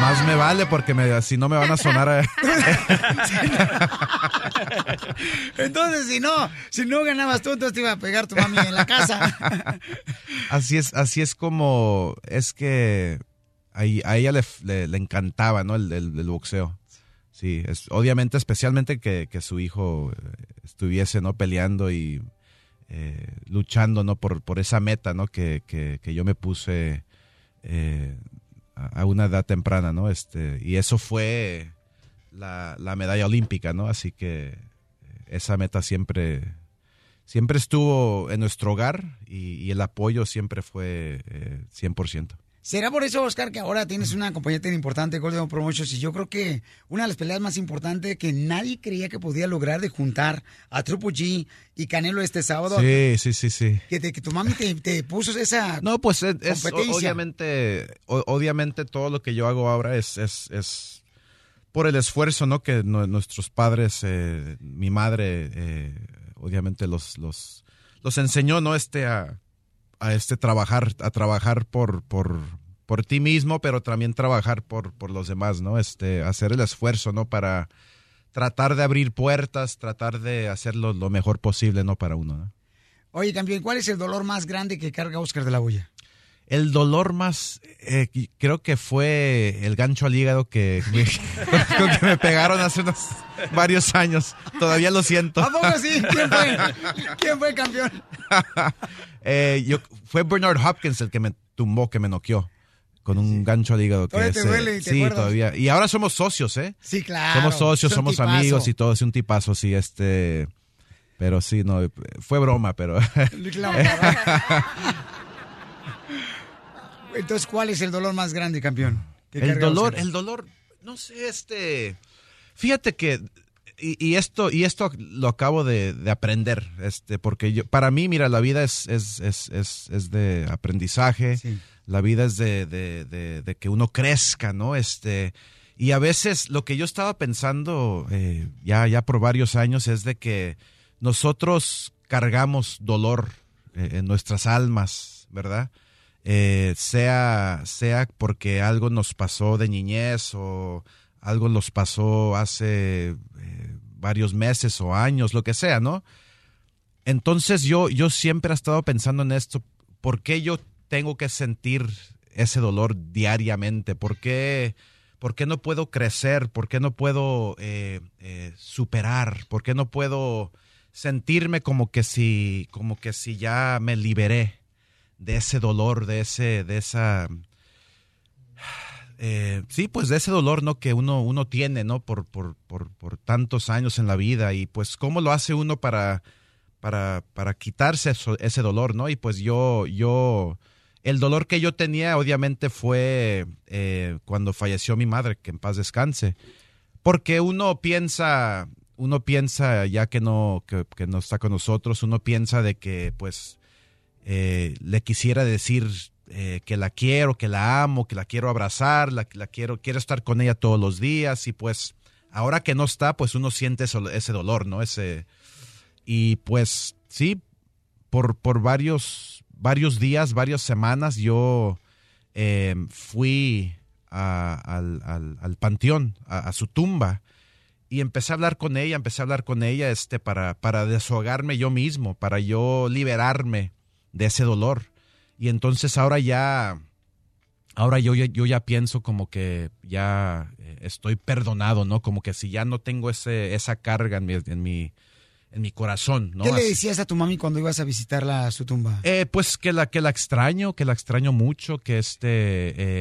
más me vale porque me, si no me van a sonar... a- <laughs> Entonces, si no, si no ganabas tú, entonces te iba a pegar tu mami en la casa. <laughs> así es, así es como es que a, a ella le, le- le encantaba, ¿no? El, el- el boxeo. Sí, es, obviamente, especialmente que, que su hijo eh, estuviese, ¿no? Peleando y eh, luchando, ¿no? Por, por esa meta, ¿no? Que, que, que yo me puse eh, a una edad temprana, ¿no? Este, y eso fue la, la medalla olímpica, ¿no? Así que eh, esa meta siempre, siempre estuvo en nuestro hogar y, y el apoyo siempre fue eh, 100%. ¿Será por eso, Oscar, que ahora tienes una compañía tan importante, Golden Promotions? Y yo creo que una de las peleas más importantes que nadie creía que podía lograr de juntar a Triple G y Canelo este sábado. Sí, sí, sí, sí. Que, te- que tu mami te, te puso esa No, pues es, obviamente, o- obviamente todo lo que yo hago ahora es, es, es por el esfuerzo, ¿no? Que nu- nuestros padres, eh, mi madre, eh, obviamente los, los, los enseñó, ¿no? Este a, a este trabajar, a trabajar por, por, por ti mismo, pero también trabajar por, por los demás, ¿no? Este, hacer el esfuerzo, ¿no? Para tratar de abrir puertas, tratar de hacerlo lo mejor posible, ¿no? Para uno, ¿no? Oye, campeón, ¿cuál es el dolor más grande que carga Oscar de la Hoya? El dolor más, eh, creo que fue el gancho al hígado que, <laughs> que me pegaron hace unos varios años. Todavía lo siento. ¿A poco sí? ¿Quién fue? ¿Quién fue campeón? <laughs> Eh, yo, fue Bernard Hopkins el que me tumbó, que me noqueó. Con un gancho al hígado. Que ese- duele y te sí, acuerdas. todavía. Y ahora somos socios, ¿eh? Sí, claro. Somos socios, somos tipazo. amigos y todo. Es un tipazo, sí, este... Pero sí, no, fue broma, pero... <laughs> Entonces, ¿cuál es el dolor más grande, campeón? El dolor, el dolor, no sé, este... Fíjate que... Y, y esto, y esto lo acabo de, de aprender, este, porque yo, para mí, mira, la vida es, es, es, es, es de aprendizaje, la vida es de, de, de- que uno crezca, ¿no? Este, y a veces lo que yo estaba pensando eh, ya, ya por varios años es de que nosotros cargamos dolor eh, en nuestras almas, ¿verdad? Eh, sea, sea porque algo nos pasó de niñez o algo nos pasó hace varios meses o años, lo que sea, ¿no? Entonces yo, yo siempre he estado pensando en esto, ¿por qué yo tengo que sentir ese dolor diariamente? ¿Por qué, por qué no puedo crecer? ¿Por qué no puedo eh, eh, superar? ¿Por qué no puedo sentirme como que si, como que si ya me liberé de ese dolor, de ese, de esa eh, sí, pues de ese dolor, ¿no? Que uno, uno tiene, ¿no? Por, por, por, por tantos años en la vida y pues cómo lo hace uno para, para, para quitarse ese dolor, ¿no? Y pues yo, yo, el dolor que yo tenía obviamente fue eh, cuando falleció mi madre, que en paz descanse, porque uno piensa, uno piensa ya que no, que, que no está con nosotros, uno piensa de que pues eh, le quisiera decir eh, que la quiero, que la amo, que la quiero abrazar, la, la quiero, quiero estar con ella todos los días y pues ahora que no está, pues uno siente ese dolor, ¿no? Ese y pues sí, por, por varios, varios días, varias semanas yo eh, fui al, al- al panteón, a, su tumba y empecé a hablar con ella, empecé a hablar con ella este, para, para desahogarme yo mismo, para yo liberarme de ese dolor. Y entonces ahora ya, ahora yo, ya- yo ya pienso como que ya eh, estoy perdonado, ¿no? Como que si ya no tengo ese, esa carga en mi, en mi, en mi corazón, ¿no? ¿Qué le decías a tu mami cuando ibas a visitarla a su tumba? eh, pues que la, que la extraño, que la extraño mucho, que este,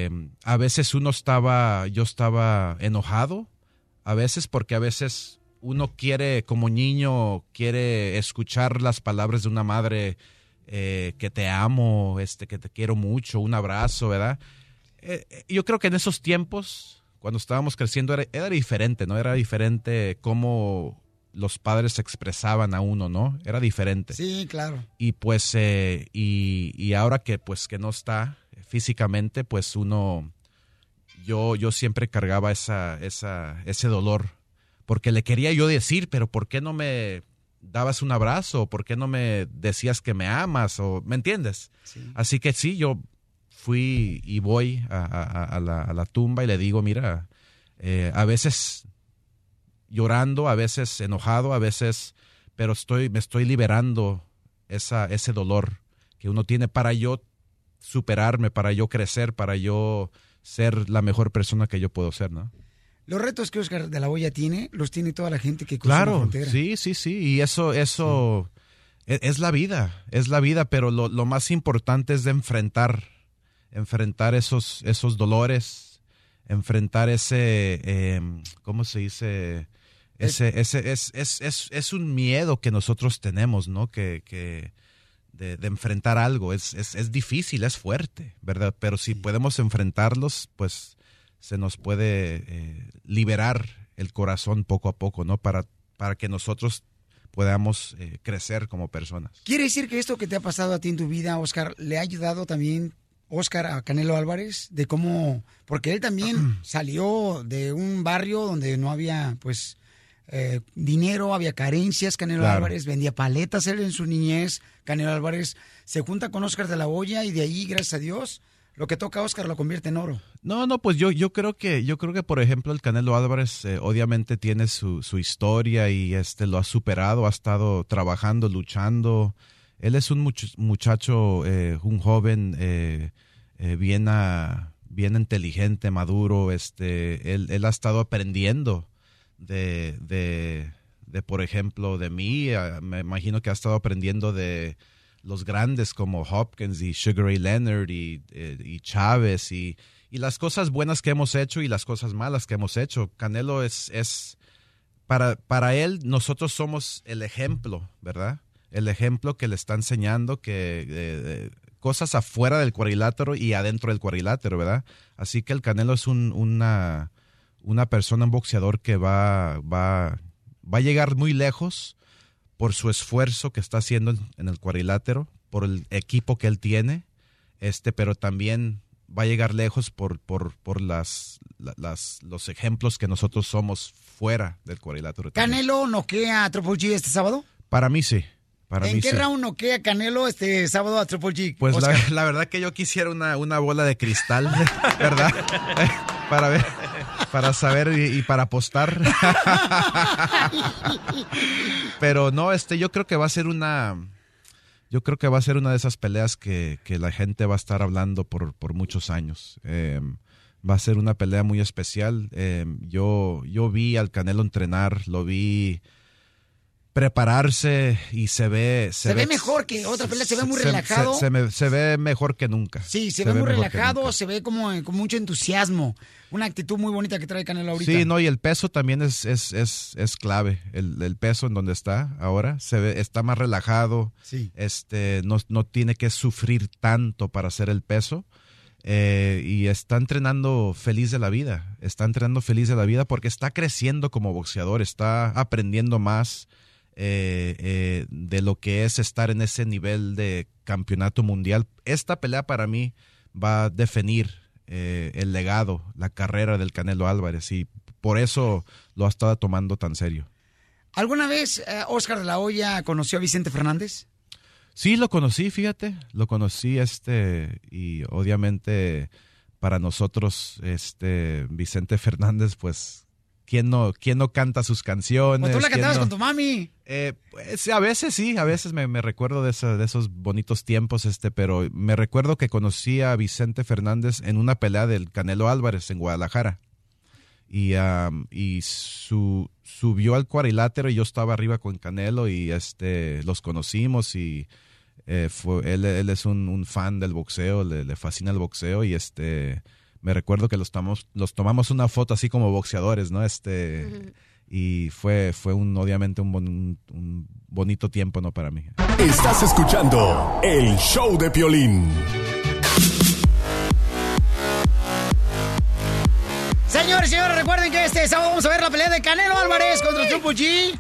eh, a veces uno estaba, yo estaba enojado, a veces porque a veces uno quiere, como niño, quiere escuchar las palabras de una madre eh, que te amo, este, que te quiero mucho, un abrazo, ¿verdad? Eh, eh, yo creo que en esos tiempos, cuando estábamos creciendo, era, era diferente, ¿no? Era diferente cómo los padres se expresaban a uno, ¿no? Era diferente. Sí, claro. Y pues, eh, y, y ahora que pues que no está físicamente, pues uno, yo, yo siempre cargaba esa, esa, ese dolor, porque le quería yo decir, pero ¿por qué no me dabas un abrazo? ¿Por qué no me decías que me amas? O, ¿Me entiendes? Así que sí, yo fui y voy a, a- a la, a la tumba y le digo, mira, eh, a veces llorando, a veces enojado, a veces, pero estoy, me estoy liberando esa, ese dolor que uno tiene para yo superarme, para yo crecer, para yo ser la mejor persona que yo puedo ser, ¿no? Los retos que Oscar de la Hoya tiene, los tiene toda la gente que cruza la Claro, frontera. sí, sí, sí, y eso, eso e- es, la vida, es la vida, pero lo, lo más importante es de enfrentar, enfrentar esos, esos dolores, enfrentar ese, eh, ¿cómo se dice? Ese, ese, es, es, es, es un miedo que nosotros tenemos, ¿no? Que, que de, de enfrentar algo, es, es, es difícil, es fuerte, ¿verdad? Pero si podemos enfrentarlos, pues se nos puede eh, liberar el corazón poco a poco, ¿no? Para, para que nosotros podamos eh, crecer como personas. ¿Quiere decir que esto que te ha pasado a ti en tu vida, Oscar, le ha ayudado también, Oscar, a Canelo Álvarez? De cómo, porque él también <clears throat> salió de un barrio donde no había, pues, eh, dinero, había carencias. Canelo Claro. Álvarez vendía paletas él en su niñez. Canelo Álvarez se junta con Oscar de la Hoya y de ahí, gracias a Dios, lo que toca a Oscar lo convierte en oro. No, no, pues yo, yo creo que, yo creo que por ejemplo el Canelo Álvarez eh, obviamente tiene su, su historia y este lo ha superado, ha estado trabajando, luchando. Él es un much- muchacho, eh, un joven eh, bien, ah, bien inteligente, maduro. Este, él, él ha estado aprendiendo de, de, de, por ejemplo, de mí. Ah, Me imagino que ha estado aprendiendo de los grandes como Hopkins y Sugar Ray Leonard y, eh, y Chávez y, y las cosas buenas que hemos hecho y las cosas malas que hemos hecho. Canelo es, es para, para él, nosotros somos el ejemplo, ¿verdad? El ejemplo que le está enseñando que eh, eh, cosas afuera del cuadrilátero y adentro del cuadrilátero, ¿verdad? Así que el Canelo es un, una, una persona, un boxeador que va, va, va a llegar muy lejos por su esfuerzo que está haciendo en, el cuadrilátero, por el equipo que él tiene, este, pero también va a llegar lejos por, por, por las, la- las, los ejemplos que nosotros somos fuera del cuadrilátero. ¿Canelo noquea a Triple G este sábado? Para mí sí. Para ¿En mí qué sí. round noquea Canelo este sábado a Triple G? Pues la, <laughs> la verdad que yo quisiera una, una bola de cristal, <laughs> ¿verdad? <laughs> para ver, para saber y, para apostar. Pero no, este, yo creo que va a ser una, yo creo que va a ser una de esas peleas que, que la gente va a estar hablando por, por muchos años. Eh, va a ser una pelea muy especial. Eh, yo, yo vi al Canelo entrenar, lo vi prepararse y se ve Se ve mejor que otra pelea, se ve muy se- relajado. Se, se me- se ve mejor que nunca. Sí, se, ve, muy relajado, se ve como con mucho entusiasmo. Una actitud muy bonita que trae Canelo ahorita. Sí, no, y el peso también es, es, es, es clave. El, el peso en donde está ahora se ve, está más relajado. Sí. Este, no, no tiene que sufrir tanto para hacer el peso. eh, y está entrenando feliz de la vida. Está entrenando feliz de la vida porque está creciendo como boxeador, está aprendiendo más eh, eh, de lo que es estar en ese nivel de campeonato mundial. Esta pelea para mí va a definir eh, el legado, la carrera del Canelo Álvarez y por eso lo ha estado tomando tan serio. ¿Alguna vez Oscar de la Hoya conoció a Vicente Fernández? Sí, lo conocí, fíjate, lo conocí, este, y obviamente para nosotros, este, Vicente Fernández, pues, ¿quién no, quién no canta sus canciones? ¿O tú la ¿Quién cantabas no? con tu mami? Eh, pues, a veces sí, a veces me, me recuerdo de, esa- de esos bonitos tiempos, este, pero me recuerdo que conocí a Vicente Fernández en una pelea del Canelo Álvarez en Guadalajara. Y, am, y su, subió al cuadrilátero y yo estaba arriba con Canelo y este los conocimos y eh, fue, él, él es un, un fan del boxeo, le, le fascina el boxeo y este me recuerdo que los tomamos, los tomamos una foto así como boxeadores, ¿no? Este y fue, fue un, obviamente un, bon- un bonito tiempo, ¿no? Para mí. Estás escuchando el show de Piolín. Señores, señores, recuerden que este sábado vamos a ver la pelea de Canelo Álvarez contra Triple G.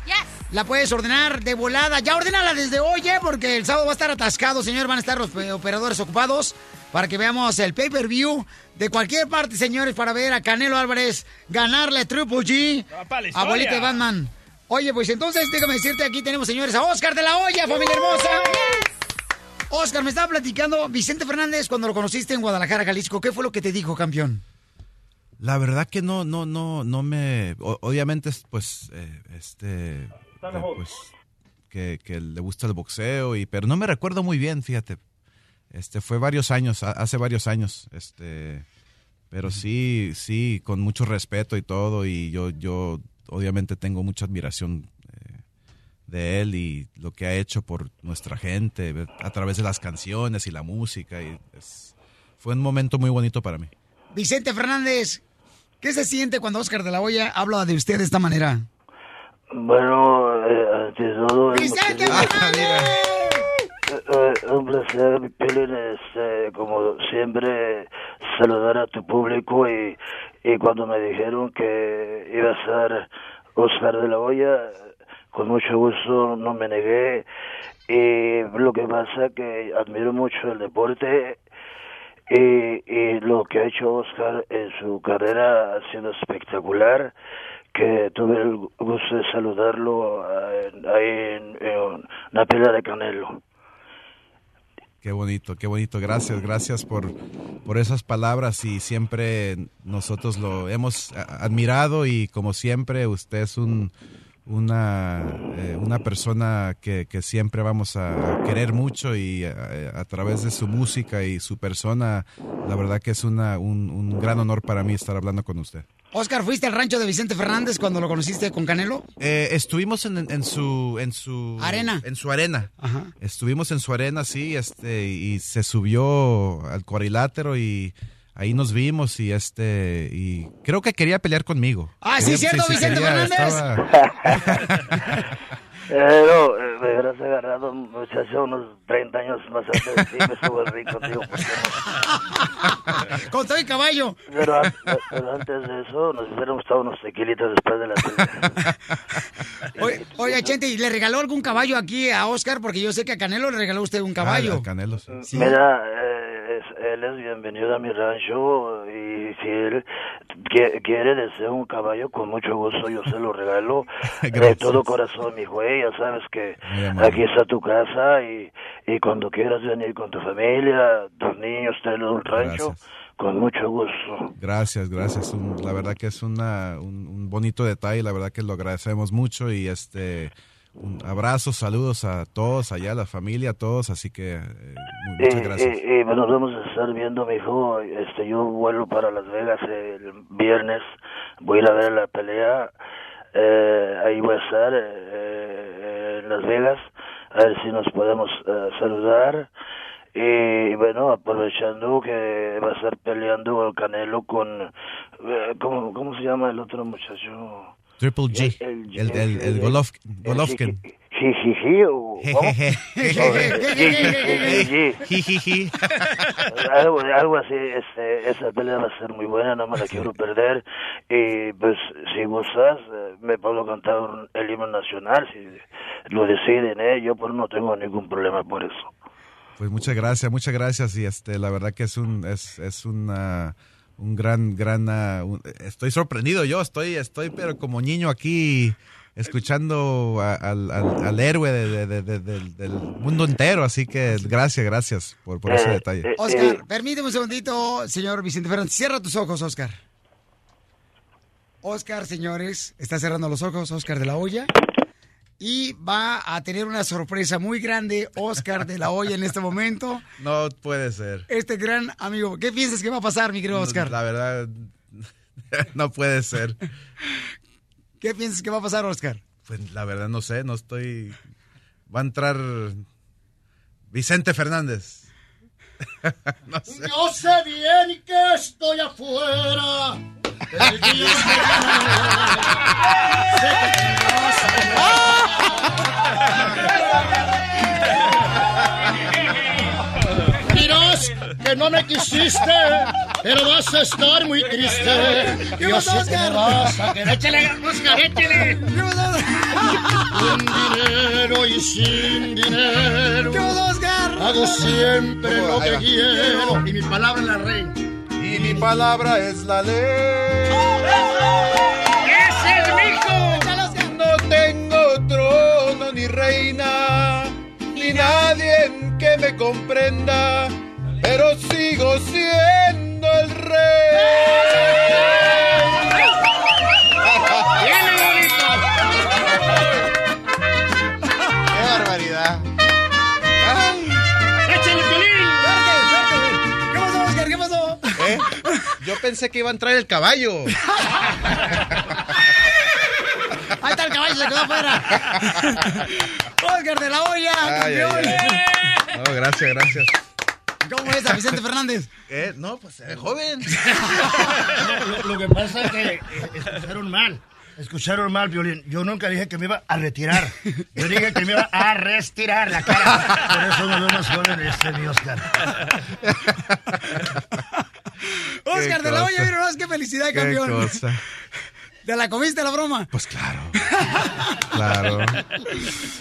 La puedes ordenar de volada. Ya ordénala desde hoy, ¿eh? Porque el sábado va a estar atascado, señor. Van a estar los eh, operadores ocupados para que veamos el pay-per-view de cualquier parte, señores, para ver a Canelo Álvarez ganarle a Triple G. Abuelita de Batman. Oye, pues entonces déjame decirte, aquí tenemos, señores, a Oscar de la Hoya, familia hermosa. Oscar, me estaba platicando, Vicente Fernández, cuando lo conociste en Guadalajara, Jalisco, ¿qué fue lo que te dijo, campeón? La verdad que no, no, no, no me. o- obviamente, pues, eh, este. Eh, pues, que, que le gusta el boxeo, y, pero no me recuerdo muy bien, fíjate. Este, fue varios años, ha- hace varios años, este. Pero sí, sí, con mucho respeto y todo, y yo, yo obviamente tengo mucha admiración eh, de él y lo que ha hecho por nuestra gente a través de las canciones y la música, y es- fue un momento muy bonito para mí. Vicente Fernández, ¿qué se siente cuando Oscar de la Hoya habla de usted de esta manera? Bueno, eh, ante todo, ¡Vicente! Eh, eh, un placer, mi Piolín, este, como siempre, saludar a tu público y, y cuando me dijeron que iba a ser Oscar de la Hoya, con mucho gusto no me negué. Y lo que pasa que admiro mucho el deporte y, y lo que ha hecho Oscar en su carrera ha sido espectacular que tuve el gusto de saludarlo eh, ahí en, la pelea de Canelo. Qué bonito, qué bonito. Gracias, gracias por, por esas palabras y siempre nosotros lo hemos admirado y como siempre usted es un, una, eh, una persona que, que siempre vamos a querer mucho y eh, a, través de su música y su persona, la verdad que es una, un, un gran honor para mí estar hablando con usted. Oscar, ¿fuiste al rancho de Vicente Fernández cuando lo conociste con Canelo? Eh, estuvimos en, en su en su Arena. En su arena. Estuvimos en su arena, sí, este, y se subió al cuadrilátero y ahí nos vimos y este y creo que quería pelear conmigo. Ah, sí, Quería- cierto, Vicente quería, Fernández. estaba- <laughs> <laughs> Eh, no, eh, me hubieras agarrado, muchacho, unos 30 años más antes de ti, me estuvo rico, tío. ¿por qué no? Con todo el caballo. Pero, an- pero antes de eso, nos hubiéramos estado unos tequilitas después de la pelea. <laughs> Oye, Chente, ¿y le regaló algún caballo aquí a Oscar? Porque yo sé que a Canelo le regaló usted un caballo. Ah, Canelo, sí. Sí. Mira, eh, es- él es bienvenido a mi rancho y si él qui- quiere, desea un caballo, con mucho gusto yo se lo regalo. <laughs> de todo corazón, mi güey, ya sabes que aquí está tu casa y, y cuando quieras venir con tu familia, tus niños, tenerlos en un rancho, con mucho gusto. Gracias, gracias. Un- la verdad que es una, un, un bonito detalle, la verdad que lo agradecemos mucho y este un abrazo, saludos a todos allá, a la familia, a todos, así que eh, mu- muchas Y- gracias. Y, nos vamos a estar viendo, mi hijo. Este, yo vuelo para Las Vegas el viernes. Voy a ir a ver la pelea. Eh, ahí voy a estar eh, eh, en Las Vegas. A ver si nos podemos eh, saludar. Y bueno, aprovechando que va a estar peleando el Canelo con. eh, ¿cómo, ¿Cómo se llama el otro muchacho? Triple G, el, el, el, Golov- Golovkin. Jijiji o ¿cómo? Jijiji. algo, algo así, este, esa pelea va a ser muy buena, no me la quiero perder. Y pues, si gustas, eh, me puedo cantar el himno nacional, si lo deciden, ¿eh? Yo pues no tengo ningún problema por eso. Pues muchas gracias, muchas gracias y este la verdad que es un es, es una un gran gran un- estoy sorprendido yo, estoy estoy pero como niño aquí escuchando a- al, al- al héroe de- de- de- de- del, del mundo entero, así que gracias, gracias por, por ese Eh, detalle. eh, Oscar, permíteme un segundito, señor Vicente Fernández. Cierra tus ojos, Oscar. Oscar, señores, está cerrando los ojos, Oscar de la Hoya. Y va a tener una sorpresa muy grande, Oscar de la Hoya, en este momento. <laughs> No puede ser. Este gran amigo. ¿Qué piensas que va a pasar, mi querido Oscar? La verdad <laughs> no puede ser. ¿Qué piensas que va a pasar, Oscar? Pues la verdad no sé, no estoy va a entrar Vicente Fernández. <laughs> no sé. Yo sé bien que estoy afuera. El. Dirás que no me quisiste, pero vas a estar muy triste. Yo sé que me vas a querer. Échale, Oscar, échale. Con dinero y sin dinero. Hago siempre lo que quiero. Y mi palabra es la reina. Y mi palabra es la ley. ¡Es el mijo! No tengo trono ni reina, ni nadie que me comprenda, pero sigo siendo el rey. Pensé que iba a entrar el caballo. <laughs> Ahí está el caballo, se quedó afuera. Oscar de la Ay, ay, campeón. ay. No, gracias, gracias. ¿Cómo es a Vicente Fernández? ¿Eh? No, pues eh, joven. Lo, lo que pasa es que eh, escucharon mal. Escucharon mal, Violín. Yo nunca dije que me iba a retirar. Yo dije que me iba a restirar la cara. Por eso me veo más joven este mi Oscar. Oscar de la Hoya, mira nomás qué felicidad, Qué campeón. cosa. ¿Te la comiste la broma? Pues claro. Claro.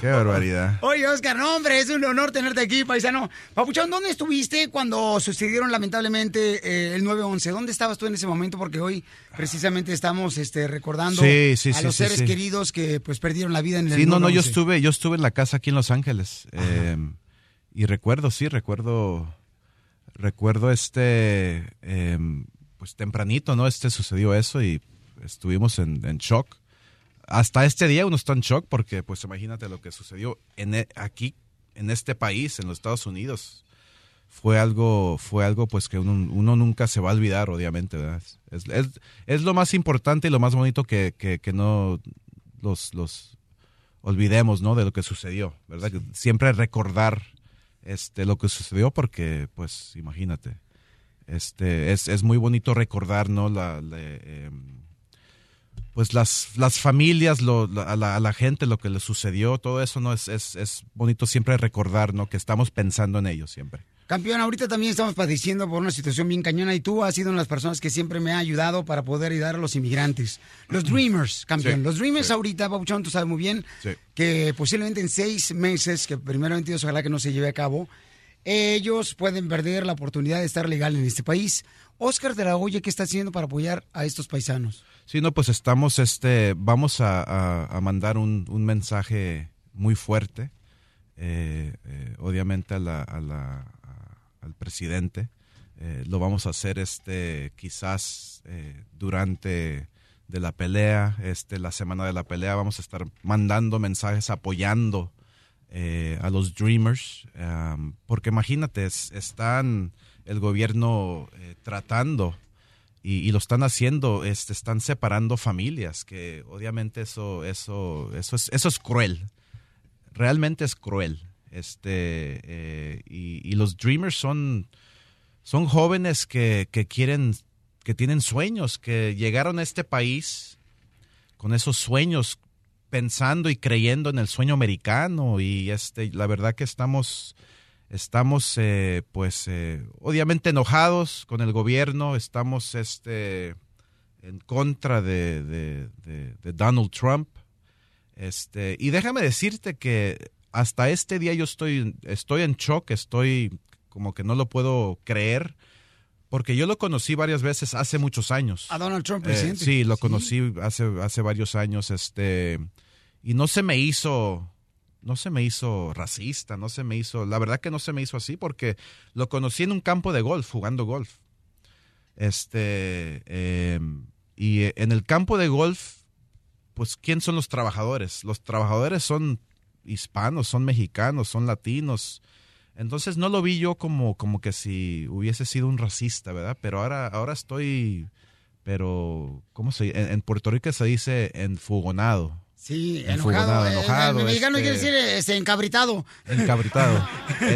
Qué barbaridad. Oye, Oscar, no, hombre, es un honor tenerte aquí, paisano. Papuchón, ¿dónde estuviste cuando sucedieron lamentablemente eh, el 9-11? ¿Dónde estabas tú en ese momento? Porque hoy precisamente estamos este, recordando Sí, sí, a los sí, seres queridos que pues perdieron la vida en el Sí, no, no, yo 9/11. estuve, yo estuve en la casa aquí en Los Ángeles. eh, y recuerdo, sí, recuerdo, recuerdo este, eh, pues tempranito, ¿no? Este sucedió eso y estuvimos en, en shock. Hasta este día uno está en shock porque, pues imagínate lo que sucedió en, e- aquí, en este país, en los Estados Unidos. Fue algo, fue algo pues que uno, uno nunca se va a olvidar, obviamente, ¿verdad? Es, es- es lo más importante y lo más bonito que, que- que no los, los olvidemos, ¿no? De lo que sucedió, ¿verdad? Siempre recordar este, lo que sucedió porque, pues, imagínate, este, es, es muy bonito recordar, ¿no? La, la, em, pues las, las familias, lo, la- a, la, a la gente, lo que le sucedió, todo eso, ¿no? Es, es, es bonito siempre recordar, ¿no? Que estamos pensando en ellos siempre. Campeón, ahorita también estamos padeciendo por una situación bien cañona y tú has sido una de las personas que siempre me ha ayudado para poder ayudar a los inmigrantes. Los Dreamers, campeón. Sí, los Dreamers sí. ahorita, Papuchón, tú sabes muy bien Sí. que posiblemente en seis meses, que primeramente Dios ojalá que no se lleve a cabo, ellos pueden perder la oportunidad de estar legal en este país. Oscar de la Hoya, ¿qué está haciendo para apoyar a estos paisanos? Sí, no, pues estamos, este, vamos a, a- a mandar un, un mensaje muy fuerte, eh, eh, obviamente a la, a la- a- al presidente. Eh, lo vamos a hacer, este, quizás eh, durante de la pelea, este, la semana de la pelea, vamos a estar mandando mensajes apoyando eh, a los Dreamers, um, porque imagínate, es- están el gobierno tratando y, y lo están haciendo, este, están separando familias, que obviamente eso, eso, eso es, eso es cruel, realmente es cruel. Este, eh, y, los Dreamers son, son jóvenes que, que quieren, que tienen sueños, que llegaron a este país con esos sueños, pensando y creyendo en el sueño americano. Y este la verdad que estamos estamos eh, pues eh, obviamente enojados con el gobierno. Estamos este en contra de, de- de- de Donald Trump. Este y déjame decirte que hasta este día yo estoy estoy en shock estoy como que no lo puedo creer porque yo lo conocí varias veces hace muchos años A Donald Trump, eh, presidente. sí, lo conocí hace, hace varios años, este, y no se me hizo, no se me hizo racista, no se me hizo, la verdad que no se me hizo así porque lo conocí en un campo de golf, jugando golf. Este, eh, y en el campo de golf, pues, ¿quién son los trabajadores? Los trabajadores son hispanos, son mexicanos, son latinos. Entonces no lo vi yo como, como que si hubiese sido un racista, ¿verdad? Pero ahora, ahora estoy, pero, ¿cómo se dice? En, en Puerto Rico se dice enfugonado. Sí, Enfugonado, enojado. eh, enojado, en mexicano este- quiere decir este, encabritado. Encabritado. <laughs>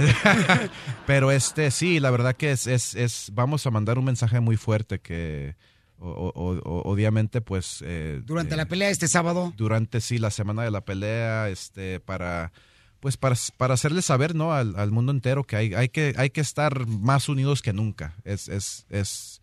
<laughs> Pero este, sí, la verdad que es, es, es, vamos a mandar un mensaje muy fuerte que o- o- o- obviamente pues... eh, Durante eh, la pelea este sábado. durante sí la semana de la pelea este para pues para, para hacerle saber no al, al mundo entero que hay, hay que hay que estar más unidos que nunca. Es es, es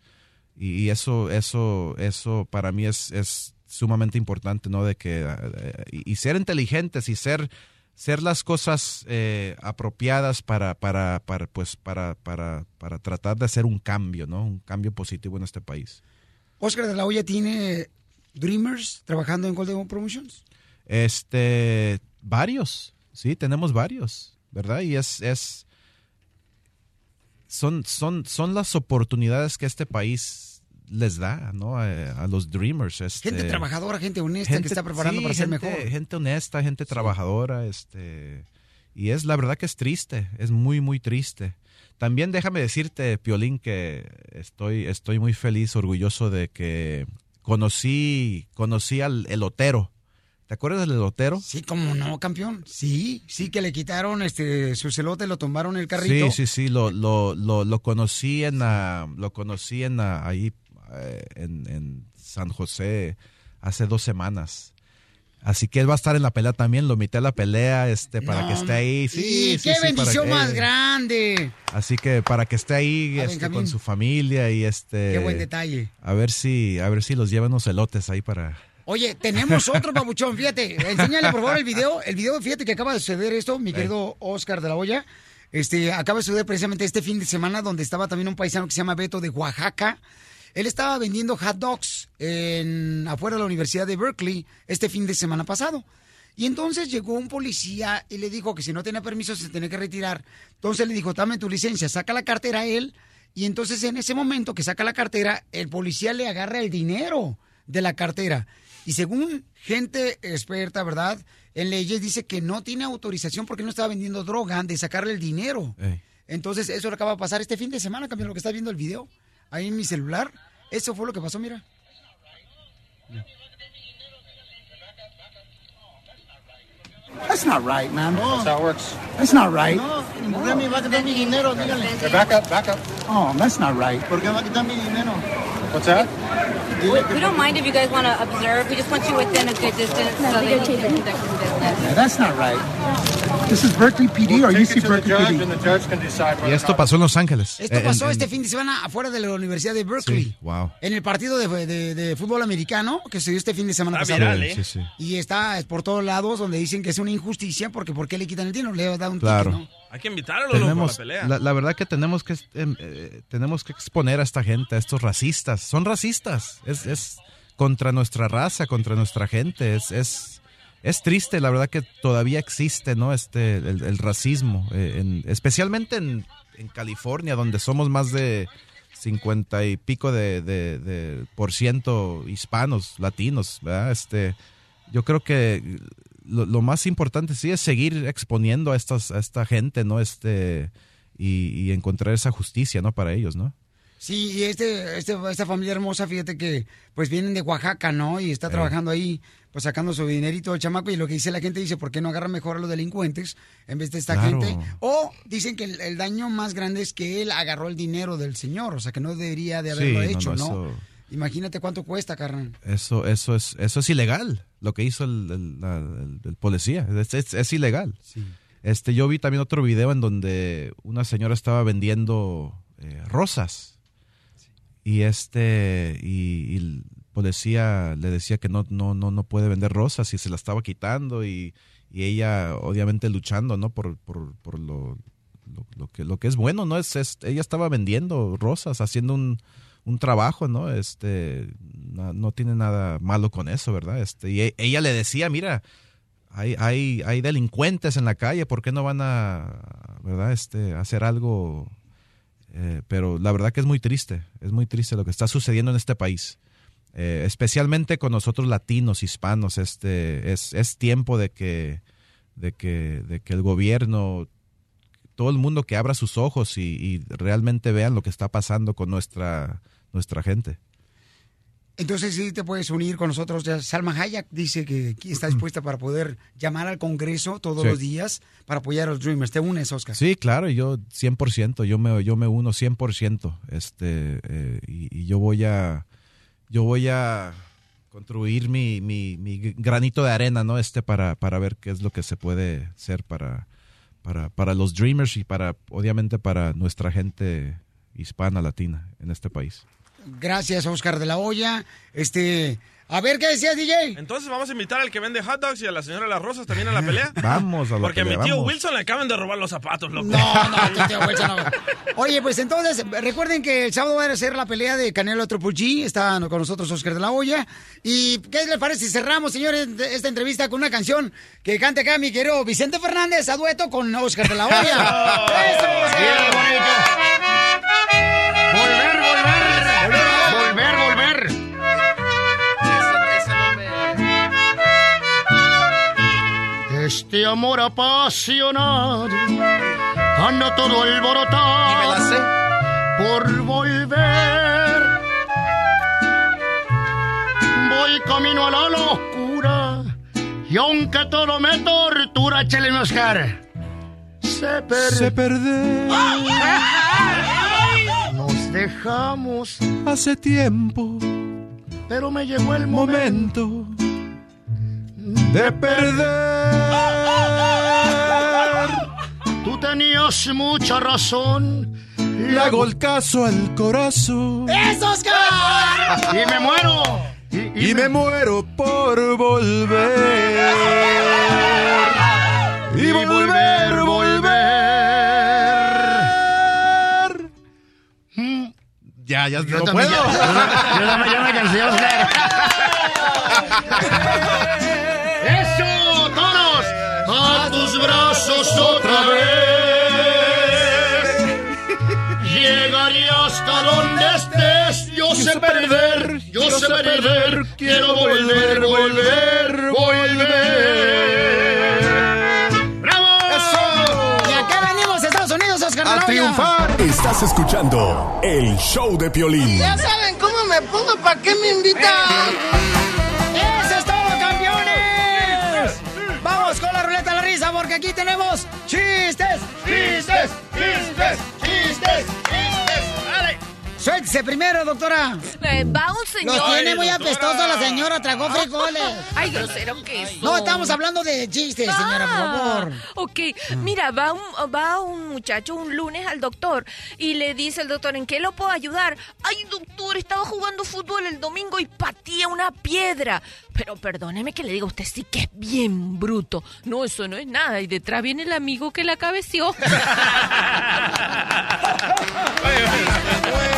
y eso eso eso para mí es, es sumamente importante no de que eh, y, y ser inteligentes y ser ser las cosas eh, apropiadas para para para pues para para para tratar de hacer un cambio no un cambio positivo en este país Oscar de la Hoya tiene Dreamers trabajando en Golden Promotions. Este, varios, sí, tenemos varios, ¿verdad? Y es, es, son, son, son las oportunidades que este país les da, ¿no? A, a los dreamers. Este, Gente trabajadora, gente honesta que está preparando sí, para ser mejor. Gente honesta, gente trabajadora, este, y es la verdad que es triste, es muy, muy triste. También déjame decirte, Piolín, que estoy, estoy muy feliz, orgulloso de que conocí, conocí al elotero. ¿Te acuerdas del elotero? Sí, como no, campeón. Sí, sí que le quitaron este su celote, lo tomaron el carrito. Sí, sí, sí, lo, lo, lo, lo conocí en lo conocí en ah, ahí eh, en, en San José hace dos semanas. Así que él va a estar en la pelea también, lo invité a la pelea este para que esté ahí. Sí, y sí, qué sí, bendición que- más grande. Así que para que esté ahí Ah, este, con su familia y este Qué buen detalle. a ver si a ver si los llevan unos elotes ahí para Oye, tenemos otro papuchón, fíjate. Enséñale, por favor, el video. El video, fíjate que acaba de suceder esto, mi querido Oscar de la Hoya. Este, acaba de suceder precisamente este fin de semana, donde estaba también un paisano que se llama Beto de Oaxaca. Él estaba vendiendo hot dogs en, afuera de la Universidad de Berkeley este fin de semana pasado. Y entonces llegó un policía y le dijo que si no tenía permiso se tenía que retirar. Entonces le dijo, dame tu licencia, saca la cartera a él. Y entonces en ese momento que saca la cartera, el policía le agarra el dinero de la cartera. Y según gente experta, ¿verdad? En leyes dice que no tiene autorización porque no estaba vendiendo droga de sacarle el dinero. Entonces eso le acaba de pasar este fin de semana, cambió lo que está viendo el video ahí en mi celular. Eso fue lo que pasó, mira. That's not right, man. That's how it works. That's not right. No, ¿Por qué me va a quitar mi dinero? Dígale. Back up, back up. Oh, that's not right. ¿Por qué me va a quitar mi dinero? What's that? We, we don't mind if you guys want to observe. We just want you within a good distance so that you can conduct your business. Yeah, that's not right. This is Berkeley PD or UC it to the Berkeley judge PD? and the judge can decide Y esto pasó en Los Ángeles. Esto En- pasó en- este fin de semana afuera de la Universidad de Berkeley. Sí, wow. En el partido de, de- de fútbol americano que se dio este fin de semana Está pasado. viral, ¿eh? Sí, sí. Y está por todos lados donde dicen que es una injusticia porque ¿por qué le quitan el dinero? Le da un Claro. ticket, ¿no? Hay que invitarlo, loco, a la Tenemos, pelea. la, la verdad que tenemos que em, eh, tenemos que exponer a esta gente, a estos racistas. Son racistas. Es, es contra nuestra raza, contra nuestra gente. Es, es, es triste, la verdad que todavía existe, ¿no? Este, el, el racismo, eh, en- especialmente en, en California, donde somos más de 50 y pico de, de- de por ciento hispanos, latinos, ¿verdad? Este, yo creo que lo, lo más importante sí es seguir exponiendo a estas, a esta gente, ¿no? Este, y, y encontrar esa justicia, ¿no? Para ellos, ¿no? Sí, y este, este, esta familia hermosa, fíjate que pues vienen de Oaxaca, ¿no? Y está trabajando ahí, pues sacando su dinerito el chamaco. Y lo que dice la gente dice, ¿por qué no agarra mejor a los delincuentes en vez de esta Claro. gente? O dicen que el, el daño más grande es que él agarró el dinero del señor, o sea que no debería de haberlo Sí, no, hecho, no, ¿no? eso- Imagínate cuánto cuesta, carnal. Eso, eso es, eso es ilegal, lo que hizo el, el- la- el- el policía. Es, es- es ilegal. Este, yo vi también otro video en donde una señora estaba vendiendo eh, rosas. Y este, y, y el policía le decía que no, no, no, no puede vender rosas y se la estaba quitando y, y ella obviamente luchando, ¿no? Por, por, por lo, lo, lo que, lo que es bueno, ¿no? Es, es- ella estaba vendiendo rosas, haciendo un, un trabajo, ¿no? Este, no, tiene nada malo con eso, ¿verdad? Este, y e- ella le decía, mira, hay, hay, hay delincuentes en la calle, ¿por qué no van a, ¿verdad? Este, hacer algo? Eh, pero la verdad que es muy triste, es muy triste lo que está sucediendo en este país. Eh, especialmente con nosotros latinos, hispanos, este, es, es tiempo de que, de que, de que el gobierno, todo el mundo que abra sus ojos y, y realmente vean lo que está pasando con nuestra, nuestra gente. Entonces sí te puedes unir con nosotros. Ya Salma Hayek dice que aquí está <clears throat> dispuesta para poder llamar al Congreso todos Sí. los días para apoyar a los Dreamers. ¿Te unes, Oscar? Sí, claro, yo 100%, yo me, yo me uno 100%, este, eh, y, y yo voy a, yo voy a construir mi, mi, mi granito de arena, ¿no? Este, para, para ver qué es lo que se puede hacer para, para, para los Dreamers y para, obviamente, para nuestra gente hispana, latina en este país. Gracias, Oscar de la Hoya. Este, a ver, ¿qué decías, DJ? Entonces vamos a invitar al que vende hot dogs y a la señora Las Rosas también a la pelea. <laughs> Vamos a la Porque a mi pelea, tío vamos. Wilson le acaban de robar los zapatos, loco. No, no, tu tío Wilson no. <laughs> Oye, pues entonces, recuerden que el sábado va a ser la pelea de Canelo Triple G. Está con nosotros Oscar de la Hoya. ¿Y qué les parece si cerramos, señores, de- esta entrevista con una canción que cante acá mi querido Vicente Fernández a dueto con Oscar de la Hoya? <laughs> ¡Eso, Este amor apasionado anda todo alborotado por volver. Voy camino a la locura y aunque todo me tortura, échale mi Oscar. Se perdió. Se perder Nos dejamos, hace tiempo pero me llegó el momento momento de perder. Tú tenías mucha razón. Le hago el caso al corazón. ¡Es Oscar! Y me muero. y, me muero por volver. Y volver, volver. Ya, ya, no puedo. ya- yo no- me- me cansé, Oscar. <laughs> ¡Eso, toros! ¡A tus brazos otra vez! Llegaré hasta donde estés, yo sé perder, yo sé perder, quiero volver, volver, volver. ¡Bravo! ¿Y a qué venimos, Estados Unidos, Oscar A triunfar. Estás escuchando el show de Piolín. Ya saben cómo me pongo, ¿para qué me invitan? Aquí tenemos chistes, Suéltese primero, doctora. Eh, va un señor. Los tiene muy apestoso la señora, tragó frijoles. <laughs> Ay, grosero que es. No, estamos hablando de chistes, señora, por favor. Ok, mira, va un, va un muchacho un lunes al doctor y le dice el doctor, ¿en qué lo puedo ayudar? Ay, doctor, estaba jugando fútbol el domingo y pateé una piedra. Pero perdóneme que le diga, usted sí que es bien bruto. No, eso no es nada. Y detrás viene el amigo que la cabeció. <laughs> <laughs>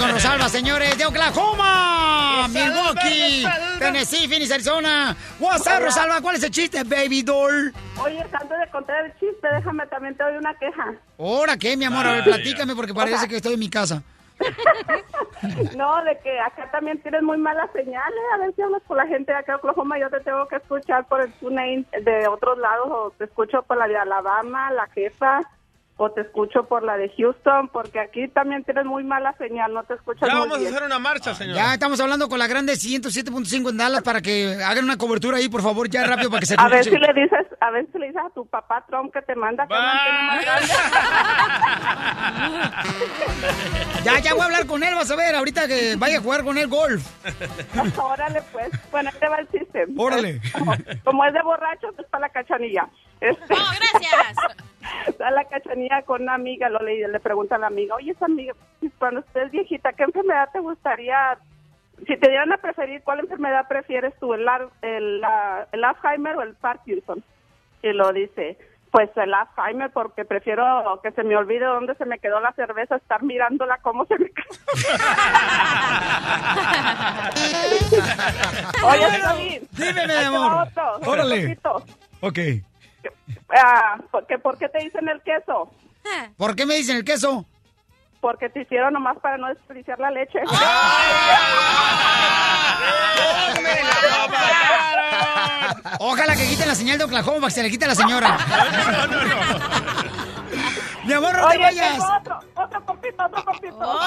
Vamos con Rosalba, <laughs> señores, de Oklahoma, Milwaukee. Tennessee, Phoenix, Arizona. What's up, Hola. Rosalba? ¿Cuál es el chiste, baby doll? Oye, antes de contar el chiste, déjame también te doy una queja. ¿Ahora qué, mi amor? A ver, Vaya. platícame porque parece que estoy en mi casa. <laughs> No, de que acá también tienes muy malas señales. A ver si hablas con la gente de acá de Oklahoma. Yo te tengo que escuchar por el TuneIn de otros lados o te escucho por la de Alabama, la jefa, o te escucho por la de Houston, porque aquí también tienes muy mala señal. No te escuchas Ya muy vamos a hacer una marcha, señor. Ya estamos hablando con la grande 107.5 en Dallas para que hagan una cobertura ahí, por favor, ya rápido para que se A ver si le dices, a ver si le dices a tu papá Trump que te manda que más. <laughs> Ya, ya voy a hablar con él, vas a ver, ahorita que vaya a jugar con él golf. <laughs> Órale, pues. Bueno, ahí te va el chiste. Órale. Como, como es de borracho, es para la cachanilla. Este, gracias! <laughs> Está la cachanilla con una amiga, lo le, le pregunta a la amiga, oye, esa amiga, cuando estés viejita, ¿qué enfermedad te gustaría? Si te dieran a preferir, ¿cuál enfermedad prefieres tú, el, el, el Alzheimer o el Parkinson? Y lo dice, pues el Alzheimer, porque prefiero que se me olvide dónde se me quedó la cerveza, estar mirándola cómo se me <laughs> quedó. <laughs> Oye, Dime, mi va amor. otro, Órale. otro. Ok. Ah, ¿por qué, ¿Por qué te dicen el queso? <laughs> ¿Por qué me dicen el queso? Porque te hicieron nomás para no desperdiciar la leche. <laughs> <laughs> Ojalá que quiten la señal de Oklahoma para que se le quite a la señora. Mi amor, no te vayas. otro, otro compito, otro compito.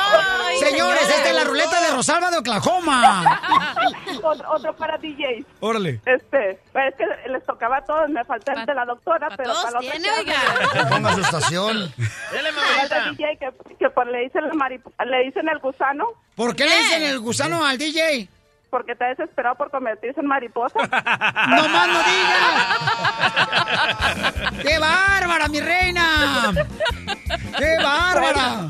Señores, esta es la ruleta de Rosalba de Oklahoma. <laughs> otro, otro para DJs. Órale. Este, pues es que les tocaba a todos, me falta el de la doctora, pero todos para otra tiene, oiga. Ponga su estación. El de DJ que, que por- le dicen la maripo- le dicen el gusano. ¿Por qué le dicen el gusano al DJ? Porque está desesperado por convertirse en mariposa. <laughs> ¡No más no digas! <laughs> ¡Qué bárbara, mi reina! ¡Qué bárbara!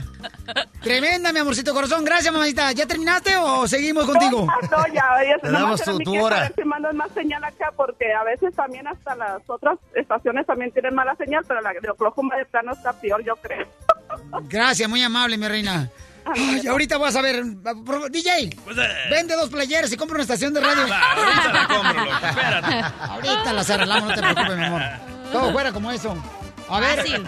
Tremenda, mi amorcito corazón. Gracias, mamacita. ¿Ya terminaste o seguimos contigo? No, ya, ya nomás damos tu- tu hora. A ver si mandas más señal acá, porque a veces también hasta las otras estaciones también tienen mala señal, pero la de Oklahoma de plano está peor, yo creo. Gracias, muy amable, mi reina. Ay, ahorita vas a ver. DJ, vende dos playeras y compra una estación de radio. ahorita la compro, loco, espérate. Ahorita las arreglamos, no te preocupes, mi amor. Todo fuera como eso. A ver. Fácil.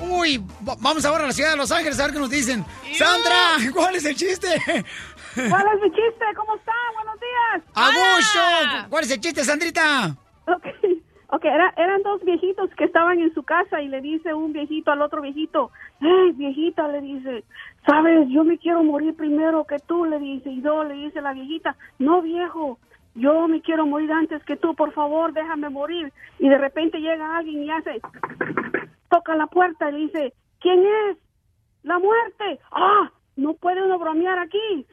Uy, va- vamos ahora a la ciudad de Los Ángeles a ver qué nos dicen. Sandra, ¿cuál es el chiste? ¿Cuál es mi chiste? ¿Cómo está? Buenos días. ¡Abucho! ¿Cuál es el chiste, Sandrita? Ok, okay era- eran dos viejitos que estaban en su casa y le dice un viejito al otro viejito, hey, viejita, le dice, sabes, yo me quiero morir primero que tú, le dice, y no, le dice la viejita, no, viejo, yo me quiero morir antes que tú, por favor, déjame morir. Y de repente llega alguien y hace, toca la puerta y dice, ¿quién es? La muerte. Ah, no puede uno bromear aquí.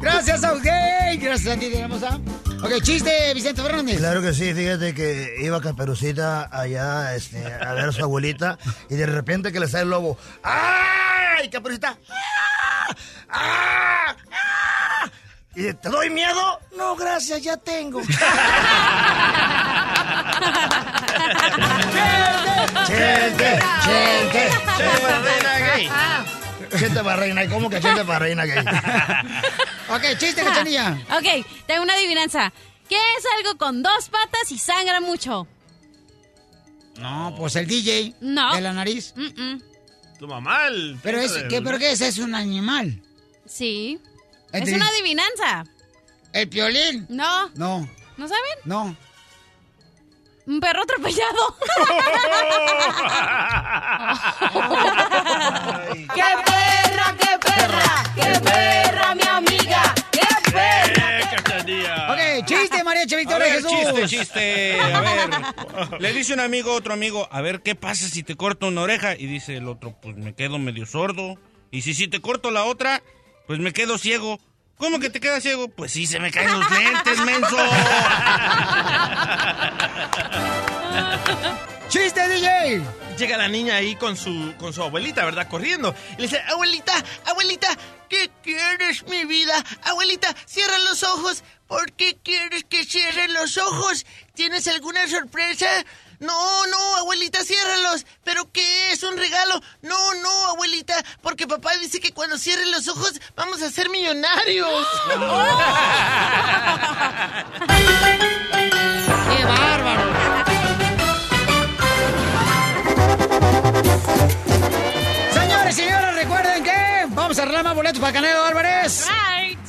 Gracias a usted. Gracias a ti, hermosa. Ok, chiste, Vicente Fernández. Claro que sí, fíjate que iba Caperucita allá este, a ver a su abuelita y de repente que le sale el lobo. ¡Ay! ¡ah! Caperucita, ¡ah! ¡ah! ¡ah! Y dice, ¿te doy miedo? No, gracias, ya tengo. <laughs> ¡Chente! ¡Chente! Chente para reina gay. Chente para reina. ¿Y cómo que chente para reina gay? <laughs> ok, chiste, cachanilla. Ok, tengo una adivinanza. ¿Qué es algo con dos patas y sangra mucho? No, pues el DJ. No. De la nariz. Mm-mm. Tu mamá, el... Pero es, ¿qué, ¿pero qué es? ¿Es un animal? Sí. Es Entonces- una adivinanza. ¿El piolín? No. No, ¿No saben? no. Un perro atropellado. <laughs> ¡Qué perra, qué perra! ¡Qué perra, mi amiga! ¡Qué perra! Eh. Ok, chiste, María Victoria ver, Jesús. chiste, chiste. A ver. <laughs> Le dice un amigo a otro amigo, a ver, ¿qué pasa si te corto una oreja? Y dice el otro, pues me quedo medio sordo. Y si, si te corto la otra, pues me quedo ciego. ¿Cómo que te quedas ciego? Pues sí, se me caen los lentes, <laughs> menso. ¡Chiste, DJ! Llega la niña ahí con su, con su abuelita, ¿verdad? Corriendo. Y le dice, abuelita, abuelita, ¿qué quieres, mi vida? Abuelita, cierra los ojos. ¿Por qué quieres que cierre los ojos? ¿Tienes alguna sorpresa? No, no, abuelita, ciérralos. ¿Pero qué es? ¿Un regalo? No, no, abuelita, porque papá dice que cuando cierre los ojos vamos a ser millonarios. <laughs> ¡Qué bárbaro! Señores y señores, recuerden que vamos a arreglar más boletos para Canelo Álvarez.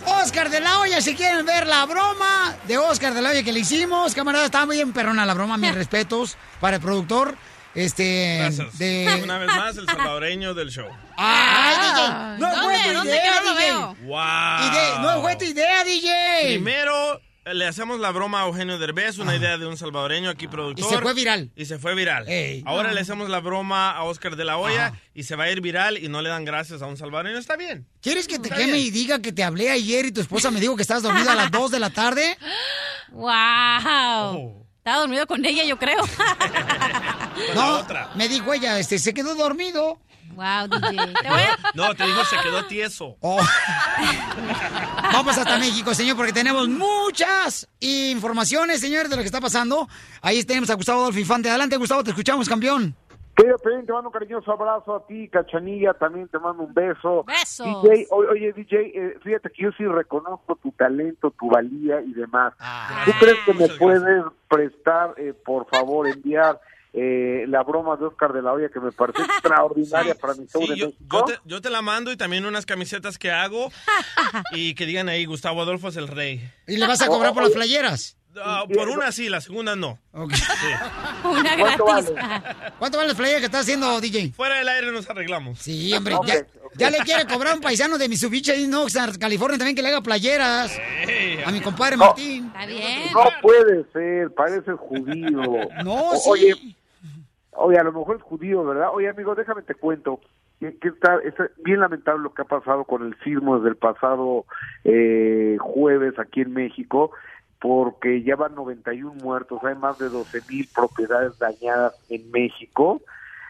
Oscar de la Hoya, si quieren ver la broma de Oscar de la Hoya que le hicimos, camarada, estaba muy bien perrona la broma, mis <laughs> respetos para el productor. Este, Gracias. de... <laughs> Una vez más, el salvadoreño del show. ¡Ay, DJ! No ¿Dónde? fue tu ¿Dónde idea, no DJ. ¡Wow! No fue tu idea, DJ. Primero le hacemos la broma a Eugenio Derbez, una idea de un salvadoreño aquí productor. Y se fue viral. Y se fue viral. Ey. Ahora Ah. le hacemos la broma a Oscar de la Hoya y se va a ir viral y no le dan gracias a un salvadoreño. Está bien. ¿Quieres que te Está queme bien. y diga que te hablé ayer y tu esposa me dijo que estabas dormido a las 2 de la tarde? <gasps> ¡Wow! Estaba dormido con ella, yo creo. <laughs> No, me dijo ella, este, se quedó dormido. Wow, DJ. Te voy a- No, te dijo se quedó tieso. Oh. <laughs> Vamos hasta México, señor, porque tenemos muchas informaciones, señores, de lo que está pasando. Ahí tenemos a Gustavo Adolfo Infante. Adelante, Gustavo, te escuchamos, campeón. Querido Pelín, te mando un cariñoso abrazo a ti, Cachanilla, también te mando un beso. Besos. DJ, o- oye, DJ, eh, fíjate que yo sí reconozco tu talento, tu valía y demás. ¿Tú crees que me puedes prestar, eh, por favor, enviar eh, la broma de Oscar de la Hoya que me pareció <laughs> extraordinaria para mi show Sí, de yo, te, yo te la mando y también unas camisetas que hago <laughs> y que digan ahí, Gustavo Adolfo es el rey. ¿Y le vas a cobrar por las playeras? Ah, por una sí, la segunda no. <laughs> Una ¿Cuánto gratis. ¿Cuánto vale la playa que estás haciendo, DJ? Fuera del aire nos arreglamos. Sí, hombre, ya, ya le quiere cobrar un paisano de Mitsubishi ahí en Oxnard, California, también que le haga playeras. A mi compadre No. Martín. Está bien. No puede ser, parece judío. No, sí. Oye, oye, a lo mejor es judío, ¿verdad? Oye, amigo, déjame te cuento. Que, está, está bien lamentable lo que ha pasado con el sismo desde el pasado eh, jueves aquí en México, porque ya van 91 muertos, hay más de 12 mil propiedades dañadas en México.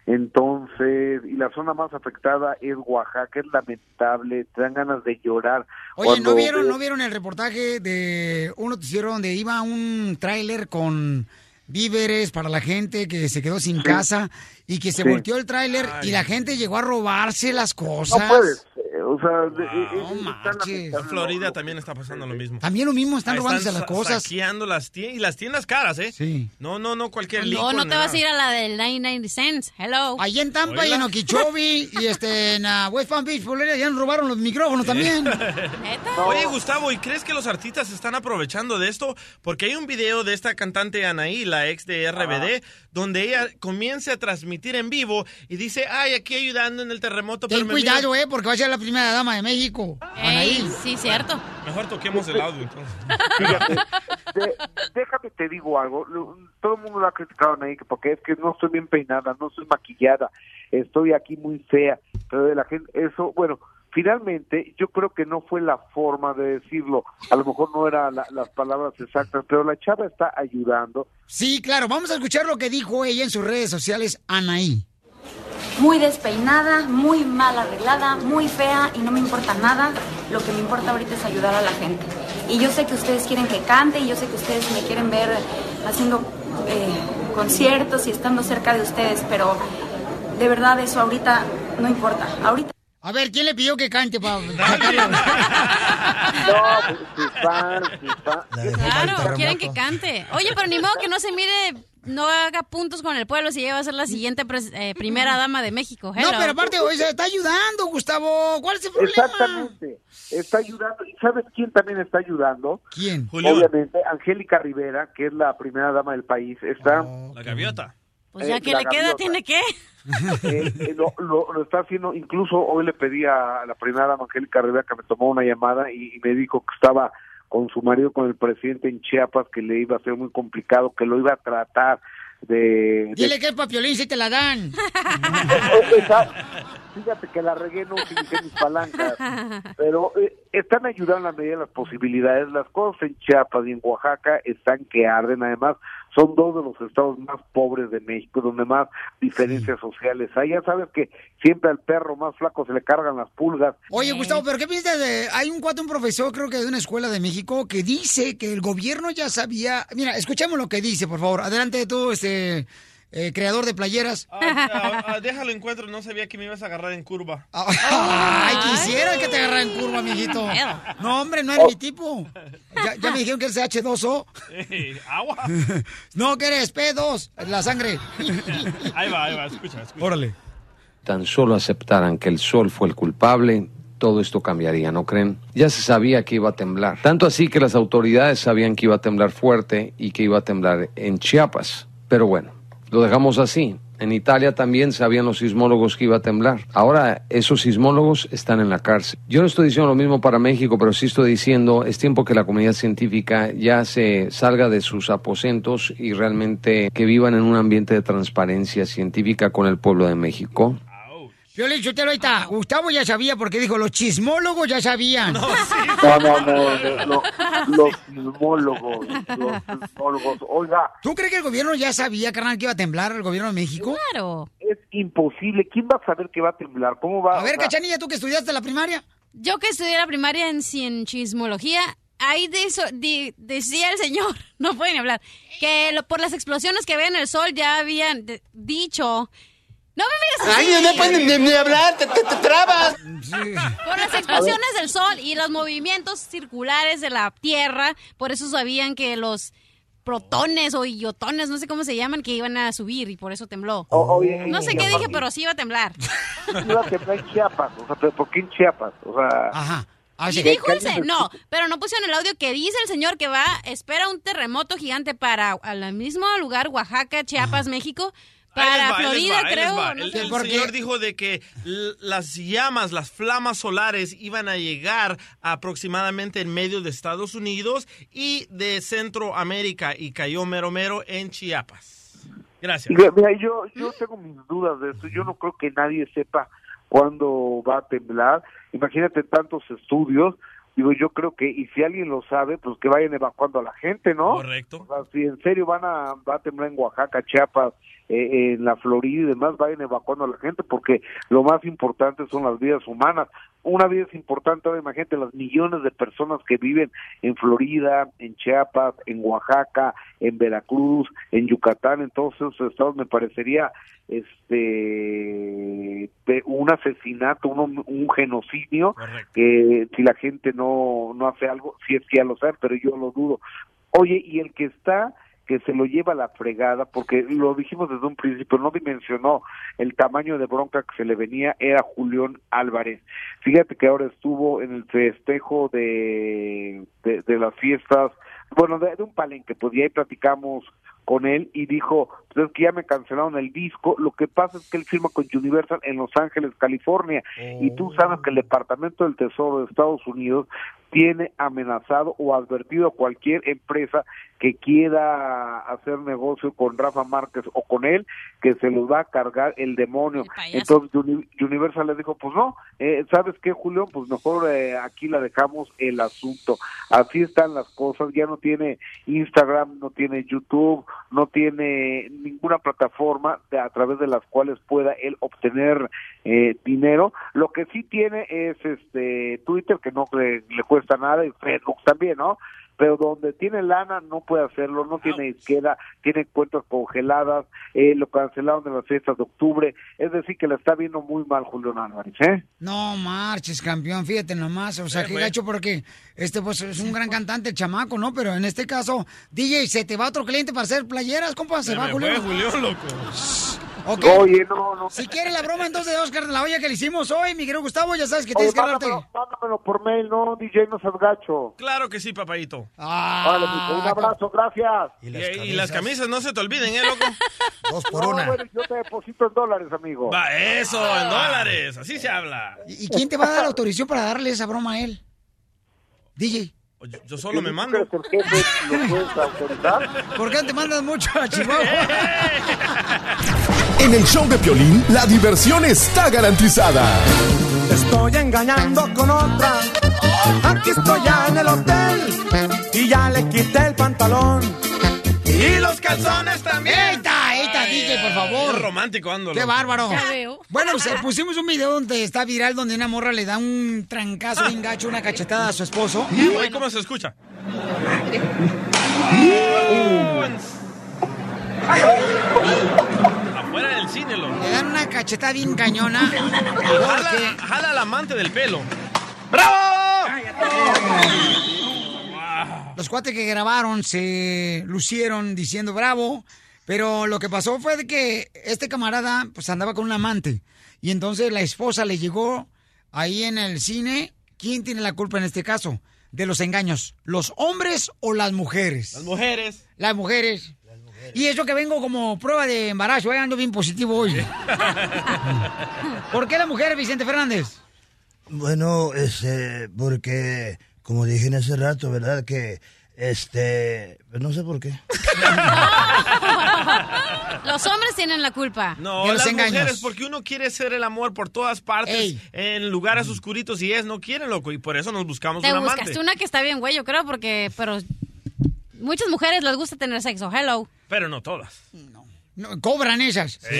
Entonces, y la zona más afectada es Oaxaca, es lamentable, te dan ganas de llorar. Oye, ¿no vieron, ves- ¿no vieron el reportaje de un noticiero donde iba un tráiler con víveres para la gente que se quedó sin casa y que se Sí. volteó el tráiler y la gente llegó a robarse las cosas? No puedes, o sea, de- tan lamentable, En Florida también está pasando lo mismo. También lo mismo, están Ahí robándose las sa- cosas. saqueando las tiendas, y las tiendas caras, ¿eh? Sí. No, no, no, cualquier No, no te nada. vas a ir a la del 99 cents. Hello. Ahí en Tampa y en Okeechobee <laughs> y este, en ah, West Palm Beach, Florida, ya nos robaron los micrófonos también. <laughs> Oye, Gustavo, ¿y crees que los artistas se están aprovechando de esto? Porque hay un video de esta cantante Anaí, la ex de RBD, donde ella comienza a transmitir en vivo y dice, ay, aquí ayudando en el terremoto. Ten pero me cuidado, miran". eh, porque va a ser la primera dama de México. Ey, sí, cierto. Mejor toquemos el audio, entonces. <laughs> Fíjate, de- déjame te digo algo. Todo el mundo lo ha criticado ahí porque es que no estoy bien peinada, no estoy maquillada, estoy aquí muy fea. Pero de la gente, eso, bueno, finalmente yo creo que no fue la forma de decirlo. A lo mejor no eran las palabras exactas, pero la chava está ayudando. Sí, claro, vamos a escuchar lo que dijo ella en sus redes sociales, Anaí. Muy despeinada, muy mal arreglada, muy fea y no me importa nada. Lo que me importa ahorita es ayudar a la gente. Y yo sé que ustedes quieren que cante y yo sé que ustedes me quieren ver haciendo eh, conciertos y estando cerca de ustedes, pero de verdad eso ahorita no importa. Ahorita A ver, ¿quién le pidió que cante para <laughs> No, fans, sus fans. Claro, quieren que cante. Oye, pero ni modo que no se mire, no haga puntos con el pueblo si ella va a ser la siguiente eh, primera dama de México. No, pero aparte, oye, se está ayudando, Gustavo. ¿Cuál es el problema? Exactamente. Está ayudando. ¿Y sabes quién también está ayudando? ¿Quién? Obviamente, Angélica Rivera, que es la primera dama del país, está... La gaviota. Pues ya Eh, que le queda, gaviota. tiene que. <laughs> Eh, eh, lo, lo- lo está haciendo, incluso hoy le pedí a la primera dama Angélica Rivera que me tomó una llamada y, y me dijo que estaba con su marido, con el presidente en Chiapas, que le iba a ser muy complicado, que lo iba a tratar de... de- Dile que es papiolín si te la dan. <laughs> Esa- Fíjate que la regué, no utilicé mis palancas, pero eh, están ayudando en la medida de las posibilidades. Las cosas en Chiapas y en Oaxaca están que arden. Además, son dos de los estados más pobres de México, donde más diferencias sociales hay. Ya sabes que siempre al perro más flaco se le cargan las pulgas. Oye, Gustavo, ¿pero qué piensas de...? Hay un cuate, un profesor, creo que de una escuela de México, que dice que el gobierno ya sabía... Mira, escuchemos lo que dice, por favor. Adelante tú, este... eh, creador de playeras. Ah, ah, ah, déjalo encuentro, no sabía que me ibas a agarrar en curva. Ay, quisiera que te agarrara en curva, mijito. No, hombre, no es mi tipo. Ya, ya me dijeron que eres H2O. Ey, agua. <laughs> No, que eres P2, la sangre. <laughs> Ahí va, ahí va, escucha, escucha. Órale. tan solo aceptaran que el sol fue el culpable, todo esto cambiaría, ¿no creen? Ya se sabía que iba a temblar. Tanto así que las autoridades sabían que iba a temblar fuerte y que iba a temblar en Chiapas. Pero bueno, lo dejamos así. En Italia también sabían los sismólogos que iba a temblar. Ahora esos sismólogos están en la cárcel. Yo no estoy diciendo lo mismo para México, pero sí estoy diciendo es tiempo que la comunidad científica ya se salga de sus aposentos y realmente que vivan en un ambiente de transparencia científica con el pueblo de México. Yo le dicho, ahí está. Gustavo ya sabía porque dijo, los chismólogos ya sabían. No, no, no, no, no. los sismólogos, los sismólogos. Oiga, ¿Tú crees que el gobierno ya sabía, carnal, que iba a temblar el gobierno de México? Claro. es imposible. ¿Quién va a saber que va a temblar? ¿Cómo va A ver, Cachanilla, tú que estudiaste la primaria. Yo que estudié la primaria en cienchismología, ahí de eso, decía el señor, <laughs> no pueden hablar, que lo- por las explosiones que ven en el sol ya habían de- dicho... No me mires así. Ay, no pueden ni- ni hablar, te- te- te trabas. Por las explosiones del sol y los movimientos circulares de la Tierra, por eso sabían que los protones o iotones, no sé cómo se llaman, que iban a subir y por eso tembló. O- oye, no sé qué dije, pero sí iba a temblar. iba a temblar en Chiapas? O sea, ¿pero ¿por qué en Chiapas? O sea, Ajá. Y dijo el se- no, pero no pusieron el audio que dice el señor que va, espera un terremoto gigante para al mismo lugar, Oaxaca, Chiapas, México, para Florida, creo. El, señor dijo de que las llamas, las flamas solares iban a llegar aproximadamente en medio de Estados Unidos y de Centroamérica y cayó mero mero en Chiapas. Gracias. Mira, yo, yo tengo mis dudas de esto. Yo no creo que nadie sepa cuándo va a temblar. Imagínate tantos estudios. Digo, yo creo que, y si alguien lo sabe, pues que vayan evacuando a la gente, ¿no? Correcto. O sea, si en serio van a, va a temblar en Oaxaca, Chiapas, eh, en la Florida y demás, vayan evacuando a la gente porque lo más importante son las vidas humanas. Una vida es importante, ahora imagínate las millones de personas que viven en Florida, en Chiapas, en Oaxaca, en Veracruz, en Yucatán, en todos esos estados me parecería este un asesinato, un, un genocidio que si la gente no no hace algo, si es que ya lo saben, pero yo lo dudo. Oye, y el que está que se lo lleva a la fregada, porque lo dijimos desde un principio, no dimensionó el tamaño de bronca que se le venía, era Julián Álvarez. Fíjate que ahora estuvo en el festejo de, de, las fiestas, bueno, de, de un palenque, pues y ahí platicamos con él y dijo, pues es que ya me cancelaron el disco, lo que pasa es que él firma con Universal en Los Ángeles, California, y tú sabes que el Departamento del Tesoro de Estados Unidos tiene amenazado o advertido a cualquier empresa que quiera hacer negocio con Rafa Márquez o con él, que se los va a cargar el demonio. Entonces Uni- Universal le dijo, pues no, eh, ¿sabes qué, Julio? Pues mejor eh, aquí la dejamos el asunto. Así están las cosas, ya no tiene Instagram, no tiene YouTube, no tiene ninguna plataforma de- a través de las cuales pueda él obtener eh, dinero. Lo que sí tiene es este Twitter, que no le, le cuesta nada, y Facebook también, ¿no? Pero donde tiene lana no puede hacerlo, no tiene izquierda, tiene cuentas congeladas, eh, lo cancelaron de las fiestas de octubre, es decir, que le está viendo muy mal Julián Álvarez, ¿eh? No marches, campeón, fíjate nomás. O sea, qué gacho porque este pues es un gran cantante, el chamaco, ¿no? Pero en este caso, DJ, se te va otro cliente para hacer playeras, compa, se, Se va Julio. fue, Julián, loco. <laughs> Oye, no, no. Si quiere la broma entonces de Oscar de la Hoya que le hicimos hoy, mi querido Gustavo, ya sabes que Oye, tienes que darte. mándamelo, mándamelo por mail, no, DJ, no seas gacho. Claro que sí, papayito. Vale, mijo, un abrazo, gracias. Y, y las camisas no se te olviden, ¿eh, loco? <laughs> Dos No, bueno, yo te deposito en dólares, amigo. Va, eso, en dólares. Así se habla. ¿Y quién te va a dar la autorización para darle esa broma a él? DJ. Yo solo me mando. ¿Lo puedes autorizar? ¿Por qué te mandas mucho a <laughs> Chihuahua? <laughs> En el show de Piolín, la diversión está garantizada. Te estoy engañando con otra. Aquí estoy ya en el hotel y ya le quité el pantalón. Y los calzones también. DJ, por favor. Qué romántico ando. ¡Qué bárbaro! Bueno, pues, pusimos un video donde está viral donde una morra le da un trancazo bien gacho, una cachetada a su esposo. Oye, ¿cómo se escucha? Afuera del cine, loco. Le dan una cachetada bien cañona. Jala, jala al amante del pelo. Los cuates que grabaron se lucieron diciendo bravo, pero lo que pasó fue de que este camarada pues andaba con un amante y entonces la esposa le llegó ahí en el cine. ¿Quién tiene la culpa en este caso de los engaños? ¿Los hombres o las mujeres? Las mujeres. Las mujeres. Y eso que vengo como prueba de embarazo, eh, ando bien positivo hoy. <laughs> ¿Por qué la mujer, Vicente Fernández? Bueno, este, porque, como dije en ese rato, ¿verdad? Que, este, pues no sé por qué. <laughs> Los hombres tienen la culpa. No, De los las engaños. mujeres, porque uno quiere hacer el amor por todas partes, Ey. en lugares oscuritos, y ellas no quieren, loco, y por eso nos buscamos Te un amante. buscaste una que está bien, güey, yo creo, porque, pero muchas mujeres les gusta tener sexo. Hello. Pero no todas. No, cobran esas. <laughs>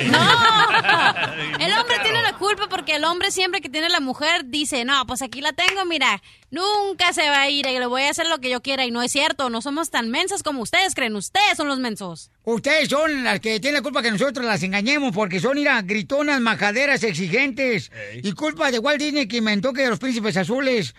El hombre tiene la culpa porque el hombre siempre que tiene la mujer dice, no, pues aquí la tengo, mira, nunca se va a ir y le voy a hacer lo que yo quiera. Y no es cierto, no somos tan mensas como ustedes creen, ustedes son los mensos. Ustedes son las que tienen la culpa que nosotros las engañemos porque son, mira, gritonas, majaderas, exigentes. Y culpa de Walt Disney que inventó que los príncipes azules.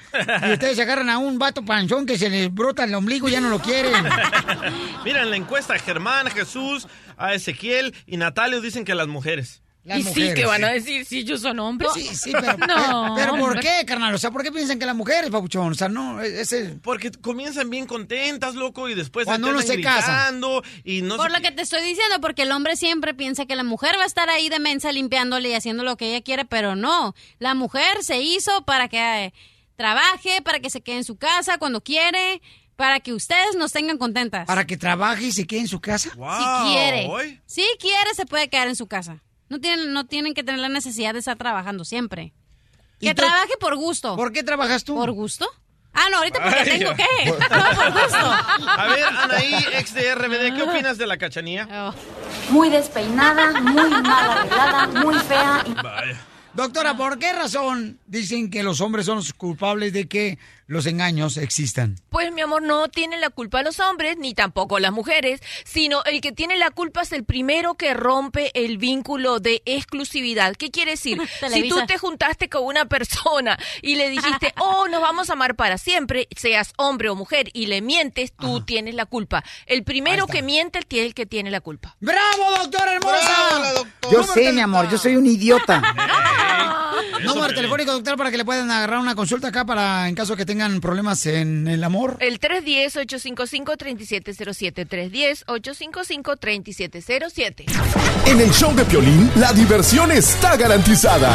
y ustedes agarran a un vato panzón que se les brota el ombligo y ya no lo quieren. <laughs> Mira, en la encuesta, Germán, Jesús, a Ezequiel y Natalio dicen que las mujeres. Las y sí, que van a sí. decir si ellos son hombres. Sí, sí, pero, <laughs> no. pero ¿por hombre. qué, carnal? O sea, ¿por qué piensan que las mujeres, papuchón? O sea, no, ese... Porque comienzan bien contentas, loco, y después Cuando uno se casa. gritando, y no Por lo que te estoy diciendo, porque el hombre siempre piensa que la mujer va a estar ahí de mensa limpiándole y haciendo lo que ella quiere, pero no. La mujer se hizo para que eh, trabaje, para que se quede en su casa cuando quiere, para que ustedes nos tengan contentas. Para que trabaje y se quede en su casa. Si quiere. Si quiere, se puede quedar en su casa. No tienen, no tienen que tener la necesidad de estar trabajando siempre. ¿Y Que trabaje por gusto. ¿Por qué trabajas tú? ¿Por gusto? Ah, no, ahorita porque Ay, tengo que. <laughs> No, por gusto. A ver, Anaí, ex de RBD, ¿qué opinas de la cachanía? Muy despeinada, muy mal arreglada, muy fea. y- Vaya. Doctora, ¿por qué razón dicen que los hombres son los culpables de que los engaños existan? Pues mi amor, no tienen la culpa los hombres, ni tampoco las mujeres, sino el que tiene la culpa es el primero que rompe el vínculo de exclusividad. ¿Qué quiere decir? <laughs> si tú te juntaste con una persona y le dijiste, <laughs> oh, nos vamos a amar para siempre, seas hombre o mujer, y le mientes, tú tienes la culpa. El primero que miente es el que tiene la culpa. ¡Bravo, doctora hermosa! Yo sé, mi amor, yo soy un idiota. <laughs> Número telefónico, doctor, para que le puedan agarrar una consulta acá para en caso que tengan problemas en el amor. El 310-855-3707. 310-855-3707. En el show de Piolín, la diversión está garantizada.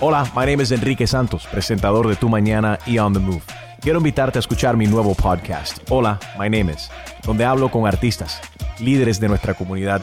Hola, my name is Enrique Santos, presentador de Tu Mañana y On the Move. Quiero invitarte a escuchar mi nuevo podcast, Hola, my name is, donde hablo con artistas, líderes de nuestra comunidad